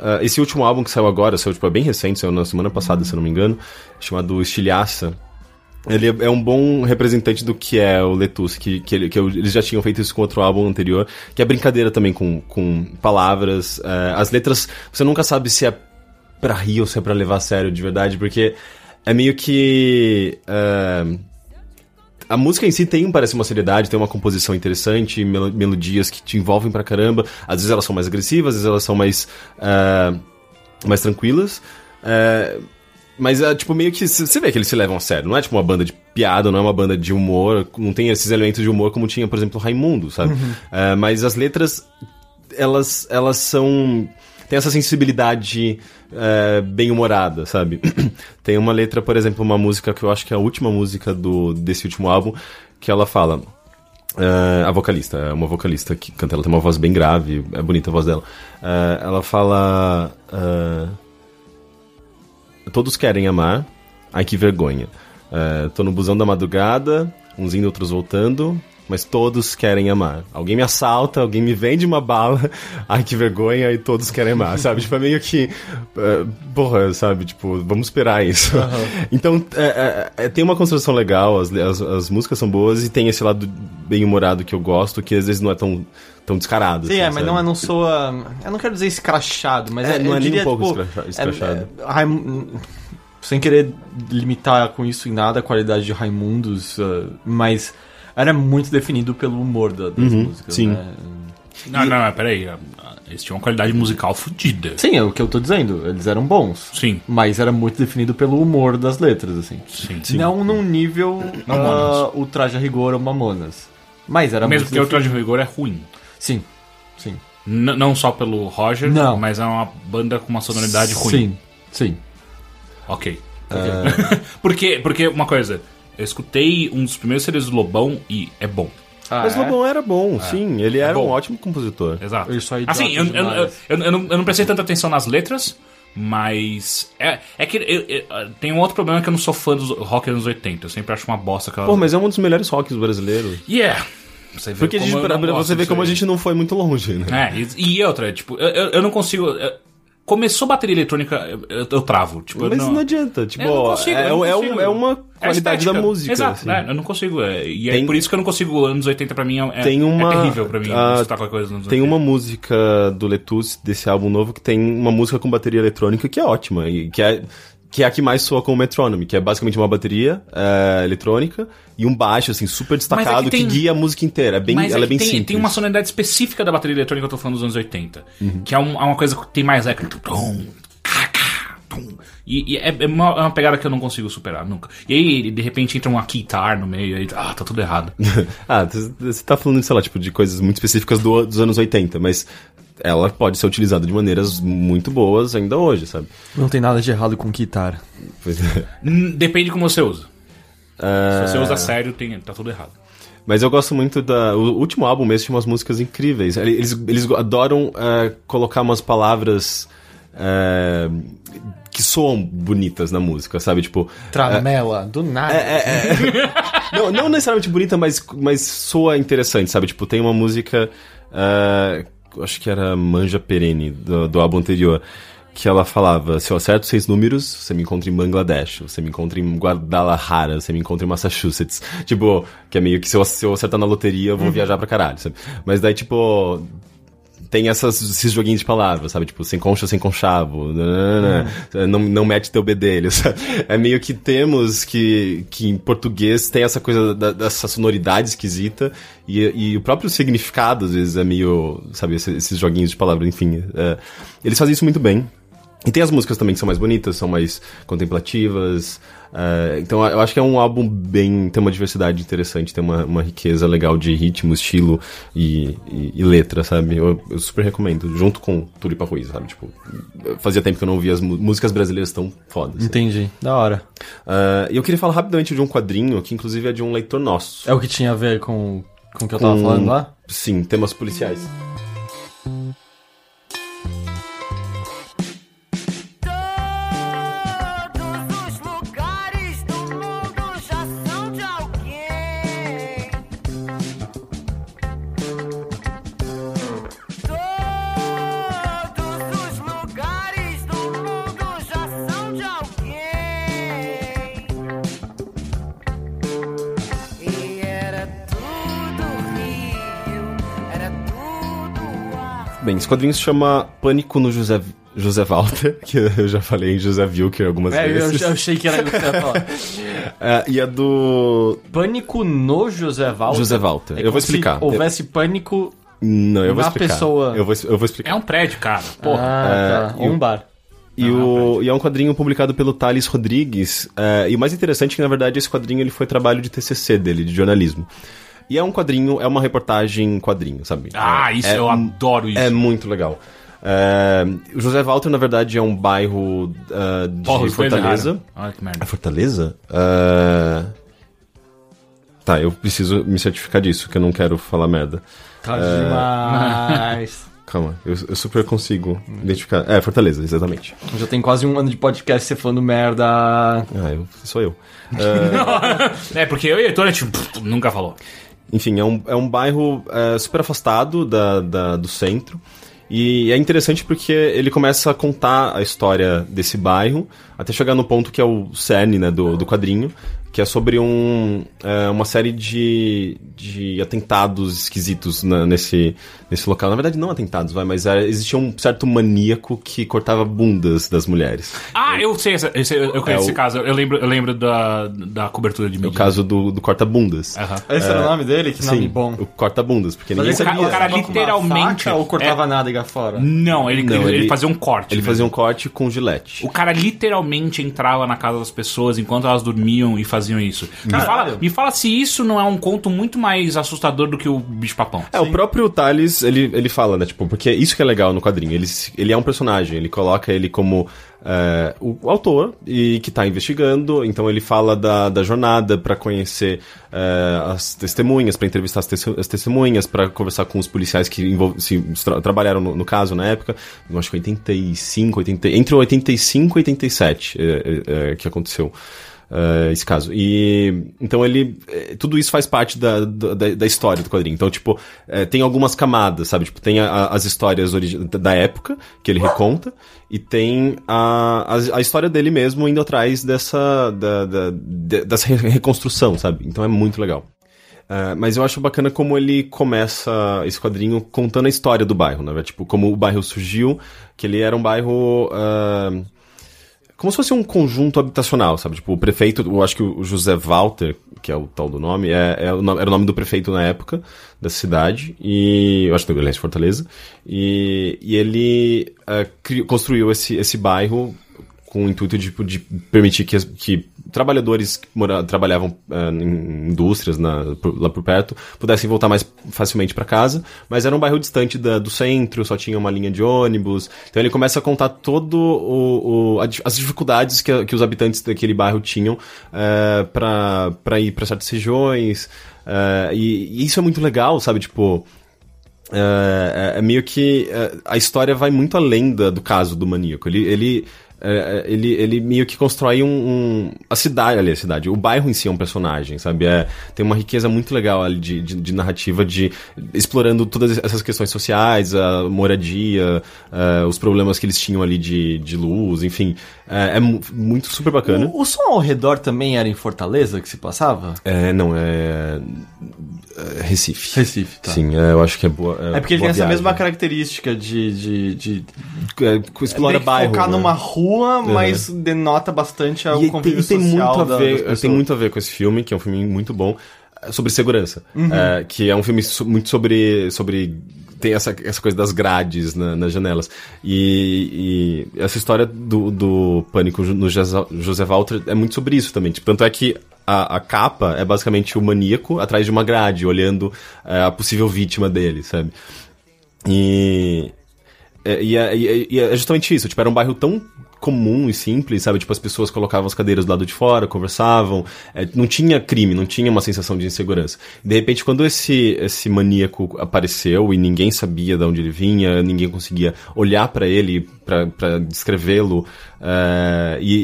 é, esse último álbum que saiu agora, saiu, tipo, é bem recente, saiu na semana passada, se eu não me engano, chamado Estilhaça, ele é- é um bom representante do que é o Letus, que, que, ele- que eles já tinham feito isso com outro álbum anterior, que é brincadeira também com, com palavras. é, as letras, você nunca sabe se é pra rir ou se é pra levar a sério de verdade, porque é meio que. é, a música em si tem, parece uma seriedade, tem uma composição interessante, melo- melodias que te envolvem pra caramba. Às vezes elas são mais agressivas, às vezes elas são mais, é, mais tranquilas. É, mas, é, tipo, meio que você vê que eles se levam a sério. Não é, tipo, uma banda de piada, não é uma banda de humor. Não tem esses elementos de humor como tinha, por exemplo, Raimundo, sabe? É, mas as letras, elas, elas são... Tem essa sensibilidade é, bem humorada, sabe? [CLEARS THROAT] tem uma letra, por exemplo, uma música que eu acho que é a última música do, desse último álbum, que ela fala... É, a vocalista, é uma vocalista que canta, ela tem uma voz bem grave, é bonita a voz dela. É, ela fala. é, Todos querem amar, ai que vergonha. É, tô no busão da madrugada, uns indo, outros voltando, mas todos querem amar. Alguém me assalta, alguém me vende uma bala, [LAUGHS] ai que vergonha, e todos querem amar, [LAUGHS] sabe? Tipo, é meio que. é, porra, sabe? Tipo, vamos esperar isso. [LAUGHS] Então, é, é, é, tem uma construção legal, as, as, as músicas são boas e tem esse lado bem humorado que eu gosto, que às vezes não é tão, tão descarado. Sim, assim, é, mas sabe? não, é, não soa. Eu não quero dizer escrachado, mas É, é, não é nem um diria, pouco tipo, escracha- escrachado. É, é, Sem querer limitar com isso em nada a qualidade de Raimundos, uh, mas era muito definido pelo humor da- das músicas. sim. Né? Não, não, não, peraí. ah, Eles tinham uma qualidade musical fodida. Sim, é o que eu tô dizendo. Eles eram bons. Sim. Mas era muito definido pelo humor das letras, assim. Sim. Não num nível Mamonas. uh, ultraje a rigor ou mamonas. Mas era Mesmo muito porque o definido. Traje Rigor é ruim. Sim, sim. N- não só pelo Roger, Não. mas é uma banda com uma sonoridade ruim. Sim, sim. Ok. [LAUGHS] porque, porque, uma coisa, eu escutei um dos primeiros CDs do Lobão e é bom. Ah, Mas é? Lobão era bom, sim. Ele era bom. um ótimo compositor. Exato. Isso aí assim, eu, eu, eu, eu, eu não, eu não prestei tanta atenção nas letras, mas. É, é que eu- eu- tem um outro problema que eu não sou fã dos rock anos 80. Eu sempre acho uma bosta aquela. Pô, mas é um dos melhores rocks brasileiros. Yeah! Você vê Porque a como gente, pra, não pra você ver como a gente não foi muito longe, né? É, e, e outra, tipo, eu, eu, eu não consigo. eu- começou bateria eletrônica, eu, eu, travo. Tipo, Mas não, adianta, tipo, Eu não consigo, é, não é, um- é uma É qualidade estética. da música. Exato, assim. né? eu não consigo. é, e é Tem- por isso que eu não consigo. Anos 80 pra mim é, Tem uma- é terrível pra mim escutar qualquer coisa Tem 80. uma música do Letus, desse álbum novo, que tem uma música com bateria eletrônica que é ótima, e que é, que é a que mais soa com o Metronome, que é basicamente uma bateria é, eletrônica e um baixo, assim, super destacado, que tem- que guia a música inteira. É bem, Mas ela é bem tem, simples. tem uma sonoridade específica da bateria eletrônica que eu tô falando dos anos 80. Uhum. Que é, um- é uma coisa que tem mais eco. Tum. E, e é, é uma, é uma pegada que eu não consigo superar nunca. E aí, de repente, entra uma guitar no meio e aí, ah, tá tudo errado. [LAUGHS] ah, você tá falando, sei lá, tipo, de coisas muito específicas do- dos anos 80, mas ela pode ser utilizada de maneiras muito boas ainda hoje, sabe? Não tem nada de errado com guitarra. Pois é. Hum, Depende de como você usa. Ah, Se você usa sério, tem, tá tudo errado. Mas eu gosto muito da. O último álbum mesmo tinha umas músicas incríveis. Eles, eles adoram eh, colocar umas palavras eh, que soam bonitas na música, sabe? Tipo. Tramela, do nada. É, [LAUGHS] não, não necessariamente bonita, mas, mas soa interessante, sabe? Tipo, tem uma música. eh, acho que era Manja Perene, do, do álbum anterior. Que ela falava: se eu acerto seis números, você me encontra em Bangladesh, você me encontra em Guadalajara, você me encontra em Massachusetts. Tipo, que é meio que se eu, se eu acertar na loteria, eu vou viajar pra caralho, sabe? Mas daí, tipo, tem essas, esses joguinhos de palavras, sabe? Tipo, sem concha, sem conchavo, nanana, não, não mete teu bedelho, [LAUGHS] sabe? É meio que temos que, que em português tem essa coisa da- dessa sonoridade esquisita e, e o próprio significado, às vezes, é meio, sabe? Esses, esses joguinhos de palavras, enfim. é, eles fazem isso muito bem. E tem as músicas também que são mais bonitas, são mais contemplativas. é, então eu acho que é um álbum bem. tem uma diversidade interessante, tem uma, uma riqueza legal de ritmo, estilo e, e, e letra, sabe? Eu, eu super recomendo, junto com Tulipa Ruiz, sabe? Tipo, fazia tempo que eu não ouvia as músicas brasileiras tão fodas. Entendi. Da hora. E eu queria falar rapidamente de um quadrinho que, inclusive, é de um leitor nosso. É o que tinha a ver com, com o que eu tava Com- falando lá? Sim, temas policiais. Esse quadrinho se chama Pânico no José, José Walter, [LAUGHS] que eu já falei em José Wilker algumas É, eu, vezes. eu achei que era isso que você ia falar. É, e é do. Pânico no José Walter. José Walter. É Eu vou como se explicar. houvesse pânico. Não, eu vou Na explicar. pessoa. Eu vou, eu vou explicar. É um prédio, cara. Porra. ah, tá. É, Ou e um o- bar. E, o, e é um quadrinho publicado pelo Thales Rodrigues. é, e o mais interessante é que, na verdade, esse quadrinho ele foi trabalho de TCC dele, de jornalismo. E é um quadrinho, é uma reportagem em quadrinho, sabe? Ah, É- isso, é eu um- adoro isso. É muito legal. É, o José Walter, na verdade, é um bairro ah, de Porra, Fortaleza. erraram. Olha que merda. É Fortaleza? Ah, Tá, eu preciso me certificar disso, que eu não quero falar merda. Tá demais. [LAUGHS] Calma, eu, eu super consigo identificar. É, Fortaleza, exatamente. Já tem quase um ano de podcast você falando merda. Ah, eu, sou eu. [LAUGHS] É, porque eu e o Heitor, a gente pff, nunca falou. Enfim, é um, é um bairro é, super afastado da, da- do centro. E é interessante porque ele começa a contar a história desse bairro, até chegar no ponto que é o cerne né, do, do quadrinho, que é sobre um, é, uma série de, de atentados esquisitos na- nesse, nesse local. Na verdade, não atentados, vai, mas é, existia um certo maníaco que cortava bundas das mulheres. Ah, eu sei, essa- esse, eu conheço É esse o- caso. Eu lembro, eu lembro da, da cobertura de É o caso do, do corta-bundas. Aham. Esse era o nome dele? Que nome Sim, bom. o corta-bundas, porque ninguém Mas ele sabia. o cara literalmente- faca ou cortava é- nádega fora? Não, ele, Não, ele, ele- ele fazia um corte. Ele mesmo. fazia um corte com gilete. O cara literalmente entrava na casa das pessoas enquanto elas dormiam e faziam isso. Me fala, me fala se isso não é um conto muito mais assustador do que o bicho-papão. É, o próprio Thales, ele, ele fala, né, tipo, porque isso que é legal no quadrinho, ele, ele é um personagem, ele coloca ele como é, o, autor e que tá investigando, então ele fala da, da jornada pra conhecer é, as testemunhas, pra entrevistar as, tes- as testemunhas, pra conversar com os policiais que se, tra- trabalharam no, no caso na época, eu acho que 85, 80, entre 85 e 87 é, é, é, que aconteceu. Eh, esse caso. E então ele. eh, tudo isso faz parte da, da, da história do quadrinho. Então, tipo, eh, tem algumas camadas, sabe? Tipo, tem a- as histórias da época, que ele reconta, e tem a, a, história dele mesmo indo atrás dessa. Da, da, de- dessa re- reconstrução, sabe? Então é muito legal. Eh, mas eu acho bacana como ele começa esse quadrinho contando a história do bairro, né? Tipo, como o bairro surgiu, que ele era um bairro. ah, como se fosse um conjunto habitacional, sabe? Tipo, o prefeito, eu acho que o José Walter, que é o tal do nome, é, é o nome- era o nome do prefeito na época da cidade, e eu acho que é de Fortaleza, e, e ele eh, cri- construiu esse, esse bairro com o intuito de, de permitir que, que trabalhadores que mora, trabalhavam eh, em indústrias na- por- lá por perto pudessem voltar mais facilmente para casa, mas era um bairro distante da- do centro, só tinha uma linha de ônibus. Então ele começa a contar todo o, o- a as dificuldades que, que os habitantes daquele bairro tinham para para ir para certas regiões. eh, e, e isso é muito legal, sabe? Tipo, é, é- é meio que é, a história vai muito além da- do caso do maníaco. Ele, ele, é, é, ele, ele meio que constrói um, um- a cidade, ali, a cidade, o bairro em si é um personagem, sabe? É, tem uma riqueza muito legal ali de, de, de narrativa, de explorando todas essas questões sociais, a moradia, é, os problemas que eles tinham ali de, de luz, enfim. É, é mu- muito super bacana. O, o som ao redor também era em Fortaleza que se passava? É, não, é, é Recife. Recife, tá. Sim, é, eu acho que é boa. É porque ele tem essa viagem. mesma característica de. de, de É, explora bairro. focar né? numa rua, mas denota bastante o E tem, convívio e tem social muito a ver, tem muito a ver com esse filme, que é um filme muito bom, é, sobre segurança. Uhum. É, que é um filme so- muito sobre. sobre tem essa, essa coisa das grades na- nas janelas. E, e essa história do, do pânico no José Walter é muito sobre isso também. Tipo, tanto é que a, a capa é basicamente o maníaco atrás de uma grade, olhando é, a possível vítima dele, sabe? E. É, é, e é- e é justamente isso, tipo, era um bairro tão comum e simples, sabe? Tipo, as pessoas colocavam as cadeiras do lado de fora, conversavam, é, não tinha crime, não tinha uma sensação de insegurança. De repente, quando esse, esse maníaco apareceu e ninguém sabia de onde ele vinha, ninguém conseguia olhar pra ele, pra pra descrevê-lo, é, e,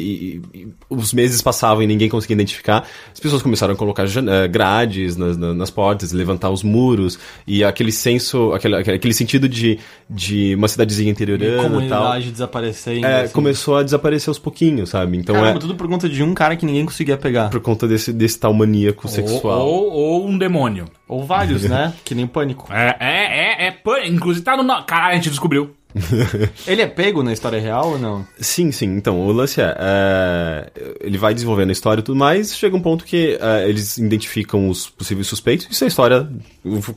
e- e os meses passavam e ninguém conseguia identificar, as pessoas começaram a colocar eh, grades nas, na- nas portas, levantar os muros, e aquele senso, aquele, aquele sentido de, de uma cidadezinha interiorana e comunidade desaparecendo. é, assim. começou a desaparecer aos pouquinhos, sabe? Então Caramba, é tudo por conta de um cara que ninguém conseguia pegar. por conta desse, desse tal maníaco sexual. Ou, ou um demônio. Ou vários, [LAUGHS] né? Que nem pânico. É, é, é, é. pã- Inclusive tá no. no- Caralho, a gente descobriu. [LAUGHS] Ele é pego na história real ou não? Sim, sim. Então, o lance é, é, ele vai desenvolvendo a história e tudo mais, chega um ponto que é, eles identificam os possíveis suspeitos, isso é história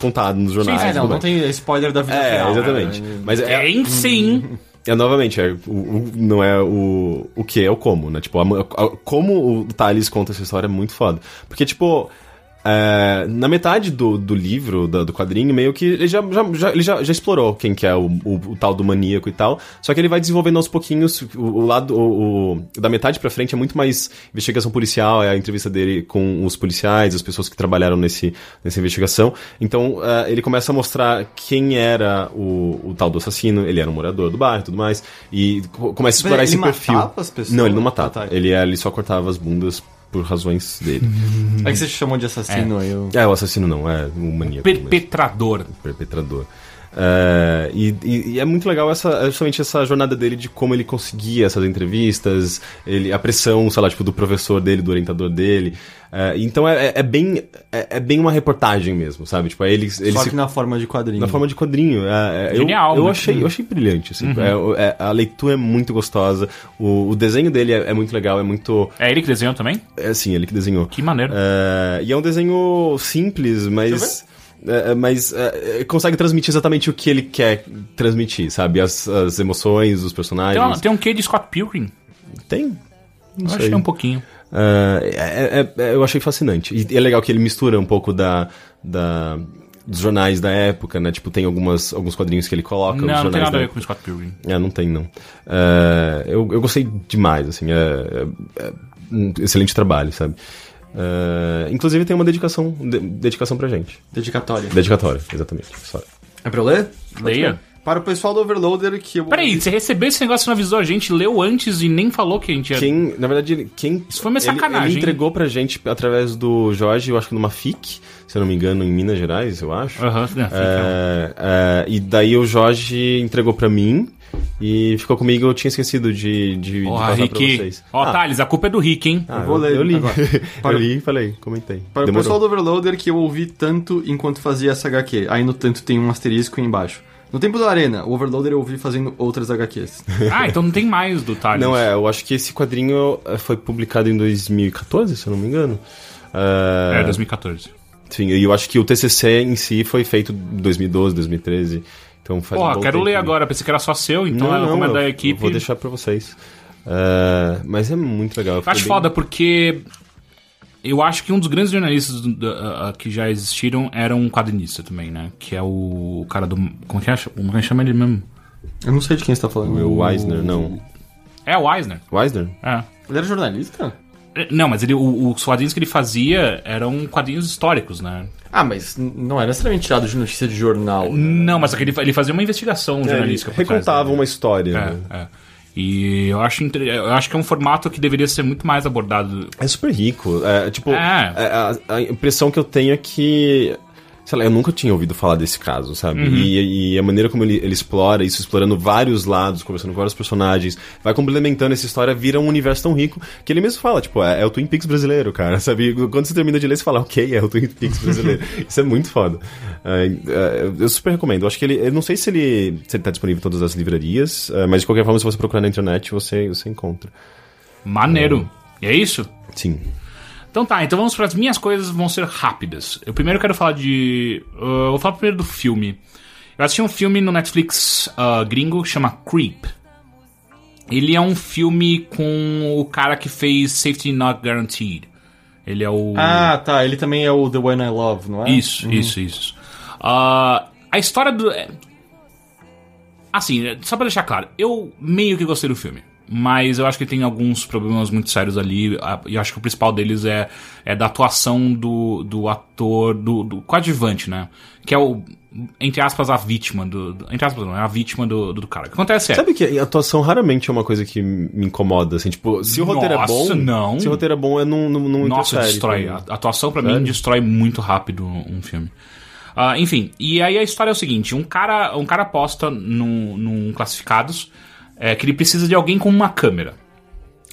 contada nos jornais. é, não, não tem spoiler da vida É, real. exatamente. né? Mas é, Tem sim. É, novamente, é, o, o- não é o, o que, é o como, né? Tipo, a, a- como o Thales conta essa história é muito foda. Porque, tipo, é, na metade do, do livro, do, do quadrinho, meio que ele já, já, já- ele já, já explorou quem que é o, o, o tal do maníaco e tal. Só que ele vai desenvolvendo aos pouquinhos. O, o lado. O, da metade pra frente é muito mais investigação policial, é a entrevista dele com os policiais, as pessoas que trabalharam nesse, nessa investigação. Então, é, ele começa a mostrar quem era o, o tal do assassino. Ele era um morador do bairro e tudo mais. E co- começa a explorar Ele esse perfil. as pessoas? Não, ele não matava. Ah, tá. ele, ele só cortava as bundas por razões dele. É que você chamou de assassino aí. Eu... é, o assassino não, é o maníaco. mesmo Perpetrador. É, e, e- e é muito legal essa, justamente essa jornada dele de como ele conseguia essas entrevistas, ele, a pressão, sei lá, tipo, do professor dele, do orientador dele. É, então é, é- é bem, é, é bem uma reportagem mesmo, sabe? Tipo, é ele, ele Só se- que na forma de quadrinho. na forma de quadrinho. É, é, eu- Genial, Eu, né? achei, eu achei brilhante. assim. É, é, a leitura é muito gostosa. O, o desenho dele é, é muito legal, é muito. É ele que desenhou também? É assim, ele que desenhou. Que maneiro. É, e é um desenho simples, mas. É, é, mas é, é, consegue transmitir exatamente o que ele quer transmitir, sabe? As, as emoções dos Tem, personagens. uma- tem um quê de Scott Pilgrim? Tem? Não Eu sei. achei um pouquinho. É, eu achei fascinante. E é legal que ele mistura um pouco da, da- dos jornais da época, né? Tipo, tem algumas, alguns quadrinhos que ele coloca. os Não, não tem nada da a ver com Scott Pilgrim. É, não tem, não. É, eu, eu gostei demais, assim, é, é- é um excelente trabalho, sabe? É, inclusive tem uma dedicação, de- dedicação pra gente. Dedicatória. Dedicatória, exatamente. Só. É pra eu ler? Leia. Para o pessoal do Overloader que eu... Peraí, você recebeu esse negócio e não avisou a gente, leu antes e nem falou que a gente ia... Quem, na verdade, ele- quem. Isso foi uma ele- sacanagem, Ele, entregou pra gente através do Jorge, eu acho que numa FIC, se eu não me engano, em Minas Gerais, eu acho. Aham, né, fica- É, é, e daí o Jorge entregou pra mim e ficou comigo, eu tinha esquecido de, de, de Porra, passar pra Rick. vocês. Ó, Ah, Thales, a culpa é do Rick, hein? ah, Eu vou ler eu li. agora. [LAUGHS] Para- eu li e falei, comentei. Para o Demorou. pessoal do Overloader que eu ouvi tanto enquanto fazia essa HQ. Aí no tanto tem um asterisco embaixo. No tempo da Arena, o Overloader eu ouvi fazendo outras HQs. [LAUGHS] Ah, então não tem mais do Thales. Não, é, eu acho que esse quadrinho eh, foi publicado em 2014, se eu não me engano. É, É, 2014. Sim, e eu acho que o TCC em si foi feito em 2012, 2013. Então faz um Porra, bom quero ler agora, pensei que era só seu, então Não, é como é não, da eu, equipe. eu vou deixar pra vocês. É, mas é muito legal. Eu acho foda porque eu acho que um dos grandes jornalistas do- da- a- que já existiram era um quadrinista também, né? Que é o cara do. Como que é? Como que chama ele mesmo? Eu não sei de quem você tá falando. O Eisner, não. É o Eisner. O Eisner? É. Ele era jornalista? Não, mas ele, o- os quadrinhos que ele fazia eram quadrinhos históricos, né? Ah, mas não era necessariamente tirado de notícia de jornal. né? Não, mas que ele, ele fazia uma investigação jornalística. Ele por trás, recontava né? uma história. É, né? é. E eu acho, eu acho que é um formato que deveria ser muito mais abordado. É super rico. É, tipo, É. é, a, a impressão que eu tenho é que. Sei lá, eu nunca tinha ouvido falar desse caso, sabe? Uhum. E, e a maneira como ele, ele explora isso, explorando vários lados, conversando com vários personagens, vai complementando essa história, vira um universo tão rico que ele mesmo fala, tipo, é, é o Twin Peaks brasileiro, cara, [LAUGHS] sabe? Quando você termina de ler, você fala, ok, é o Twin Peaks brasileiro. [LAUGHS] isso é muito foda. É, é, eu super recomendo. Eu acho que ele. Eu não sei se ele, se ele tá disponível em todas as livrarias, é, mas de qualquer forma, se você procurar na internet, você, você encontra. Maneiro. E é isso? Sim. Então tá, então vamos para as minhas coisas, vão ser rápidas. Eu primeiro quero falar de. uh, vou falar primeiro do filme. Eu assisti um filme no Netflix uh, gringo que chama Creep. Ele é um filme com o cara que fez Safety Not Guaranteed. Ele é o. Ah, tá. Ele também é o The One I Love, não é? Isso, isso, isso. Ah, a história do. é- Assim, só pra deixar claro, eu meio que gostei do filme. Mas eu acho que tem alguns problemas muito sérios ali. E eu acho que o principal deles é, é da atuação do, do ator, do, do coadjuvante, né? Que é o, entre aspas, a vítima do. do- entre aspas, não, é a vítima do, do, do cara. O que acontece é. Sabe que a atuação raramente é uma coisa que me incomoda, assim, tipo, se o roteiro é Nossa, bom, não. se o roteiro é bom, é não, não, não Nossa, interfere destrói. mim. A atuação pra mim destrói muito rápido um filme. Ah, enfim, e aí a história é o seguinte: um cara, um cara aposta num, num classificados é, que ele precisa de alguém com uma câmera.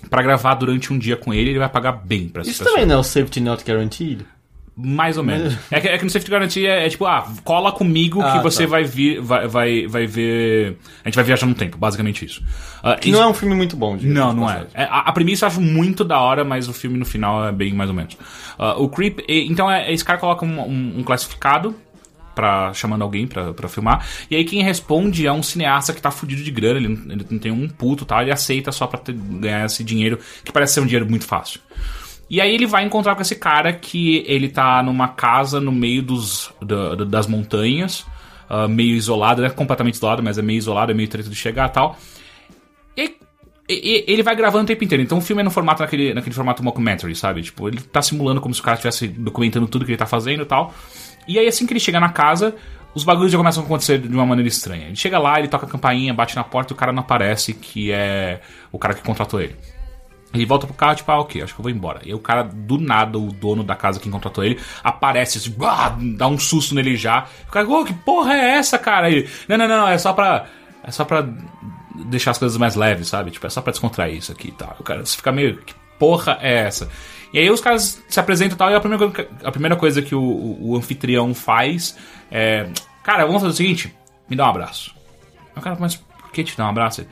Pra gravar durante um dia com ele, ele vai pagar bem pra essa Isso pessoa. também não é o Safety Not Guaranteed? Mais ou menos. É que, é que no Safety Guarantee é, é tipo, ah, cola comigo que Ah, você tá. vai vir, vai, vai, vai ver. A gente vai viajar no tempo, basicamente isso. Ah, Que isso- não é um filme muito bom, diga-se não, de não é. É, a, a premissa eu acho muito da hora, mas o filme no final é bem mais ou menos. Ah, o Creep, e- então é, esse cara coloca um, um- um classificado pra, chamando alguém pra, filmar. E aí quem responde é um cineasta que tá fudido de grana, ele não, ele não tem um puto tal, ele aceita só pra ter- ganhar esse dinheiro, que parece ser um dinheiro muito fácil. E aí ele vai encontrar com esse cara que ele tá numa casa no meio dos, da- da- das montanhas, ah, meio isolado, não é completamente isolado, mas é meio isolado, é meio treta de chegar e tal. E, e- e- ele vai gravando o tempo inteiro. Então o filme é no formato naquele, naquele formato mockumentary, sabe? Tipo, ele tá simulando como se o cara estivesse documentando tudo que ele tá fazendo e tal. E aí assim que ele chega na casa, os bagulhos já começam a acontecer de uma maneira estranha. Ele chega lá, ele toca a campainha, bate na porta e o cara não aparece, que é o cara que contratou ele. Ele volta pro carro, tipo, ah, ok, acho que eu vou embora. E o cara, do nada, o dono da casa que contratou ele, aparece, assim, bah, dá um susto nele já. O cara, ô, que porra é essa, cara? Ele, não, não, não, é só pra. É só pra deixar as coisas mais leves, sabe? Tipo, é só pra descontrair isso aqui e tal. O cara você fica meio, que porra é essa? E aí os caras se apresentam e tal, e a primeira, a primeira coisa que o, o- o anfitrião faz é. Cara, vamos fazer o seguinte, me dá um abraço. O cara, mas por que te dar um abraço?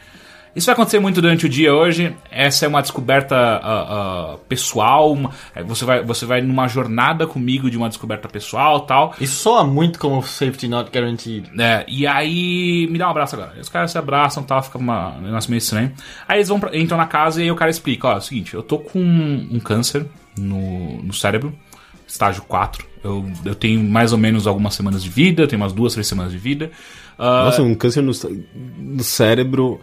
Isso vai acontecer muito durante o dia hoje. Essa é uma descoberta ah, ah, pessoal. uma- é, você, vai, você vai numa jornada comigo de uma descoberta pessoal tal. Isso soa muito como safety not guaranteed. É, e aí, me dá um abraço agora. Os caras se abraçam e tal, fica uma, um negócio meio estranho. Aí eles vão pra- entram na casa e aí o cara explica: ó, é o seguinte, eu tô com um câncer no, no cérebro, estágio 4. Eu, eu tenho mais ou menos algumas semanas de vida, eu tenho umas duas, três semanas de vida. Ah, Nossa, um câncer no, no cérebro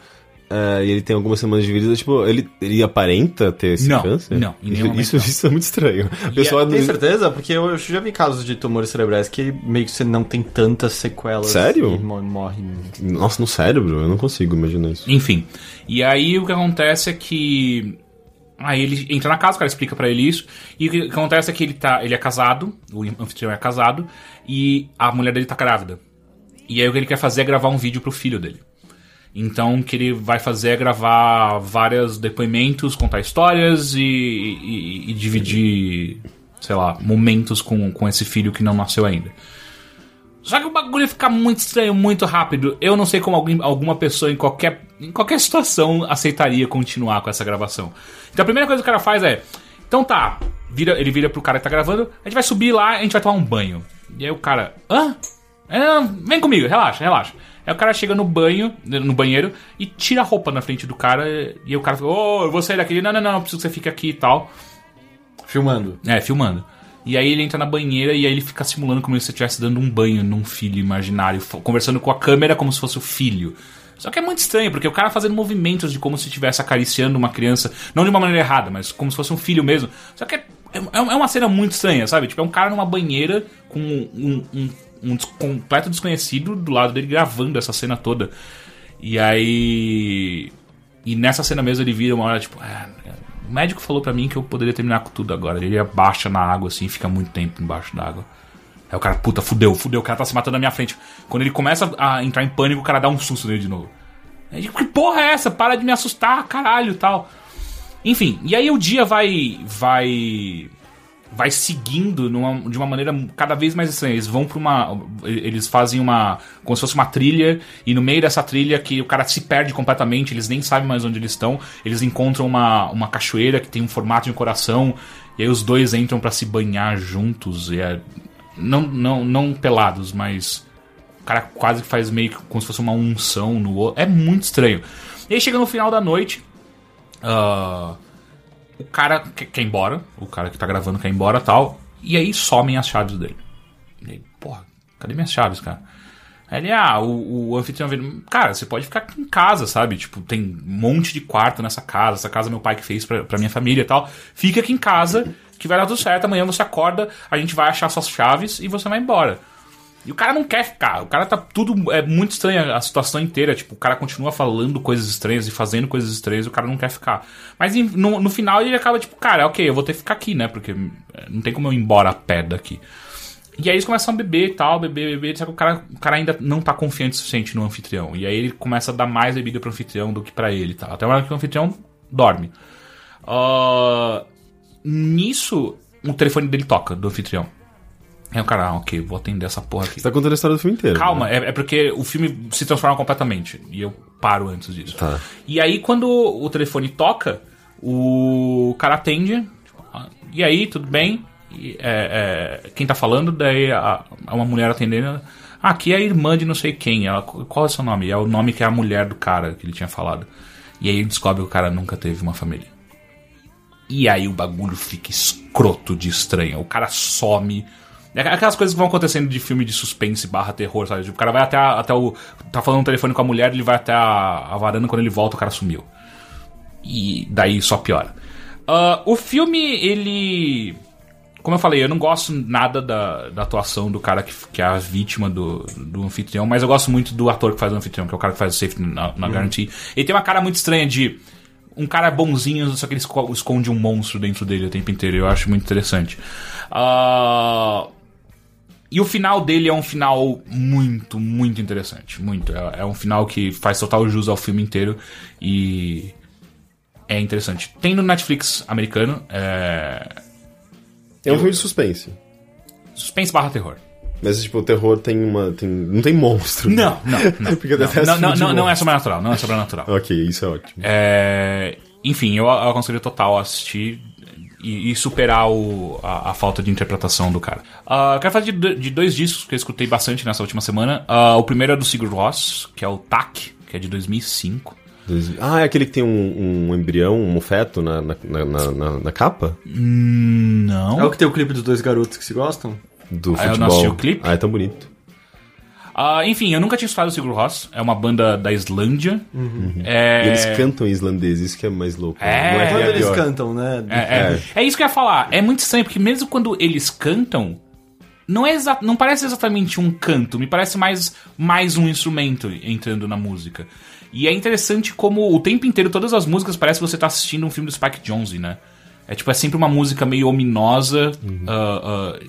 eh, e ele tem algumas semanas de vida. Tipo, ele, ele aparenta ter esse Não, câncer? não, isso, isso, é muito estranho. A pessoa Tem certeza? Porque eu já vi casos de tumores cerebrais que meio que você não tem tantas sequelas. Sério? E mo- morre. Nossa, no cérebro? Eu não consigo imaginar isso. Enfim. E aí o que acontece é que. Aí ele entra na casa, o cara explica pra ele isso. E o que acontece é que ele, tá, ele é casado, o anfitrião é casado, e a mulher dele tá grávida. E aí o que ele quer fazer é gravar um vídeo pro filho dele. Então o que ele vai fazer é gravar vários depoimentos, contar histórias e, e- e dividir, sei lá, momentos com, com esse filho que não nasceu ainda. Só que o bagulho fica muito estranho, muito rápido. Eu não sei como alguém, alguma pessoa em qualquer, em qualquer situação aceitaria continuar com essa gravação. Então a primeira coisa que o cara faz é. Então tá, vira, ele vira pro cara que tá gravando, a gente vai subir lá a gente vai tomar um banho. E aí o cara. Hã? É, vem comigo, relaxa, relaxa. Aí o cara chega no banho, no banheiro, e tira a roupa na frente do cara. E o cara fala, ô, eu vou sair daqui. Não, não, não, não preciso que você fique aqui e tal. Filmando. É, filmando. E aí ele entra na banheira e aí ele fica simulando como se você estivesse dando um banho num filho imaginário, conversando com a câmera como se fosse o filho. Só que é muito estranho, porque o cara fazendo movimentos de como se estivesse acariciando uma criança, não de uma maneira errada, mas como se fosse um filho mesmo. Só que é, é, é uma cena muito estranha, sabe? Tipo, é um cara numa banheira com um, um, um des- completo desconhecido do lado dele gravando essa cena toda. E aí. E nessa cena mesmo ele vira uma hora, tipo, "Ah, o médico falou pra mim que eu poderia terminar com tudo agora. Ele abaixa na água assim, fica muito tempo embaixo d'água. Aí o cara, puta, fudeu, fudeu, o cara tá se matando na minha frente. Quando ele começa a entrar em pânico, o cara dá um susto nele de novo. Aí, que porra é essa? Para de me assustar, caralho, tal. Enfim, e aí o dia vai vai vai seguindo numa- de uma maneira cada vez mais estranha. Eles vão pra uma. Eles fazem uma. como se fosse uma trilha, e no meio dessa trilha que o cara se perde completamente, eles nem sabem mais onde eles estão. Eles encontram uma, uma cachoeira que tem um formato de um coração, e aí os dois entram pra se banhar juntos. E é, não, não, não pelados, mas. O cara quase que faz meio que como se fosse uma unção no outro. É muito estranho. E aí chega no final da noite. ah, o cara quer, ir embora, o cara que tá gravando quer ir embora tal, e aí somem as chaves dele. E aí, porra, cadê minhas chaves, cara? Aí ele, ah, o, o anfitrião vira, cara, você pode ficar aqui em casa, sabe? Tipo, tem um monte de quarto nessa casa, essa casa meu pai que fez pra, pra minha família e tal. Fica aqui em casa, que vai dar tudo certo, amanhã você acorda, a gente vai achar suas chaves e você vai embora. E o cara não quer ficar. O cara tá tudo. É muito estranha a situação inteira. Tipo, o cara continua falando coisas estranhas e fazendo coisas estranhas o cara não quer ficar. Mas no, no final ele acaba, tipo, cara, ok, eu vou ter que ficar aqui, né? Porque é, não tem como eu ir embora a pé daqui. E aí eles começam a beber e tal, beber, beber, só que o cara, o cara ainda não tá confiante o suficiente no anfitrião. E aí ele começa a dar mais bebida pro anfitrião do que pra ele e tal. Até uma hora que o anfitrião dorme. Ah, nisso, o telefone dele toca, do anfitrião. Aí o cara, ah, ok, vou atender essa porra aqui. Você tá contando a história do filme inteiro. Calma, né? é, é porque o filme se transforma completamente. E eu paro antes disso. Tá. E aí, quando o telefone toca, o cara atende. tipo, "Ah, e aí, tudo bem? E, é, é, quem tá falando, daí a, a uma mulher atendendo. Ah, aqui é a irmã de não sei quem. Ela, qual é o seu nome? É o nome que é a mulher do cara que ele tinha falado. E aí ele descobre que o cara nunca teve uma família. E aí o bagulho fica escroto de estranho. O cara some. É Aquelas coisas que vão acontecendo de filme de suspense barra terror, sabe? Tipo, o cara vai até, a- até o. Tá falando no telefone com a mulher, ele vai até a, a varanda, quando ele volta, o cara sumiu. E daí só piora. Ah, o filme, ele. Como eu falei, eu não gosto nada da, da atuação do cara que, que é a vítima do, do anfitrião, mas eu gosto muito do ator que faz o anfitrião, que é o cara que faz o safety na, na Guarantee. Ele tem uma cara muito estranha de um cara bonzinho, só que ele esco- esconde um monstro dentro dele o tempo inteiro. Eu acho muito interessante. Ah, e o final dele é um final muito, muito interessante. Muito. É, é um final que faz total jus ao filme inteiro e é interessante. Tem no Netflix americano, é... É um filme de suspense. suspense barra terror. Mas, tipo, o terror tem uma. Tem... Não tem monstro. Não, não, [LAUGHS] não. Não, não, não, não, não é sobrenatural, não é sobrenatural. Ok, isso é ótimo. É, enfim, eu, eu aconselho total a assistir e, e superar o- a, a falta de interpretação do cara. Ah, quero falar de, de dois discos que eu escutei bastante nessa última semana. Ah, o primeiro é do Sigur Rós, que é o TAC, que é de 2005. Dois- Ah, é aquele que tem um, um embrião, um feto na, na, na, na- na- capa? Não. É o que tem o clipe dos dois garotos que se gostam? Do Ah, eu não futebol. assisti o clipe. Ah, é tão bonito. Ah, enfim, eu nunca tinha escutado o Sigur Rós. É uma banda da Islândia. É... E eles cantam em islandês, isso que é mais louco. É. É que Quando é eles pior. cantam, né? É, é. É isso que eu ia falar. É muito estranho, porque mesmo quando eles cantam, não, é exa não parece exatamente um canto, me parece mais, mais um instrumento entrando na música. E é interessante como o tempo inteiro, todas as músicas, parece que você tá assistindo um filme do Spike Jonze, né? É tipo, é sempre uma música meio ominosa, ah, ah,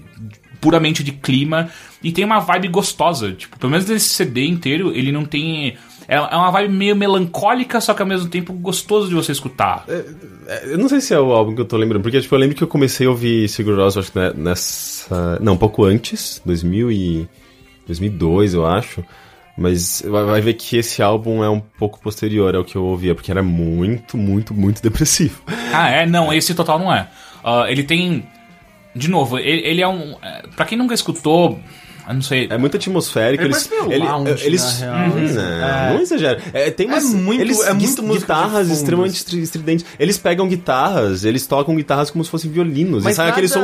puramente de clima, e tem uma vibe gostosa. Tipo, pelo menos nesse CD inteiro, ele não tem. É é uma vibe meio melancólica, só que ao mesmo tempo gostoso de você escutar. É, Eu não sei se é o álbum que eu tô lembrando, porque tipo, eu lembro que eu comecei a ouvir Sigur Rós, acho que né, nessa... Não, um pouco antes, 2000 e... 2002, eu acho. Mas vai ver que esse álbum é um pouco posterior ao que eu ouvia, porque era muito, muito, muito [LAUGHS] depressivo. Ah, é? Não, esse total não é. Ah, ele tem. De novo, ele, ele é um. é, Pra quem nunca escutou, eu não sei. É muito atmosférico. Ele eles, meio lounge, eles, na real. Não, não exagera. É, tem umas, muito- eles, é muito guitarras extremamente assim. estri- estridentes. Eles pegam guitarras, eles tocam guitarras como se fossem violinos. e sai aquele som.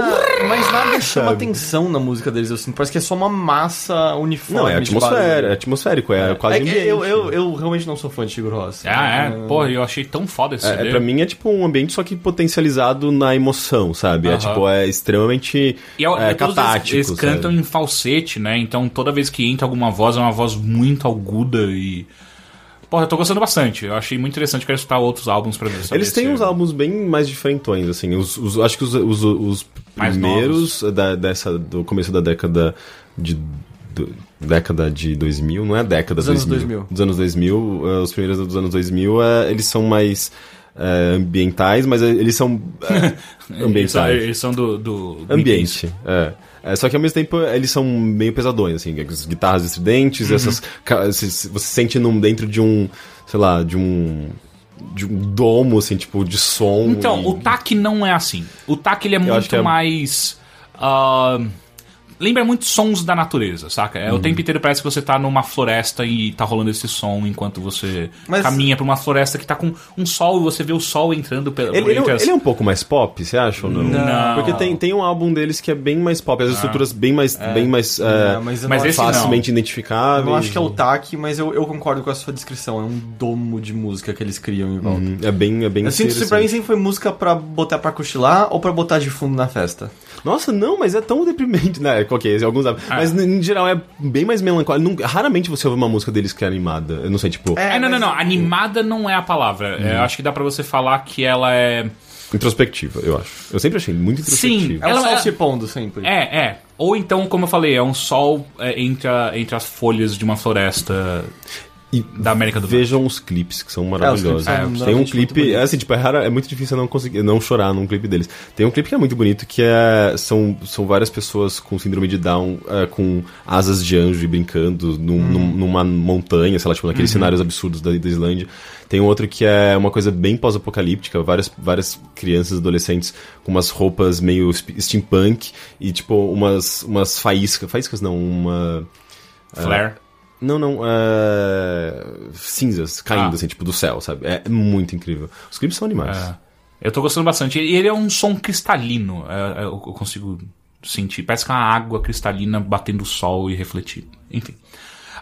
Mas nada chama Sabe? atenção na música deles, assim. Parece que é só uma massa uniforme. Não, é atmosfera, é atmosférico, é, É quase ambiente. eu, eu, eu realmente não sou fã de Sigur Rós. Ah, é? Porra, eu achei tão foda esse É, CD. é, pra mim é tipo um ambiente só que potencializado na emoção, sabe? É Aham. tipo, é extremamente E é, é, é, catático. eles, eles cantam em falsete, né? Então toda vez que entra alguma voz, é uma voz muito aguda e. Porra, eu tô gostando bastante. Eu achei muito interessante. Quero escutar outros álbuns pra ver. Eles têm se- uns álbuns bem mais diferentões, assim. Os, os- acho que os, os, os primeiros da, dessa, do começo da década de. do- década de 2000, não é década Dos anos 2000. 2000. Dos anos 2000, eh, os primeiros dos anos 2000, eh, eles são mais eh, ambientais, mas eles são eh, [LAUGHS] Eles são, ambientais. eles são do. do Ambiente, é. É, Só que ao mesmo tempo eles são meio pesadões, assim, as guitarras estridentes, essas. ca- Você sente num, dentro de um. sei lá, de um. de um domo, assim, tipo, de som. Então, e- o TAC não é assim. O TAC ele é acho muito é- mais. Ah, lembra muito sons da natureza, saca? É, O tempo inteiro parece que você tá numa floresta e tá rolando esse som enquanto você Mas- caminha pra uma floresta que tá com um sol e você vê o sol entrando pela Ele, ele, é um- as- ele é um pouco mais pop, você acha ou não? Não. Porque tem, tem um álbum deles que é bem mais pop, as estruturas bem mais, bem mais é, É, mas eu Mas não esse não. facilmente eu identificáveis. não acho que é o TAC, mas eu, eu concordo com a sua descrição. É um domo de música que eles criam em volta. Uhum, É bem, é bem Eu sinto que pra mim sempre foi música pra botar pra cochilar ou pra botar de fundo na festa. Nossa, não, mas é tão deprimente, né? [LAUGHS] Ok, alguns álbuns. Ah. Mas em geral é bem mais melancólico. Raramente você ouve uma música deles que é animada. Eu não sei, tipo, É, não, não, mas- não. Animada não é a palavra. É, eu acho que dá pra você falar que ela é. introspectiva, eu acho. Eu sempre achei muito introspectiva. É o Ela- sol ela- se pondo sempre. É, é. Ou então, como eu falei, é um sol é, entre, a- entre as folhas de uma floresta. E da América do Vejam os clipes, que são maravilhosos. são É, Tem um clipe, é assim, tipo, é raro, é muito difícil eu não conseguir não chorar num clipe deles. Tem um clipe que é muito bonito, que é são, são várias pessoas com síndrome de Down, é, com asas de anjo e brincando num- Hum. num- numa montanha, sei lá, tipo, Uhum. naqueles cenários absurdos da, da Islândia. Tem um outro que é uma coisa bem pós-apocalíptica, várias, várias crianças, adolescentes com umas roupas meio steampunk e, tipo, umas, umas faíscas, faíscas não, uma... Flare. Não, não, é... cinzas caindo, Ah. assim, tipo, do céu, sabe? É muito incrível. Os clipes são animais. É. Eu tô gostando bastante. E ele é um som cristalino. é, é, eu consigo sentir. Parece que é uma água cristalina batendo o sol e refletindo. Enfim.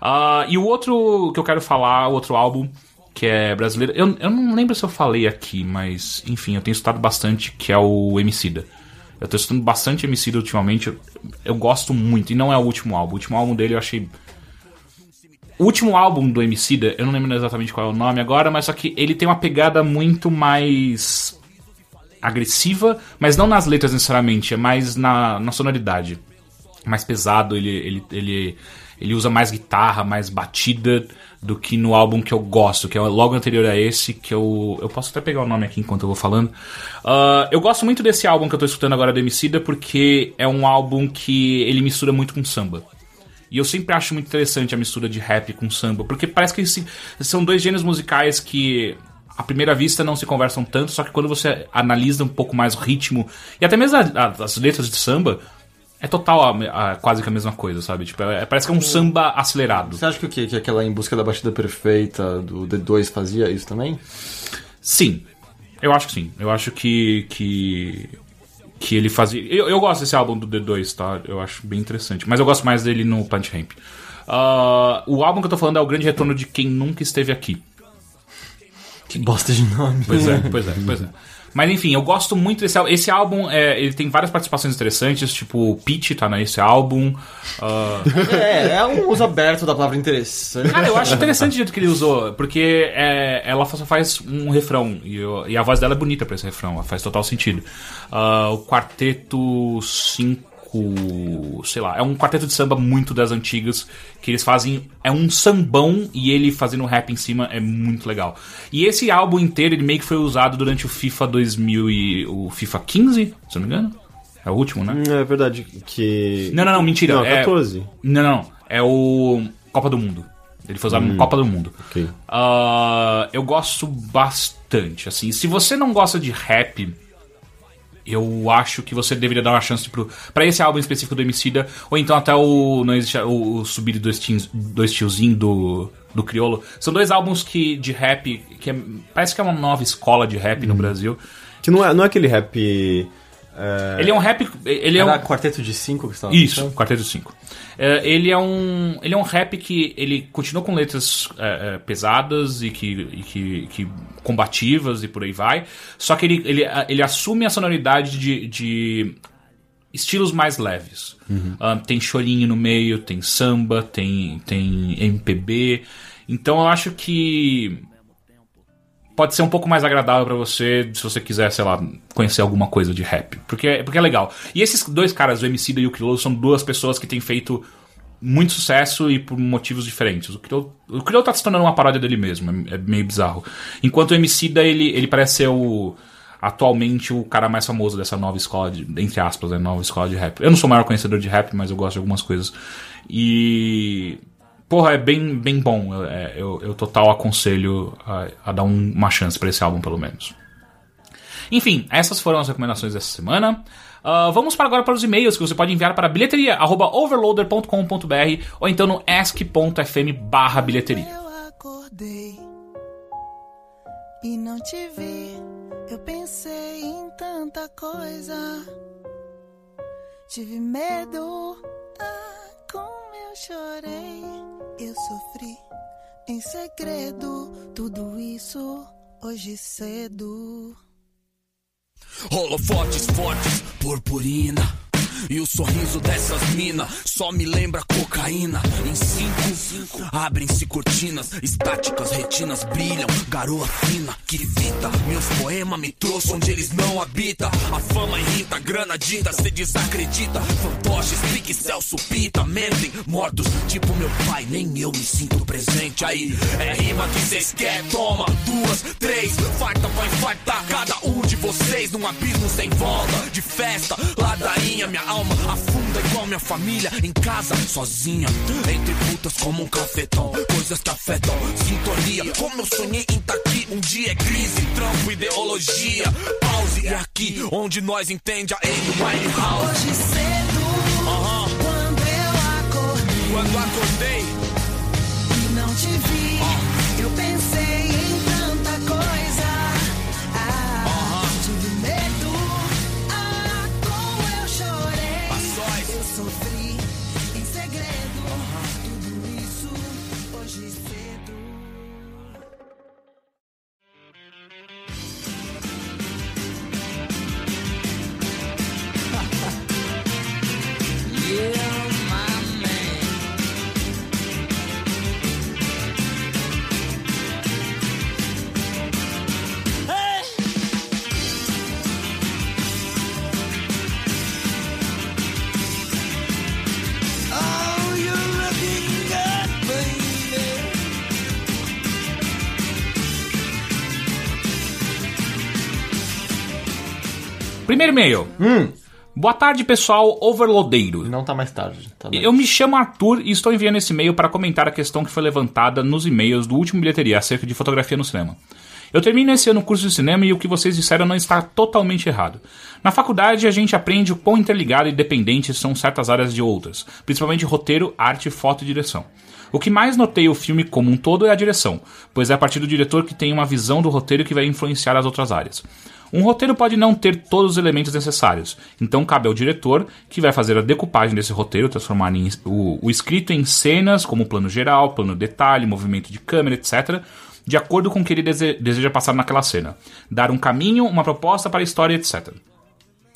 Ah, e o outro que eu quero falar, o outro álbum, que é brasileiro. Eu, eu não lembro se eu falei aqui, mas enfim, eu tenho escutado bastante, que é o Emicida. Eu tô escutando bastante Emicida ultimamente. Eu, eu gosto muito. E não é o último álbum. O último álbum dele eu achei o último álbum do Emicida, eu não lembro exatamente qual é o nome agora, mas só que ele tem uma pegada muito mais agressiva, mas não nas letras necessariamente, é mais na, na sonoridade. Mais pesado, ele, ele, ele, ele usa mais guitarra, mais batida do que no álbum que eu gosto, que é logo anterior a esse, que eu. Eu posso até pegar o nome aqui enquanto eu vou falando. Ah, eu gosto muito desse álbum que eu tô escutando agora do Emicida, porque é um álbum que ele mistura muito com samba. E eu sempre acho muito interessante a mistura de rap com samba, porque parece que esse- são dois gêneros musicais que à primeira vista não se conversam tanto, só que quando você analisa um pouco mais o ritmo e até mesmo a- a- as letras de samba, é total a- a- quase que a mesma coisa, sabe? Tipo, é- parece que é um samba acelerado. Você acha que o quê? Que aquela Em Busca da Batida Perfeita do D2 fazia isso também? Sim, eu acho que sim. Eu acho que. que... Que ele fazia. Eu, eu gosto desse álbum do D2, tá? Eu acho bem interessante. Mas eu gosto mais dele no Plant Ramp. Ah, o álbum que eu tô falando é o grande retorno de quem nunca esteve aqui. Que bosta de nome. Pois é, pois é, pois é. Mas enfim, eu gosto muito desse álbum. Esse álbum, é, ele tem várias participações interessantes, tipo, o Peach tá nesse álbum. Ah, É, é um uso aberto da palavra interessante. Cara, eu acho interessante o jeito que ele usou, porque é, ela só faz um refrão, e, eu- e a voz dela é bonita pra esse refrão, faz total sentido. Ah, o quarteto 5, sei lá, é um quarteto de samba muito das antigas, que eles fazem, é um sambão e ele fazendo rap em cima é muito legal. E esse álbum inteiro, ele meio que foi usado durante o FIFA 2000 e o FIFA 15, se eu não me engano. É o último, né? É verdade que... Não, não, não, mentira. Não, é- 14. Não, não. É o Copa do Mundo. Ele foi usado no Copa do Mundo. Ok. Ah, eu gosto bastante. Assim, se você não gosta de rap, eu acho que você deveria dar uma chance pro, pra esse álbum específico do Emicida, ou então até o não existe o, o subir dois, tios, dois tiozinho do do Criolo. São dois álbuns que de rap que é- parece que é uma nova escola de rap no Brasil. Que não é, não é aquele rap... é, Ele é um rap, ele é um quarteto de cinco que você tava Isso, pensando? Quarteto 5. ele, é um, ele é um rap que ele continua com letras é, é, pesadas e, que, e que, que combativas e por aí vai. Só que ele, ele, ele assume a sonoridade de, de estilos mais leves. Ah, tem chorinho no meio, tem samba, tem, tem MPB. Então eu acho que pode ser um pouco mais agradável pra você se você quiser, sei lá, conhecer alguma coisa de rap. Porque, porque é legal. E esses dois caras, o MC e o Criolo, são duas pessoas que têm feito muito sucesso e por motivos diferentes. O Criolo, o Criolo tá se tornando uma paródia dele mesmo, é, é meio bizarro. Enquanto o MC ele, ele parece ser o atualmente o cara mais famoso dessa nova escola, de, entre aspas, né, nova escola de rap. Eu não sou o maior conhecedor de rap, mas eu gosto de algumas coisas. E Porra, é bem, bem bom. Eu, é, eu, eu total aconselho a, a dar um- uma chance pra esse álbum, pelo menos. Enfim, essas foram as recomendações dessa semana. Ah, vamos para agora para os e-mails que você pode enviar para bilheteria.overloader.com.br ou então no ask.fm barra bilheteria. Eu acordei e não te vi. Eu pensei em tanta coisa. Tive medo, ah, como eu chorei. Eu sofri em segredo. Tudo isso hoje cedo. Holofotes fortes, purpurina. E o sorriso dessas mina só me lembra cocaína. Em cinco, abrem-se cortinas, estáticas, retinas brilham. Garoa fina, que fita. Meus poemas me trouxe onde eles não habitam. A fama irrita, grana dita, cê desacredita. Fantoches, pique, Celso, pita, mentem. Mortos, tipo meu pai, nem eu me sinto presente. Aí é rima que cês quer, toma duas, três. Farta pra infartar cada um de vocês num abismo sem volta. De festa, ladainha, minha alma afunda igual minha família. Em casa, sozinha, entre putas como um cafetão. Coisas que afetam, sintonia. Como eu sonhei em tá aqui, um dia é crise, trampo, ideologia. Pause, é aqui onde nós entende a Amy Winehouse. Hoje cedo, Aham. quando eu acordei Quando acordei, Primeiro e-mail. Boa tarde, pessoal overloadeiro. Não tá mais tarde. Tá. Eu me chamo Arthur e estou enviando esse e-mail para comentar a questão que foi levantada nos e-mails do último bilheteria acerca de fotografia no cinema. Eu termino esse ano o curso de cinema e o que vocês disseram não está totalmente errado. Na faculdade a gente aprende o quão interligado e dependentes são certas áreas de outras, principalmente roteiro, arte, foto e direção. O que mais notei o filme como um todo é a direção, pois é a partir do diretor que tem uma visão do roteiro que vai influenciar as outras áreas. Um roteiro pode não ter todos os elementos necessários, então cabe ao diretor, que vai fazer a decupagem desse roteiro, transformar em- o, o escrito em cenas, como plano geral, plano detalhe, movimento de câmera, etc., de acordo com o que ele dese- deseja passar naquela cena. Dar um caminho, uma proposta para a história, etc.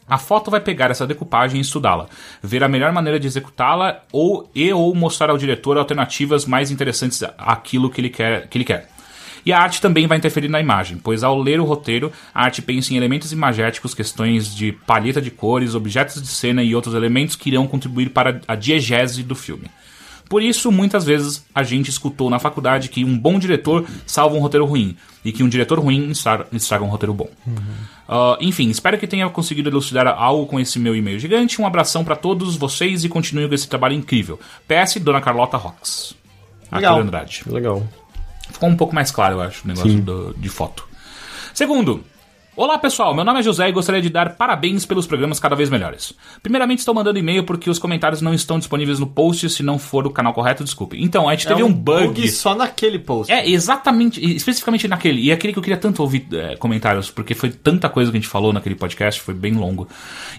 A foto vai pegar essa decupagem e estudá-la, ver a melhor maneira de executá-la ou e ou mostrar ao diretor alternativas mais interessantes àquilo que ele quer. Que ele quer. E a arte também vai interferir na imagem, pois ao ler o roteiro, a arte pensa em elementos imagéticos, questões de palheta de cores, objetos de cena e outros elementos que irão contribuir para a diegese do filme. Por isso, muitas vezes, a gente escutou na faculdade que um bom diretor salva um roteiro ruim, e que um diretor ruim estraga, um roteiro bom. Ah, enfim, espero que tenha conseguido elucidar algo com esse meu e-mail gigante. Um abração pra todos vocês e continue com esse trabalho incrível. PS, Dona Carlota Rox. Legal. Arthur Andrade. Legal. Ficou um pouco mais claro, eu acho, o negócio do- de foto. Segundo, Olá pessoal, meu nome é José e gostaria de dar parabéns pelos programas cada vez melhores. Primeiramente estou mandando e-mail porque os comentários não estão disponíveis no post, se não for o canal correto, desculpe. Então, a gente teve É um bug. só naquele post. É, exatamente, especificamente naquele. E é aquele que eu queria tanto ouvir é, comentários, porque foi tanta coisa que a gente falou naquele podcast, foi bem longo.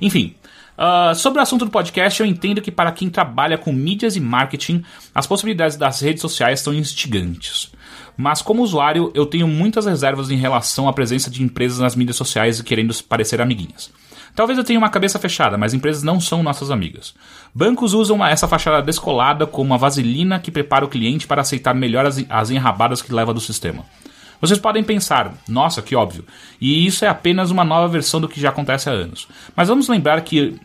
Enfim. ah, sobre o assunto do podcast, eu entendo que para quem trabalha com mídias e marketing, as possibilidades das redes sociais são instigantes. Mas como usuário, eu tenho muitas reservas em relação à presença de empresas nas mídias sociais e querendo parecer amiguinhas. Talvez eu tenha uma cabeça fechada, mas empresas não são nossas amigas. Bancos usam essa fachada descolada como uma vaselina que prepara o cliente para aceitar melhor as, as enrabadas que leva do sistema. Vocês podem pensar, nossa, que óbvio. E isso é apenas uma nova versão do que já acontece há anos. Mas vamos lembrar que.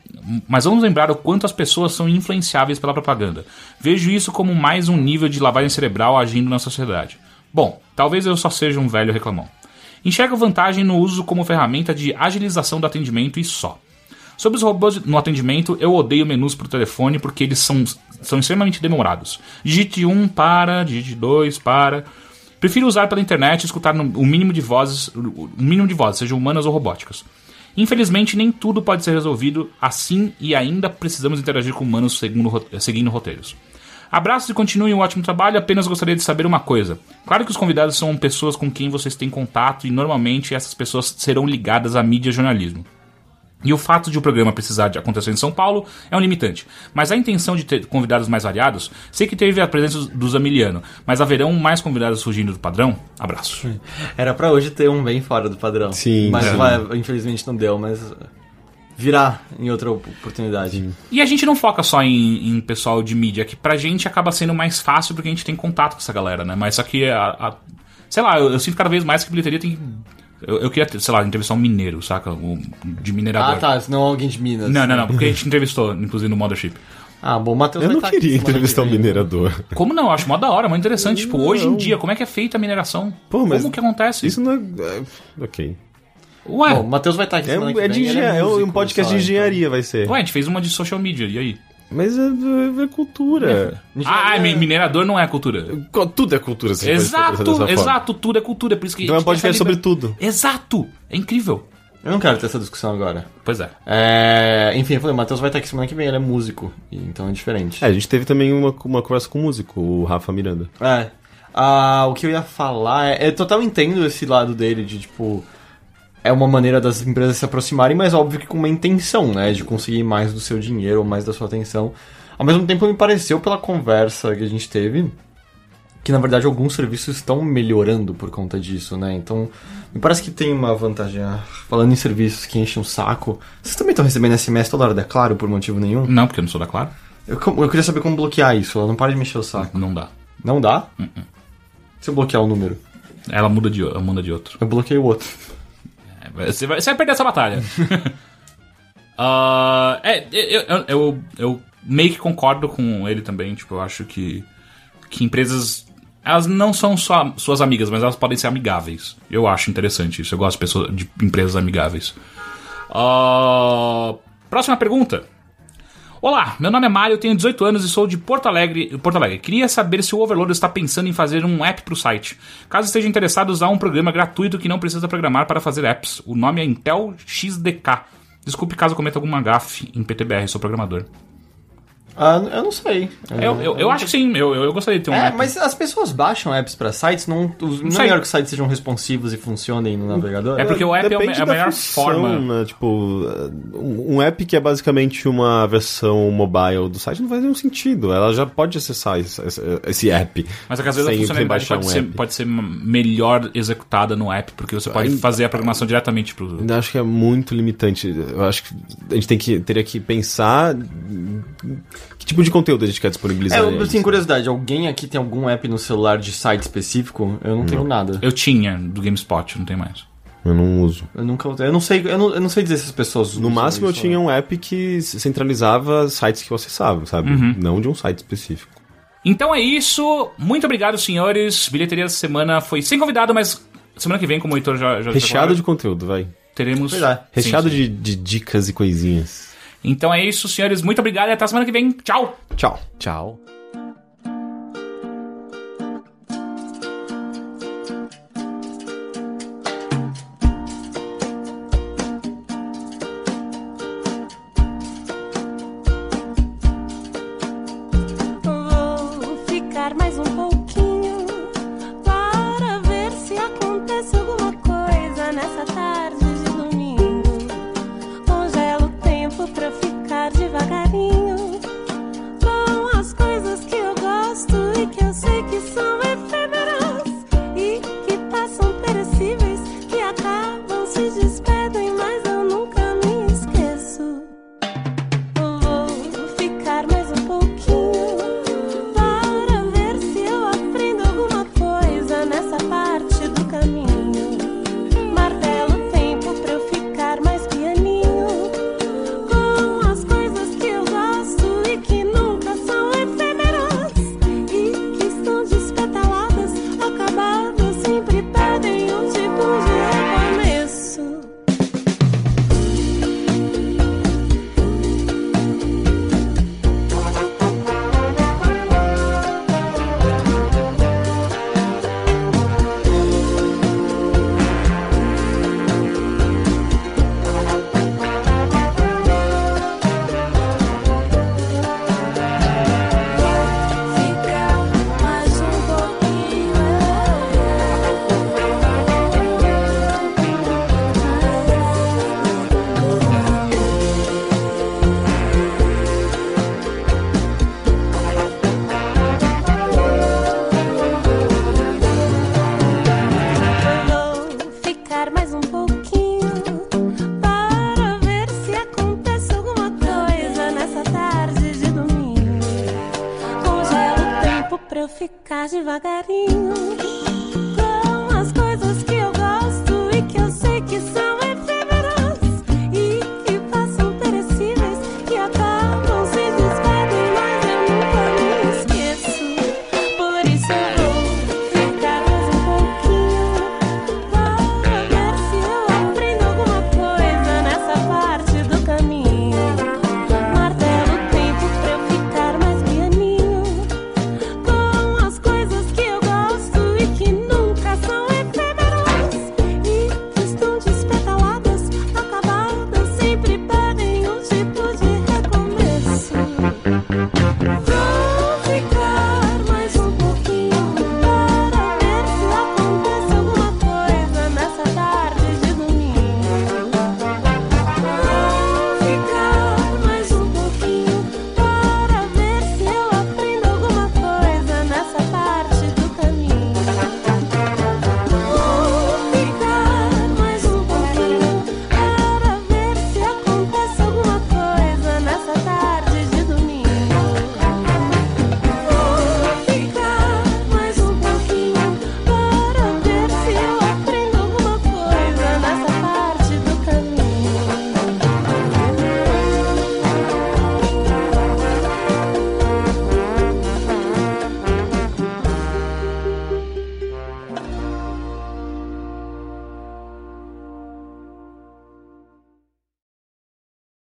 Mas vamos lembrar o quanto as pessoas são influenciáveis pela propaganda. Vejo isso como mais um nível de lavagem cerebral agindo na sociedade. Bom, talvez eu só seja um velho reclamão. Enxergo vantagem no uso como ferramenta de agilização do atendimento e só. Sobre os robôs no atendimento, eu odeio menus por telefone porque eles são, são extremamente demorados. Digite 1 para, digite 2 para. Prefiro usar pela internet e escutar o mínimo de vozes, o mínimo de vozes, sejam humanas ou robóticas. Infelizmente, nem tudo pode ser resolvido assim e ainda precisamos interagir com humanos seguindo roteiros. Abraços e continuem o ótimo trabalho. Apenas gostaria de saber uma coisa. Claro que os convidados são pessoas com quem vocês têm contato e normalmente essas pessoas serão ligadas à mídia e jornalismo. E o fato de o programa precisar de acontecer em São Paulo é um limitante. Mas a intenção de ter convidados mais variados, sei que teve a presença do Zamiliano, mas haverão mais convidados fugindo do padrão? Abraço. Era pra hoje ter um bem fora do padrão. Sim, Mas infelizmente não deu, mas. Virar em outra oportunidade. E a gente não foca só em, em pessoal de mídia, que pra gente acaba sendo mais fácil porque a gente tem contato com essa galera, né? Mas só que a. a- sei lá, eu, eu sinto cada vez mais que a bilheteria tem. Eu, eu queria, sei lá, entrevistar um mineiro, saca? Um, de minerador. Ah, tá, senão alguém de Minas. Não, não, não, porque a gente entrevistou, inclusive no Mothership. Ah, bom, o Matheus Eu não aqui queria entrevistar um vem. minerador. Como não? Eu acho mó da hora, mó interessante. Tipo, hoje em dia, como é que é feita a mineração? Pô, mas como que acontece? Isso não é. é, ok. Ué, Bom, o Matheus vai estar aqui É, semana um- que é vem. de ele engenharia, é um músico podcast só, de então. engenharia, vai ser. ué, a gente fez uma de social media, e aí? Mas é, é- é cultura. Ah, mi- minerador não é cultura. Tudo é cultura, se Exato, exato, tudo é cultura. Por isso que Então é um podcast sobre tudo. Exato, é incrível. Eu não quero ter essa discussão agora. Pois é. É, enfim, eu falei, o Matheus vai estar aqui semana que vem, ele é músico, então é diferente. É, a gente teve também uma, uma conversa com o músico, o Rafa Miranda. É. Ah, o que eu ia falar é. Eu total entendo esse lado dele de tipo. É uma maneira das empresas se aproximarem, mas óbvio que com uma intenção, né? De conseguir mais do seu dinheiro ou mais da sua atenção. Ao mesmo tempo, me pareceu pela conversa que a gente teve que na verdade alguns serviços estão melhorando por conta disso, né? Então, me parece que tem uma vantagem. Ah, Falando em serviços que enchem o saco, vocês também estão recebendo SMS toda hora da Claro por motivo nenhum? Não, porque eu não sou da Claro. Eu, eu queria saber como bloquear isso, ela não para de mexer o saco. Não dá. Não dá? Se eu bloquear o número, Ela muda de, ela muda de outro. eu bloqueio o outro. Você vai, você vai perder essa batalha. [LAUGHS] Ah, é, eu, eu, eu, eu meio que concordo com ele também. Tipo, eu acho que, que empresas. Elas não são só suas amigas, mas elas podem ser amigáveis. Eu acho interessante isso. Eu gosto de, pessoas, de empresas amigáveis. Ah, próxima pergunta. Olá, meu nome é Mário, tenho 18 anos e sou de Porto Alegre. Porto Alegre. Queria saber se o Overlord está pensando em fazer um app para o site. Caso esteja interessado, usar um programa gratuito que não precisa programar para fazer apps. O nome é Intel XDK. Desculpe caso cometa alguma gafe em PTBR, sou programador. Ah, eu não sei. Eu, eu, eu acho que sim, eu, eu eu gostaria de ter um É, app. mas as pessoas baixam apps pra sites, não, os- não é sei. melhor que os sites sejam responsivos e funcionem no navegador? É porque o app é, Depende é a melhor função, forma. né? Tipo, um app que é basicamente uma versão mobile do site não faz nenhum sentido. Ela já pode acessar esse, esse- app. Mas às vezes a funcionalidade pode, um ser, app. pode ser melhor executada no app, porque você pode Ainda- fazer a programação diretamente pro. Ainda acho que é muito limitante. Eu acho que a gente tem que, teria que pensar que tipo de conteúdo a gente quer disponibilizar. É, eu, neles. assim, curiosidade, alguém aqui tem algum app no celular de site específico? Eu não tenho nada. Eu tinha do GameSpot, não tem mais. Eu não uso. Eu nunca eu não sei, eu não, eu não sei dizer se as pessoas usam No máximo eu isso, tinha né? um app que centralizava sites que eu acessava, sabe? Uhum. Não de um site específico. Então é isso. Muito obrigado, senhores. Bilheteria essa semana foi sem convidado, mas semana que vem, como o Heitor já, já Recheado de conteúdo, vai. teremos. É. Recheado Sim, sim. De, de dicas e coisinhas. Então é isso, senhores. Muito obrigado e até a semana que vem. Tchau! Tchau. Tchau.